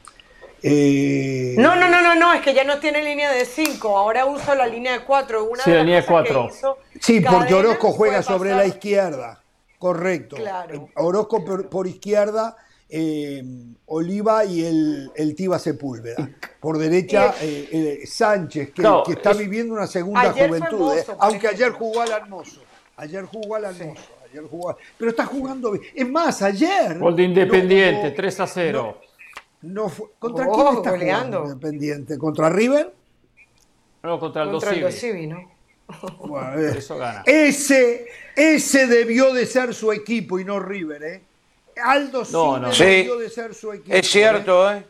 Eh, No, no, no, no, no, es que ya no tiene línea de 5, ahora uso la línea de 4. Una Sí, de la línea de cosas que cuatro. hizo Sí, porque Orozco juega sobre la izquierda. Correcto. Claro. Eh, Orozco por, por izquierda, eh, Oliva y el, el Tiba Sepúlveda. Por derecha, eh, eh, Sánchez, que, Claro, que está es- viviendo una segunda juventud. eh, aunque ayer jugó al Hermoso. Ayer jugó al Hermoso. Ayer jugó al- Pero está jugando bien. Es más, ayer. Gol de Independiente, no- 3 a 0. no fue- ¿Contra Oh, quién está goleando. jugando Independiente? ¿Contra River? No, contra el contra el Dosivi. Dosivi, ¿no? Bueno, eh, Eso gana. Ese, ese debió de ser su equipo y no River, ¿eh? Aldo No, Civi no. Sí. debió de ser su equipo. Es cierto, ¿eh?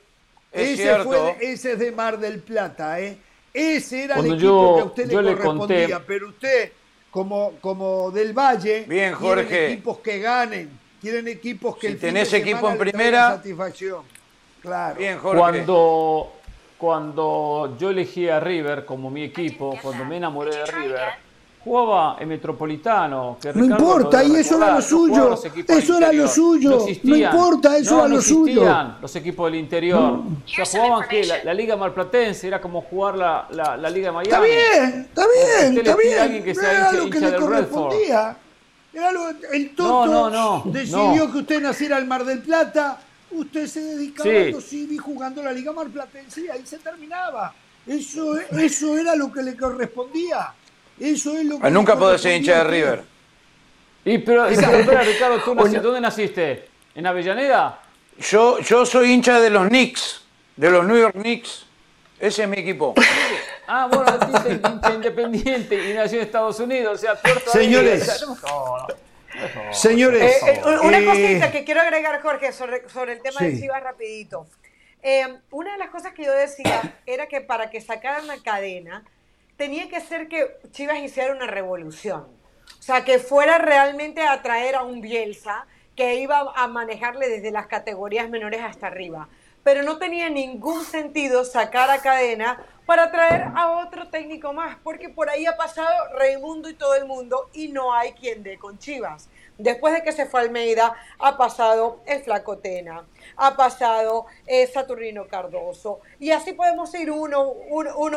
Es Ese, cierto. fue, ese es de Mar del Plata, ¿eh? Ese era Cuando el equipo yo- que a usted le le correspondía, conté- pero usted, como, como del Valle, Bien, quieren Jorge. equipos que ganen, quieren equipos que Si el tenés equipo en primera- satisfacción. Claro. Bien, Jorge. Cuando, cuando yo elegí a River como mi equipo, cuando me enamoré de River, jugaba en Metropolitano. Que No importa, y eso era lo suyo, los eso era lo suyo, no existían. importa, eso No, era no lo suyo. los equipos del interior. O sea, jugaban que la, la Liga Malplatense era como jugar la, la, la Liga de Miami. Está bien, está bien, está bien. que sea era hincha- lo que le Redford. correspondía. Era lo- el Toto No, no, no, decidió que usted naciera al Mar del Plata. Usted se dedicaba Sí. a Dosivi jugando la Liga Marplatense y ahí se terminaba. Eso, eso era lo que le correspondía. Eso es lo que Ah, Nunca podés ser hincha de River. Y pero, y pero espera, Ricardo, ¿tú nací- ¿dónde naciste? ¿En Avellaneda? Yo, yo soy hincha de los Knicks, de los New York Knicks. Ese es mi equipo. Ah, bueno, hincha hincha independiente y nació en Estados Unidos, o sea. Señores. No. Señores, Eh, eh, una eh, cosita que quiero agregar, Jorge, sobre, sobre el tema de Sí. Chivas rapidito. Eh, una de las cosas que yo decía era que para que sacaran la cadena, tenía que ser que Chivas hiciera una revolución. O sea, que fuera realmente a traer a un Bielsa que iba a manejarle desde las categorías menores hasta arriba. Pero no tenía ningún sentido sacar a cadena para traer a otro técnico más, porque por ahí ha pasado Raimundo y todo el mundo y no hay quien dé con Chivas. Después de que se fue Almeida, ha pasado el Flacotena, ha pasado eh, Saturnino Cardoso, y así podemos ir uno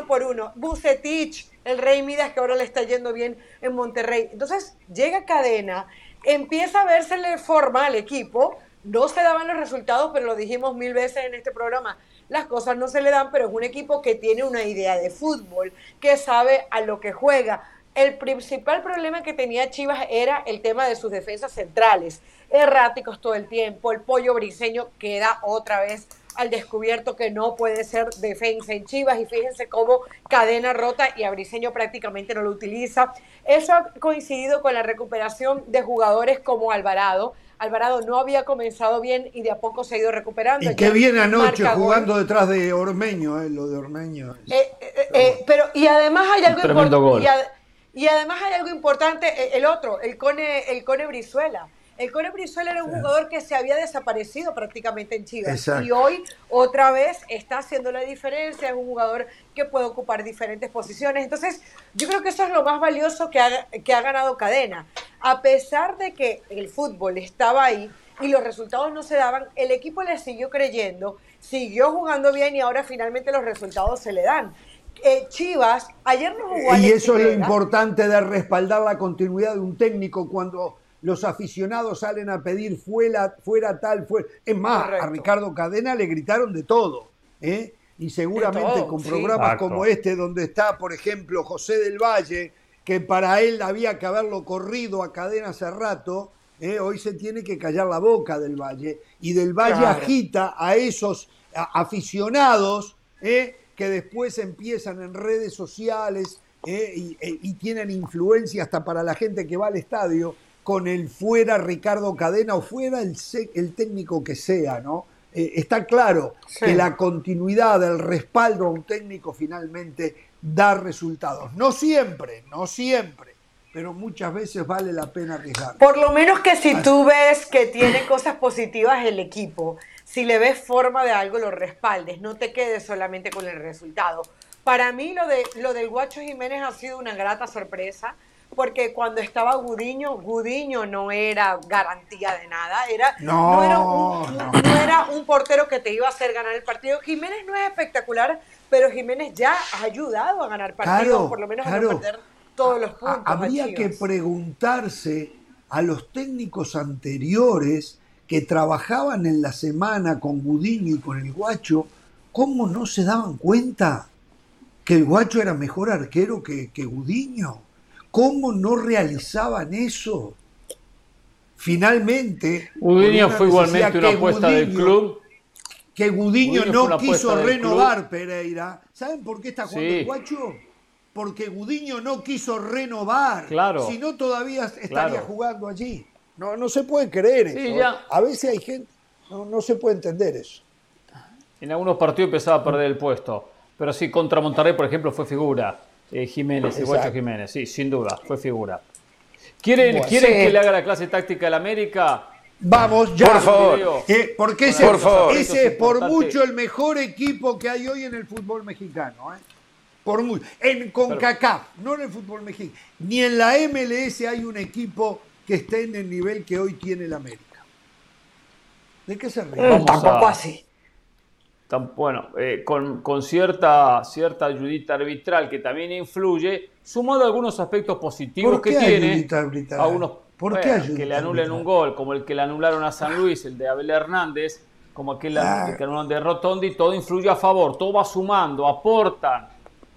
por uno. Bucetich, el Rey Midas, que ahora le está yendo bien en Monterrey. Entonces llega Cadena, empieza a versele forma al equipo, no se daban los resultados, pero lo dijimos mil veces en este programa, las cosas no se le dan, pero es un equipo que tiene una idea de fútbol, que sabe a lo que juega. El principal problema que tenía Chivas era el tema de sus defensas centrales, erráticos todo el tiempo, el pollo briseño queda otra vez al descubierto que no puede ser defensa en Chivas y fíjense cómo cadena rota y a Briseño prácticamente no lo utiliza. Eso ha coincidido con la recuperación de jugadores como Alvarado. Alvarado no había comenzado bien y de a poco se ha ido recuperando. Y qué bien anoche jugando detrás de Ormeño, eh, lo de Ormeño. Eh, eh, pero y además hay algo importante. Y, además hay algo importante, el otro, el Cone, el Cone Brizuela el Cone Brizuela era un jugador que se había desaparecido prácticamente en Chivas y hoy otra vez está haciendo la diferencia, es un jugador que puede ocupar diferentes posiciones. Entonces, yo creo que eso es lo más valioso que ha, que ha ganado Cadena. A pesar de que el fútbol estaba ahí y los resultados no se daban, el equipo le siguió creyendo, siguió jugando bien y ahora finalmente los resultados se le dan. Eh, Chivas, ayer no jugó. Y eso es lo importante de respaldar la continuidad de un técnico cuando los aficionados salen a pedir fuera, fuera tal, fuera. Es más, a Ricardo Cadena le gritaron de todo. ¿eh? Y seguramente con programas como este, donde está, por ejemplo, José del Valle, que para él había que haberlo corrido a Cadena hace rato, ¿eh? hoy se tiene que callar la boca del Valle. Y del Valle agita a esos aficionados ¿eh? Que después empiezan en redes sociales y, y tienen influencia hasta para la gente que va al estadio con el fuera Ricardo Cadena o fuera el, el técnico que sea, ¿no? Eh, está claro que la continuidad, el respaldo a un técnico finalmente da resultados. No siempre, no siempre, pero muchas veces vale la pena arriesgar. Por lo menos que si tú ves que tiene cosas positivas el equipo, si le ves forma de algo, lo respaldes, no te quedes solamente con el resultado. Para mí lo, de, lo del Guacho Jiménez ha sido una grata sorpresa porque cuando estaba Gudiño, Gudiño no era garantía de nada, era, no, era un, era un, portero que te iba a hacer ganar el partido. Jiménez no es espectacular, pero Jiménez ya ha ayudado a ganar partidos, por lo menos a no perder todos los puntos. Habría que preguntarse a los técnicos anteriores que trabajaban en la semana con Gudiño y con el Guacho, ¿cómo no se daban cuenta que el Guacho era mejor arquero que, que Gudiño? ¿Cómo no realizaban eso? Finalmente. Gudiño fue igualmente una apuesta del club. Que Gudiño, no quiso renovar Pereira. ¿Saben por qué está jugando el Guacho? Porque Gudiño no quiso renovar. Claro. Si no, todavía estaría jugando allí. No, no se puede creer eso. ¿eh? A veces hay gente. No, no se puede entender eso. En algunos partidos empezaba a perder el puesto. Pero sí, contra Monterrey, por ejemplo, fue figura. Eh, Jiménez, el Guacho Jiménez, sí, sin duda, fue figura. ¿Quieren, que le haga la clase táctica al América? Vamos, ya. Por favor. Eh, porque ese, por favor. ese es por mucho el mejor equipo que hay hoy en el fútbol mexicano. ¿eh? Por mucho. En CONCACAF, no en el fútbol mexicano. Ni en la MLS hay un equipo que esté en el nivel que hoy tiene el América. ¿De qué se ríe? Tampoco así bueno, eh, con, cierta, cierta ayudita arbitral que también influye, sumado a algunos aspectos positivos que tiene, a unos ¿Por qué que le anulen un gol, como el que le anularon a San Luis, el de Abel Hernández, como aquel ah. que anularon de Rotondi, todo influye a favor, todo va sumando, aportan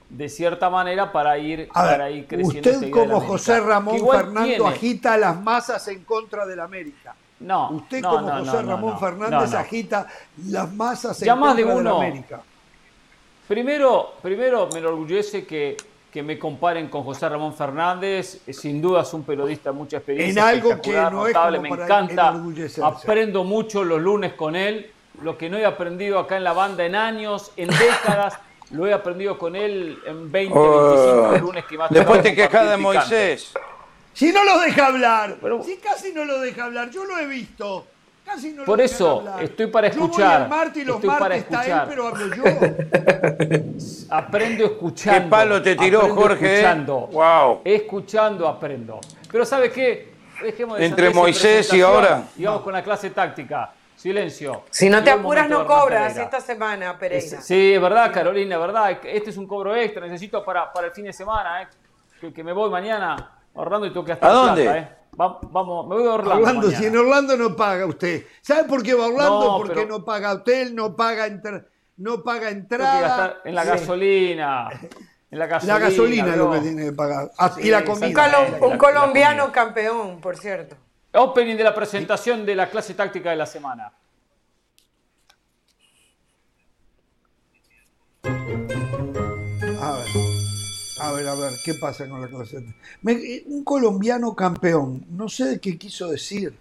de cierta manera para ir, para ir creciendo. Usted como José Ramón Fernando agita las masas en contra del América. No. Usted como José Ramón Fernández agita las masas en más de, uno. América. Primero, primero me enorgullece que, que me comparen con José Ramón Fernández. Sin duda es un periodista de mucha experiencia. En algo que no es me encanta. Aprendo mucho los lunes con él. Lo que no he aprendido acá en la banda en años, en décadas. Lo he aprendido con él en 20, 25 lunes que más Después te quejas de Moisés. Si no lo deja hablar, si casi no lo deja hablar, yo lo he visto. Casi no lo Por eso hablar. estoy para Yo voy escuchar. al martes y los Estoy para martes está él, escuchar. pero hablo yo. Aprendo escuchando. Qué palo te tiró, aprendo Jorge, ¿eh? Escuchando. Wow. Escuchando aprendo. Pero ¿sabe qué? Dejemos de Entre Moisés y ahora. Y vamos con la clase táctica. Silencio. Si no te apuras, no cobras esta semana, Pereira. Sí, es verdad, Carolina, es verdad. Este es un cobro extra. Necesito para, para el fin de semana, ¿eh? que, que me voy mañana a Orlando y tengo que gastar ¿A dónde? plata, ¿eh? Va- vamos, me voy a Orlando. Orlando, mañana. si en Orlando no paga usted. ¿Sabe por qué va a Orlando? No, Porque pero- no paga hotel, no paga, entra- no paga entrada. en la Sí. gasolina. En la gasolina. La gasolina es lo que tiene que pagar. Ah, Sí, y la Un, comida. un colombiano campeón, por cierto. Opening de la presentación de la clase táctica de la semana. A ver, a ver, a ver, ¿qué pasa con la clase? Me- un colombiano campeón, no sé de qué quiso decir.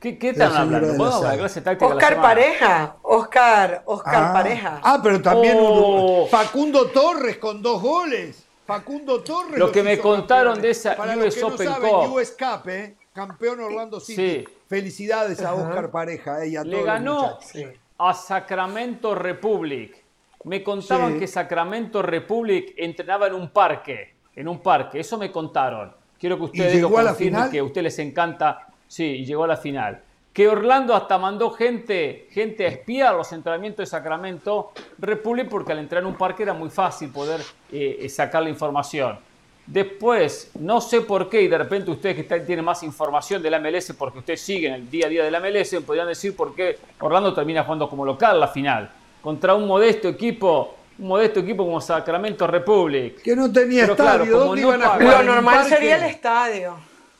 ¿Qué, qué están hablando? de la ¿Podemos hablar de sala. clase táctica de la Oscar? Pareja. Oscar, Oscar Ah. Pareja. Ah, pero también Oh. uno- Facundo Torres con dos goles. Facundo Torres. Lo que me contaron campeones. de esa Para US los que no Open saben, Cup. US Cup, ¿eh? Campeón Orlando City. Sí. Felicidades a. Oscar Pareja eh, y a Le todos los ganó muchachos. a Sacramento Republic. Me contaban Sí. que Sacramento Republic entrenaba en un parque. En un parque, eso me contaron. Quiero que ustedes lo confirmen, que a ustedes les encanta. Sí, y llegó a la final. Que Orlando hasta mandó gente, gente a espiar los entrenamientos de Sacramento Republic porque al entrar en un parque era muy fácil poder eh, eh, sacar la información. Después, no sé por qué, y de repente ustedes que están- tienen más información de la MLS, porque ustedes siguen el día a día de la MLS, podrían decir por qué Orlando termina jugando como local la final, contra un modesto equipo, un modesto equipo como Sacramento Republic. Que no tenía Pero estadio. como ¿Dónde no iban a paga- jugar? Lo ¿En un normal sería el estadio.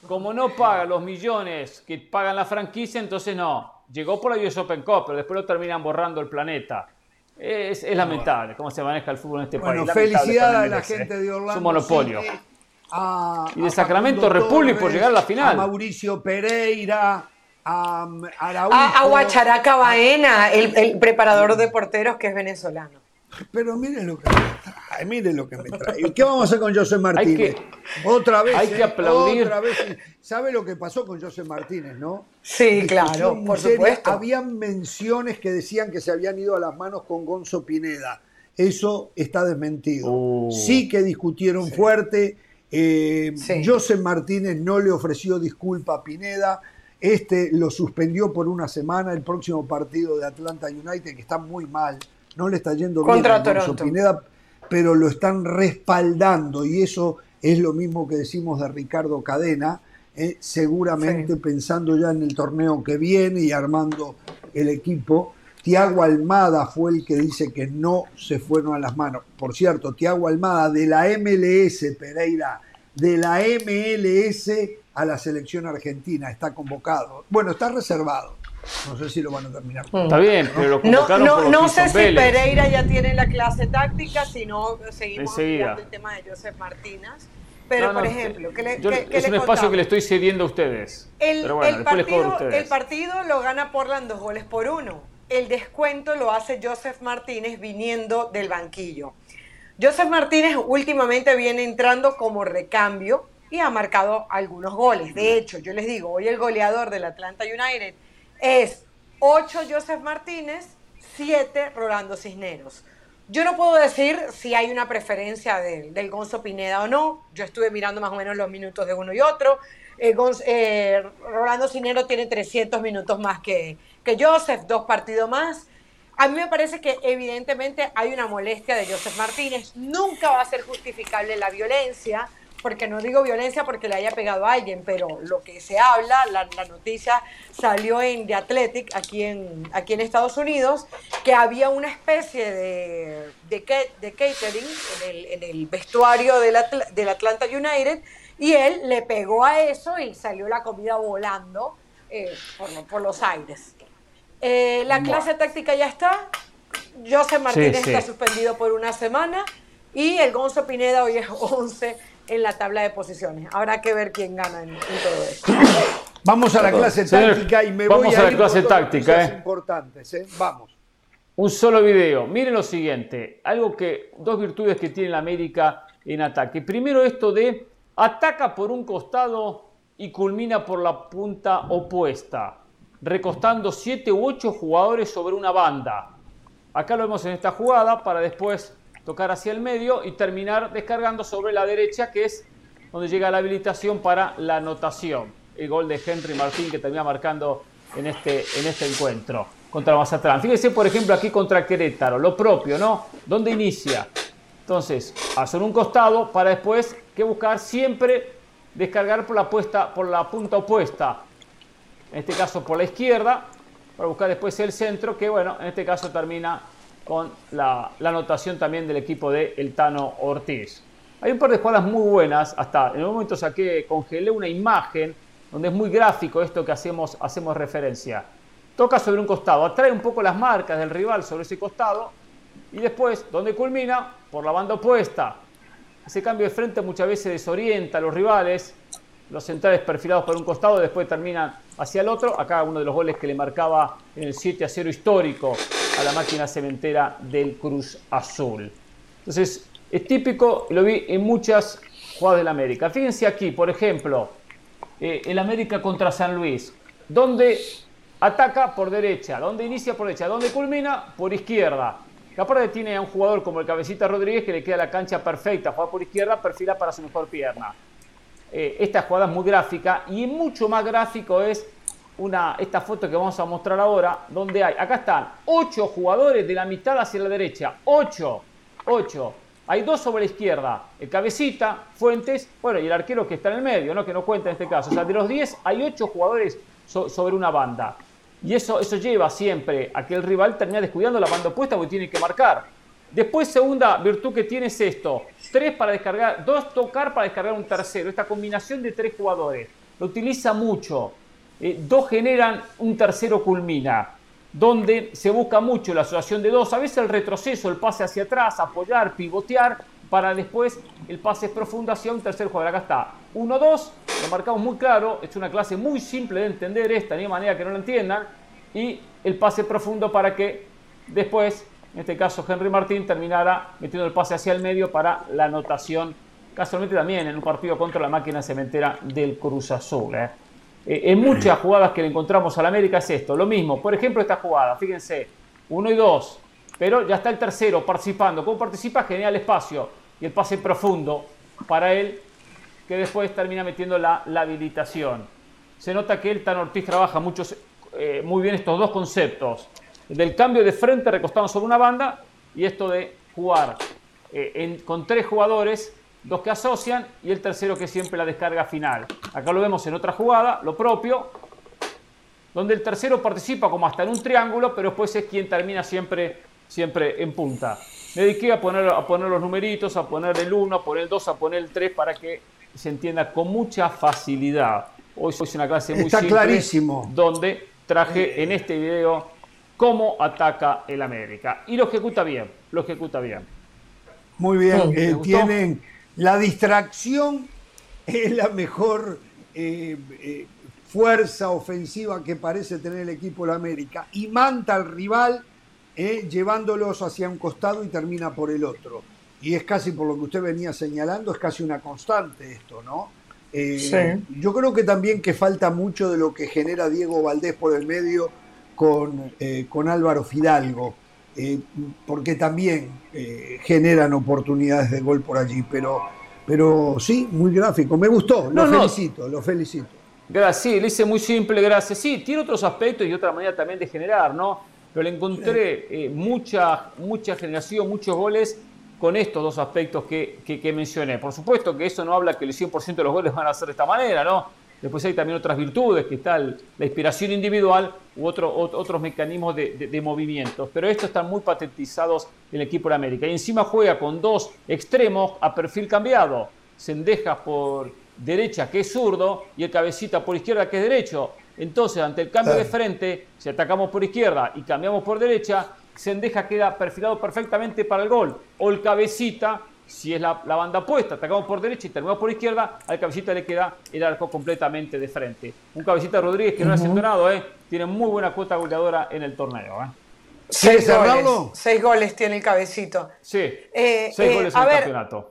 Como no paga los millones que pagan la franquicia, entonces no. Llegó por la US Open Cup, pero después lo terminan borrando el planeta. Es, es lamentable cómo se maneja el fútbol en este Bueno, país. Para a la gente ¿eh? de Orlando. Es un monopolio. City, a- Y de Sacramento Republic por llegar a la final. A Mauricio Pereira, a Araújo. A, a Guacharaca Baena, el, el preparador de porteros que es venezolano. Pero miren lo que me trae, miren lo que me trae. ¿Y qué vamos a hacer con José Martínez? que- otra vez. hay que ¿eh? aplaudir. Otra vez. ¿Sabe lo que pasó con José Martínez, no? Sí, claro, por seria. supuesto. Habían menciones que decían que se habían ido a las manos con Gonzo Pineda. Eso está desmentido. Uh. Sí que discutieron fuerte. Eh, Sí. José Martínez no le ofreció disculpa a Pineda. Este lo suspendió por una semana. El próximo partido de Atlanta United, que está muy mal, no le está yendo Contra bien a Toronto. Pineda, pero lo están respaldando. Y eso es lo mismo que decimos de Ricardo Cadena. eh, seguramente Sí. pensando ya en el torneo que viene y armando el equipo. Tiago Almada fue el que dice que no se fueron a las manos. Por cierto, Tiago Almada de la MLS, Pereira, de la MLS a la selección argentina, está convocado. Bueno, está reservado. No sé si lo van a terminar. Está bien, pero lo No, por no, no que sé si Vélez. Pereira ya tiene la clase táctica, si no seguimos hablando el tema de Joseph Martínez. Pero, No, no, por ejemplo, ¿qué le, yo- qué- qué es le un espacio que le estoy cediendo a ustedes. El, pero bueno, el después les cobro a partido, ustedes. el partido lo gana Portland dos goles por uno. El descuento lo hace Joseph Martínez viniendo del banquillo. Joseph Martínez últimamente viene entrando como recambio y ha marcado algunos goles. De hecho, yo les digo, hoy el goleador del Atlanta United es 8 Joseph Martínez, 7 Rolando Cisneros. Yo no puedo decir si hay una preferencia del, del Gonzo Pineda o no. Yo estuve mirando más o menos los minutos de uno y otro. Eh, eh, Rolando Cisneros tiene 300 minutos más que, que Joseph, dos partidos más. A mí me parece que evidentemente hay una molestia de Joseph Martínez. Nunca va a ser justificable la violencia, porque no digo violencia porque le haya pegado a alguien, pero lo que se habla, la, la noticia salió en The Athletic, aquí en, aquí en Estados Unidos, que había una especie de, de, de catering en el, en el vestuario del, Atl- del Atlanta United, y él le pegó a eso y salió la comida volando eh, por, por los aires. Eh, la clase táctica ya está. José Martínez sí. está suspendido por una semana y el Gonzo Pineda hoy es 11 en la tabla de posiciones. Habrá que ver quién gana en, en todo esto. Vamos a la clase Señor, táctica y me vamos voy a a, la ir clase táctica, ¿eh? importantes. ¿eh? Vamos. Un solo video. Miren lo siguiente. Algo que. Dos virtudes que tiene la América en ataque. Primero, esto de ataca por un costado y culmina por la punta opuesta. recostando 7 u 8 jugadores sobre una banda. Acá lo vemos en esta jugada para después tocar hacia el medio y terminar descargando sobre la derecha, que es donde llega la habilitación para la anotación. El gol de Henry Martín que termina marcando en este, en este encuentro contra Mazatlán. Fíjense, por ejemplo, aquí contra Querétaro, lo propio, ¿no? ¿Dónde inicia? Entonces, hacer un costado para después que buscar siempre descargar por la, puesta, por la punta opuesta. En este caso por la izquierda, para buscar después el centro, que bueno, en este caso termina con la, anotación también del equipo de El Tano Ortiz. Hay un par de jugadas muy buenas, hasta en un momento saqué, congelé una imagen donde es muy gráfico esto que hacemos, hacemos referencia. Toca sobre un costado, atrae un poco las marcas del rival sobre ese costado y después, donde culmina, por la banda opuesta. Ese cambio de frente muchas veces desorienta a los rivales, los centrales perfilados por un costado, después terminan hacia el otro. Acá uno de los goles que le marcaba en el 7 a 0 histórico a la máquina cementera del Cruz Azul. Entonces, es típico, lo vi en muchas jugadas del América. Fíjense aquí, por ejemplo, eh, el América contra San Luis, donde ataca por derecha, donde inicia por derecha, donde culmina por izquierda. Que aparte tiene a un jugador como el Cabecita Rodríguez que le queda la cancha perfecta, juega por izquierda, perfila para su mejor pierna. Eh, esta jugada es muy gráfica y mucho más gráfico es una, esta foto que vamos a mostrar ahora, donde hay, acá están, ocho jugadores de la mitad hacia la derecha, ocho, ocho. Hay dos sobre la izquierda, el cabecita, Fuentes, bueno, y el arquero que está en el medio, ¿no? que no cuenta en este caso. O sea, de los 10 hay ocho jugadores sobre una banda. Y eso, eso lleva siempre a que el rival termine descuidando la banda opuesta porque tiene que marcar. Después, segunda virtud que tiene es esto: tres para descargar, dos tocar para descargar un tercero. Esta combinación de tres jugadores lo utiliza mucho. Eh, dos generan, un tercero culmina. Donde se busca mucho la asociación de dos, a veces el retroceso, el pase hacia atrás, apoyar, pivotear, para después el pase profundo hacia un tercer jugador. Acá está, 1-2, lo marcamos muy claro, es una clase muy simple de entender esta, ni manera que no lo entiendan, y el pase profundo para que después, en este caso Henry Martín, terminara metiendo el pase hacia el medio para la anotación, casualmente también en un partido contra la máquina cementera del Cruz Azul. ¿eh? Eh, en muchas jugadas que le encontramos al América es esto, lo mismo, por ejemplo esta jugada, fíjense, 1 y 2, pero ya está el tercero participando. ¿Cómo participa? Genera el espacio y el pase profundo para él, que después termina metiendo la, habilitación. Se nota que el Tan Ortiz trabaja muchos, eh, muy bien estos dos conceptos. Del cambio de frente recostado sobre una banda y esto de jugar eh, con tres jugadores, dos que asocian y el tercero que siempre la descarga final. Acá lo vemos en otra jugada, lo propio, donde el tercero participa como hasta en un triángulo, pero después es quien termina siempre siempre en punta. Me dediqué a poner, a poner los numeritos, a poner el 1, a poner el 2, a poner el 3 para que se entienda con mucha facilidad. Hoy es una clase muy Está clarísimo. donde traje en este video cómo ataca el América. Y lo ejecuta bien, lo ejecuta bien. Muy bien, eh, tienen la distracción, es la mejor eh, eh, fuerza ofensiva que parece tener el equipo de América. Y manta al rival ¿eh? llevándolos hacia un costado y termina por el otro. Y es casi por lo que usted venía señalando, es casi una constante esto, ¿no? Eh, yo creo que también que falta mucho de lo que genera Diego Valdés por el medio con, eh, con Álvaro Fidalgo, porque también generan oportunidades de gol por allí, pero, pero sí, muy gráfico, me gustó, lo felicito, lo felicito. Gracias, sí, le hice muy simple, gracias. Sí, tiene otros aspectos y otra manera también de generar, ¿no? pero le encontré eh, mucha, mucha generación, muchos goles con estos dos aspectos que, que, mencioné. Por supuesto que eso no habla que el 100% de los goles van a ser de esta manera, ¿no? Después hay también otras virtudes, que está la inspiración individual u otro, otros mecanismos de, de, movimientos. Pero estos están muy patentizados en el equipo de América. Y encima juega con dos extremos a perfil cambiado. Sendejas por derecha, que es zurdo, y el cabecita por izquierda, que es derecho. Entonces, ante el cambio de frente, si atacamos por izquierda y cambiamos por derecha, Sendeja queda perfilado perfectamente para el gol. O el cabecita, si es la, banda opuesta, atacamos por derecha y terminamos por izquierda, al cabecita le queda el arco completamente de frente. Un cabecita Rodríguez que no ha sido ¿eh? tiene muy buena cuota goleadora en el torneo. ¿eh? Seis, goles, seis goles tiene el cabecito. Sí, eh, seis goles en el campeonato.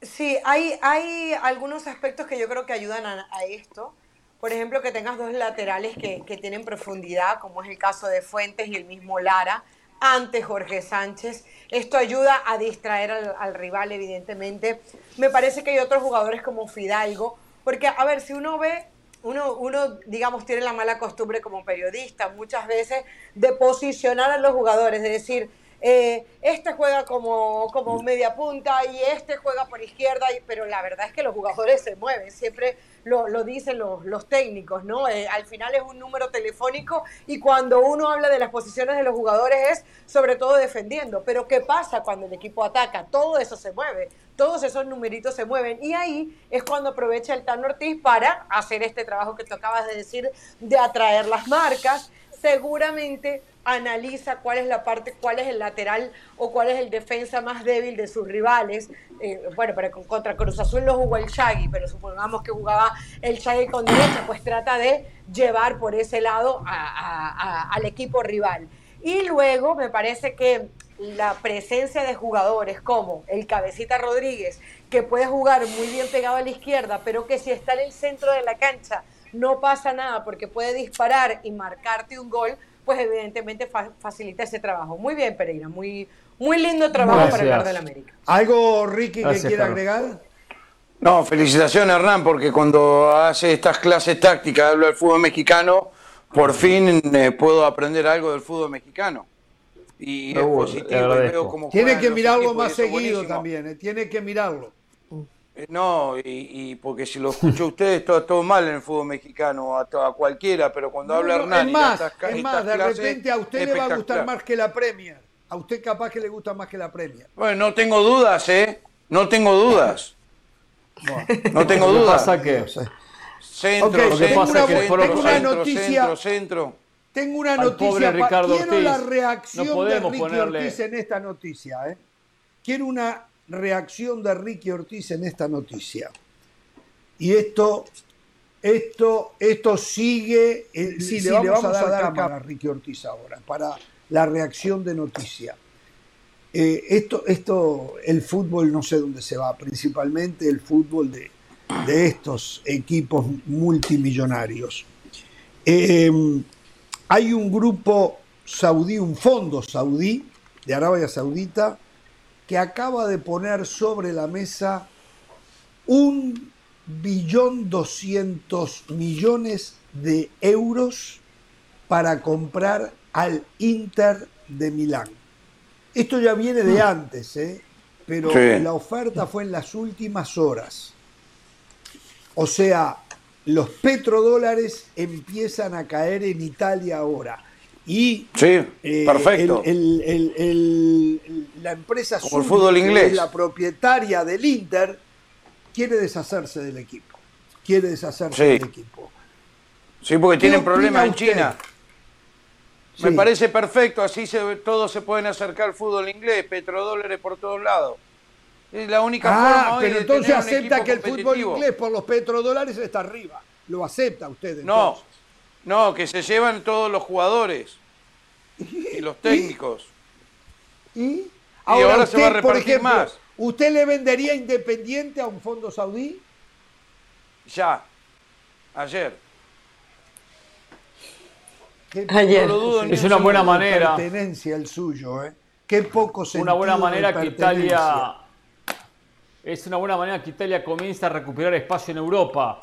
Sí, hay, hay algunos aspectos que yo creo que ayudan a esto. por ejemplo, que tengas dos laterales que, que tienen profundidad, como es el caso de Fuentes y el mismo Lara, ante Jorge Sánchez. Esto ayuda a distraer al, al, rival, evidentemente. Me parece que hay otros jugadores como Fidalgo, porque, a ver, si uno ve, uno, uno, digamos, tiene la mala costumbre como periodista muchas veces de posicionar a los jugadores, de decir, eh, este juega como, como media punta y este juega por izquierda, y, pero la verdad es que los jugadores se mueven, siempre lo, lo dicen los, los, técnicos, ¿no? Eh, al final es un número telefónico y cuando uno habla de las posiciones de los jugadores es sobre todo defendiendo, pero ¿qué pasa cuando el equipo ataca? Todo eso se mueve, todos esos numeritos se mueven y ahí es cuando aprovecha el Tan Ortiz para hacer este trabajo que tú acabas de decir de atraer las marcas, seguramente analiza cuál es la parte, cuál es el lateral o cuál es el defensa más débil de sus rivales. Eh, bueno, pero contra Cruz Azul no jugó el Shaggy, pero supongamos que jugaba el Shaggy con derecha, pues trata de llevar por ese lado al equipo rival. Y luego me parece que la presencia de jugadores como el Cabecita Rodríguez, que puede jugar muy bien pegado a la izquierda, pero que si está en el centro de la cancha no pasa nada porque puede disparar y marcarte un gol, pues evidentemente fa facilita ese trabajo. Muy bien, Pereira, muy, muy lindo trabajo Gracias. para hablar del América. ¿Algo, Ricky, Gracias, que quiera Carlos. agregar? No, felicitaciones, Hernán, porque cuando hace estas clases tácticas, hablo del fútbol mexicano, por fin eh, puedo aprender algo del fútbol mexicano. Y es positivo. Y veo cómo tiene que mirarlo más seguido también, eh, tiene que mirarlo. Eh, no, y, y, porque si lo escucho a ustedes, todo, todo mal en el fútbol mexicano, a, a cualquiera, pero cuando no, habla no, Hernán. Es más, estas, es más de repente a usted le va a gustar más que la Premier. A usted capaz que le gusta más que la Premier. Bueno, no tengo dudas, ¿eh? No tengo dudas. No tengo dudas. pasa que... Centro, okay, centro, tengo una, centro, tengo una centro, noticia, centro, centro. Tengo una noticia. Ricardo Quiero Ortiz. la reacción no de Ricky ponerle... Ortiz en esta noticia. ¿eh? Quiero una reacción de Ricky Ortiz en esta noticia. Y esto, esto, esto sigue. Sí, sí, le, vamos le, vamos a dar, a dar cámara, cámara a Ricky Ortiz ahora para la reacción de noticia. Eh, esto, esto, el fútbol no sé dónde se va, principalmente el fútbol de, de estos equipos multimillonarios. Eh, hay un grupo saudí, un fondo saudí de Arabia Saudita, que acaba de poner sobre la mesa un billón doscientos millones de euros para comprar al Inter de Milán. Esto ya viene de antes, ¿eh? pero sí. la oferta fue en las últimas horas. O sea, los petrodólares empiezan a caer en Italia ahora. Y sí, eh, perfecto. El, el, el, la empresa Como el fútbol inglés. la propietaria del Inter quiere deshacerse del equipo. Quiere deshacerse sí. del equipo. Sí, porque tienen problemas en China. Sí. Me parece perfecto, así se, todos se pueden acercar al fútbol inglés, petrodólares por todos lados. Es la única ah, forma pero de entonces acepta que el fútbol inglés por los petrodólares está arriba. Lo acepta usted. No, no, que se llevan todos los jugadores y los técnicos. ¿Y? y ahora, y ahora usted, se va a repartir por ejemplo, más. ¿Usted le vendería Independiente a un fondo saudí? Ya, ayer. Qué Ayer. No lo dudo es una buena manera. Pertenencia el suyo, ¿eh? Qué poco Una buena manera que Italia es una buena manera que Italia comienza a recuperar espacio en Europa.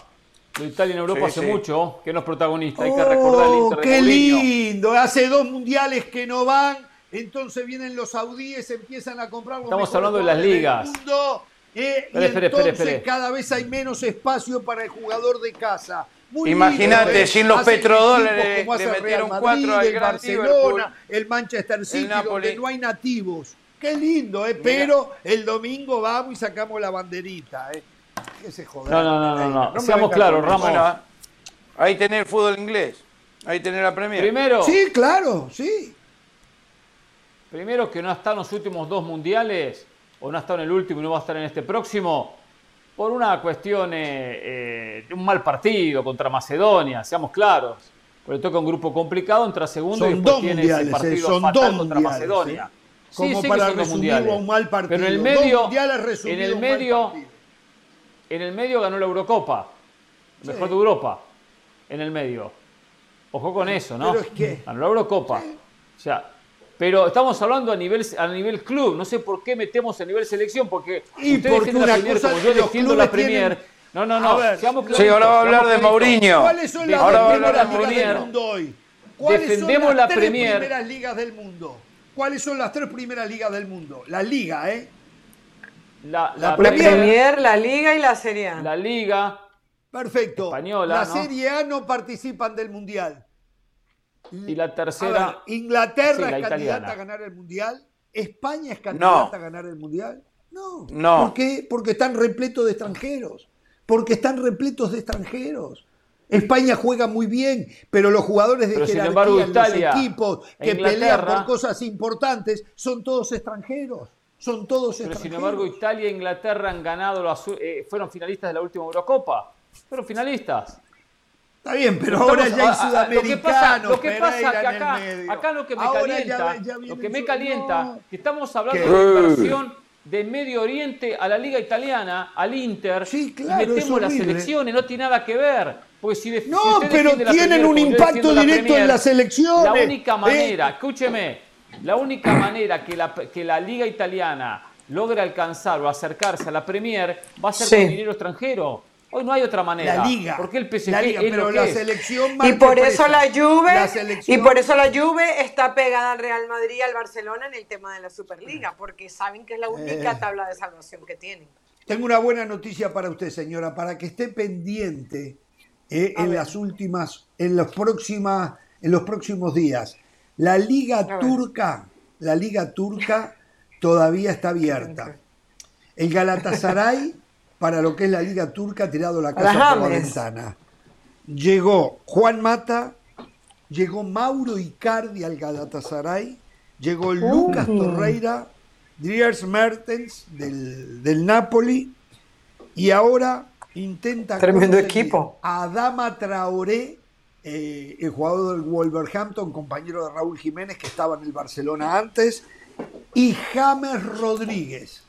Lo Italia en Europa Sí, hace sí. mucho, que no es protagonista. Hay Oh, que recordar el Inter de ¡Qué Mourinho. lindo! Hace dos mundiales que no van, entonces vienen los saudíes, empiezan a comprar los Estamos hablando de las del ligas. mundo, eh, Espere, y espere, entonces espere, cada vez hay menos espacio para el jugador de casa. Imagínate, ¿eh? sin los petrodólares le hace el metieron Real cuatro Madrid, al el gran Barcelona, Liverpool. el Manchester City, Napoli. donde no hay nativos. Qué lindo, ¿eh? Pero el domingo vamos y sacamos la banderita, ¿eh? Que se joda. No, no, no, no, no. me Seamos claros. Bueno, ahí tener el fútbol inglés. Ahí tener la Premier. Primero, Sí, claro, sí. primero que no ha estado en los últimos dos mundiales, o no ha estado en el último y no va a estar en este próximo, por una cuestión eh, eh, de un mal partido contra Macedonia, seamos claros. Porque toca un grupo complicado, entra segundo y después dos tiene mundiales, ese eh, partido son fatal dos contra Macedonia. eh. Sí, Como para son dos resumirlo mundiales. a un mal partido. Pero en el medio, en el a un mal medio. En el medio ganó la Eurocopa, Sí. mejor de Europa. en el medio. Ojo con eso, ¿no? Pero es que- Ganó la Eurocopa. O sea, pero estamos hablando a nivel, a nivel club. No sé por qué metemos a nivel selección, porque Y porque defiende la una Premier cosa como yo defiendo la Premier. tienen- No, no, no. ver. seamos Sí, ahora va a hablar de Mourinho. ¿Cuáles son las Ahora va a hablar primeras de ligas del Mourinho. mundo hoy? ¿Cuáles Defendemos son las la tres Premier. primeras ligas del mundo? ¿Cuáles son las tres primeras ligas del mundo? La liga, ¿eh? La, La La Premier. Premier, la Liga y la Serie A. La Liga. Perfecto. Española, la ¿no? Serie A no participan del Mundial. Y la tercera. ver, Inglaterra Sí, la es candidata italiana. a ganar el Mundial. España es candidata No. a ganar el Mundial. No. No. ¿Por qué? Porque están repletos de extranjeros. Porque están repletos de extranjeros. España juega muy bien, pero los jugadores de Pero, jerarquía embargo, en Italia los equipos e que pelean por cosas importantes son todos extranjeros. Son todos Pero sin embargo, Italia e Inglaterra han ganado, las- eh, fueron finalistas de la última Eurocopa. Fueron finalistas. Está bien, pero Estamos- ahora ya hay a- lo que pasa- sudamericanos. Lo que pasa, acá, acá lo que me Ahora calienta, ya lo que me su- calienta, no. que estamos hablando ¿Qué? de inversión de Medio Oriente a la Liga Italiana, al Inter, claro, y metemos las horrible. selecciones, no tiene nada que ver. Porque si de- No, pero tienen Premier un impacto la directo en las elecciones. La única Eh. manera, escúcheme, la única manera que la, que la Liga Italiana logre alcanzar o acercarse a la Premier va a ser Sí. con dinero extranjero. Hoy no hay otra manera. La liga. Porque el PSG La liga, es pero lo que la es. selección Y por eso presa. la Juve, La selección- y por eso la Juve está pegada al Real Madrid y al Barcelona en el tema de la Superliga, porque saben que es la única Eh. tabla de salvación que tienen. Tengo una buena noticia para usted, señora, para que esté pendiente eh, en las últimas, en los próximas, en los próximos días. La Liga ver. Turca, la Liga Turca todavía está abierta. El Galatasaray, para lo que es la Liga Turca, ha tirado la casa por la ventana. Llegó Juan Mata, llegó Mauro Icardi al Galatasaray, llegó Lucas Uh. Torreira, Dries Mertens del, del Napoli y ahora intenta Tremendo equipo. a Adama Traoré, eh, el jugador del Wolverhampton, compañero de Raúl Jiménez que estaba en el Barcelona antes, y James Rodríguez.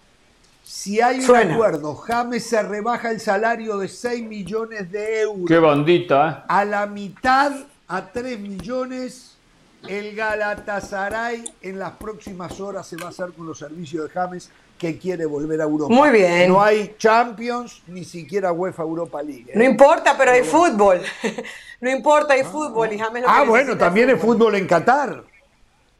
Si hay un acuerdo, James se rebaja el salario de 6 millones de euros Qué bandita, ¿eh? a la mitad, a 3 millones. El Galatasaray en las próximas horas se va a hacer con los servicios de James que quiere volver a Europa. Muy bien. No hay Champions, ni siquiera UEFA Europa League. ¿eh? No importa, pero hay fútbol. no importa, hay fútbol. Y James lo Ah, bueno, también es fútbol en Qatar.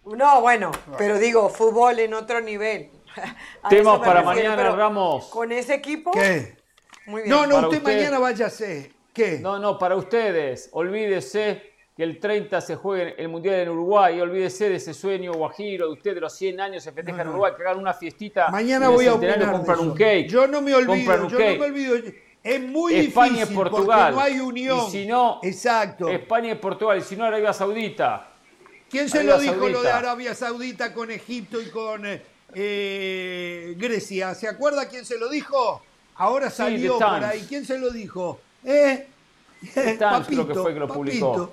No, bueno, pero digo, fútbol en otro nivel. A Temas para refiero, mañana, pero Ramos. Con ese equipo. ¿Qué? Muy bien. No, no, Para usted, usted- mañana váyase. ¿Qué? No, no, para ustedes, olvídese que el 30 se juegue el Mundial en Uruguay, olvídese de ese sueño guajiro de usted de los 100 años se festeja en Uruguay, que hagan una fiestita. Mañana voy a opinar compran un cake. Yo no me olvido, yo cake. no me olvido. Es muy España y difícil Portugal. porque no hay unión. Y si no, Exacto. España y Portugal, y si no Arabia Saudita. ¿Quién se Arabia lo dijo lo de. Arabia Saudita con Egipto y con eh, eh, Grecia? ¿Se acuerda quién se lo dijo? Ahora Sí, salió The por ahí. ¿Quién se lo dijo? ¿Eh? Times creo que fue que lo publicó.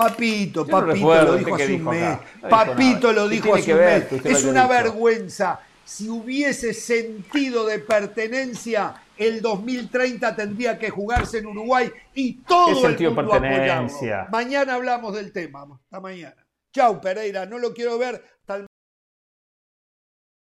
Papito, no papito recuerdo lo dijo hace un mes. No Papito lo ¿Qué dijo hace un ver mes. Es una dicho? vergüenza. Si hubiese sentido de pertenencia, el 2030 tendría que jugarse en Uruguay y todo ¿Qué el mundo pertenencia? Mañana hablamos del tema. Hasta mañana. Chau, Pereira. No lo quiero ver. El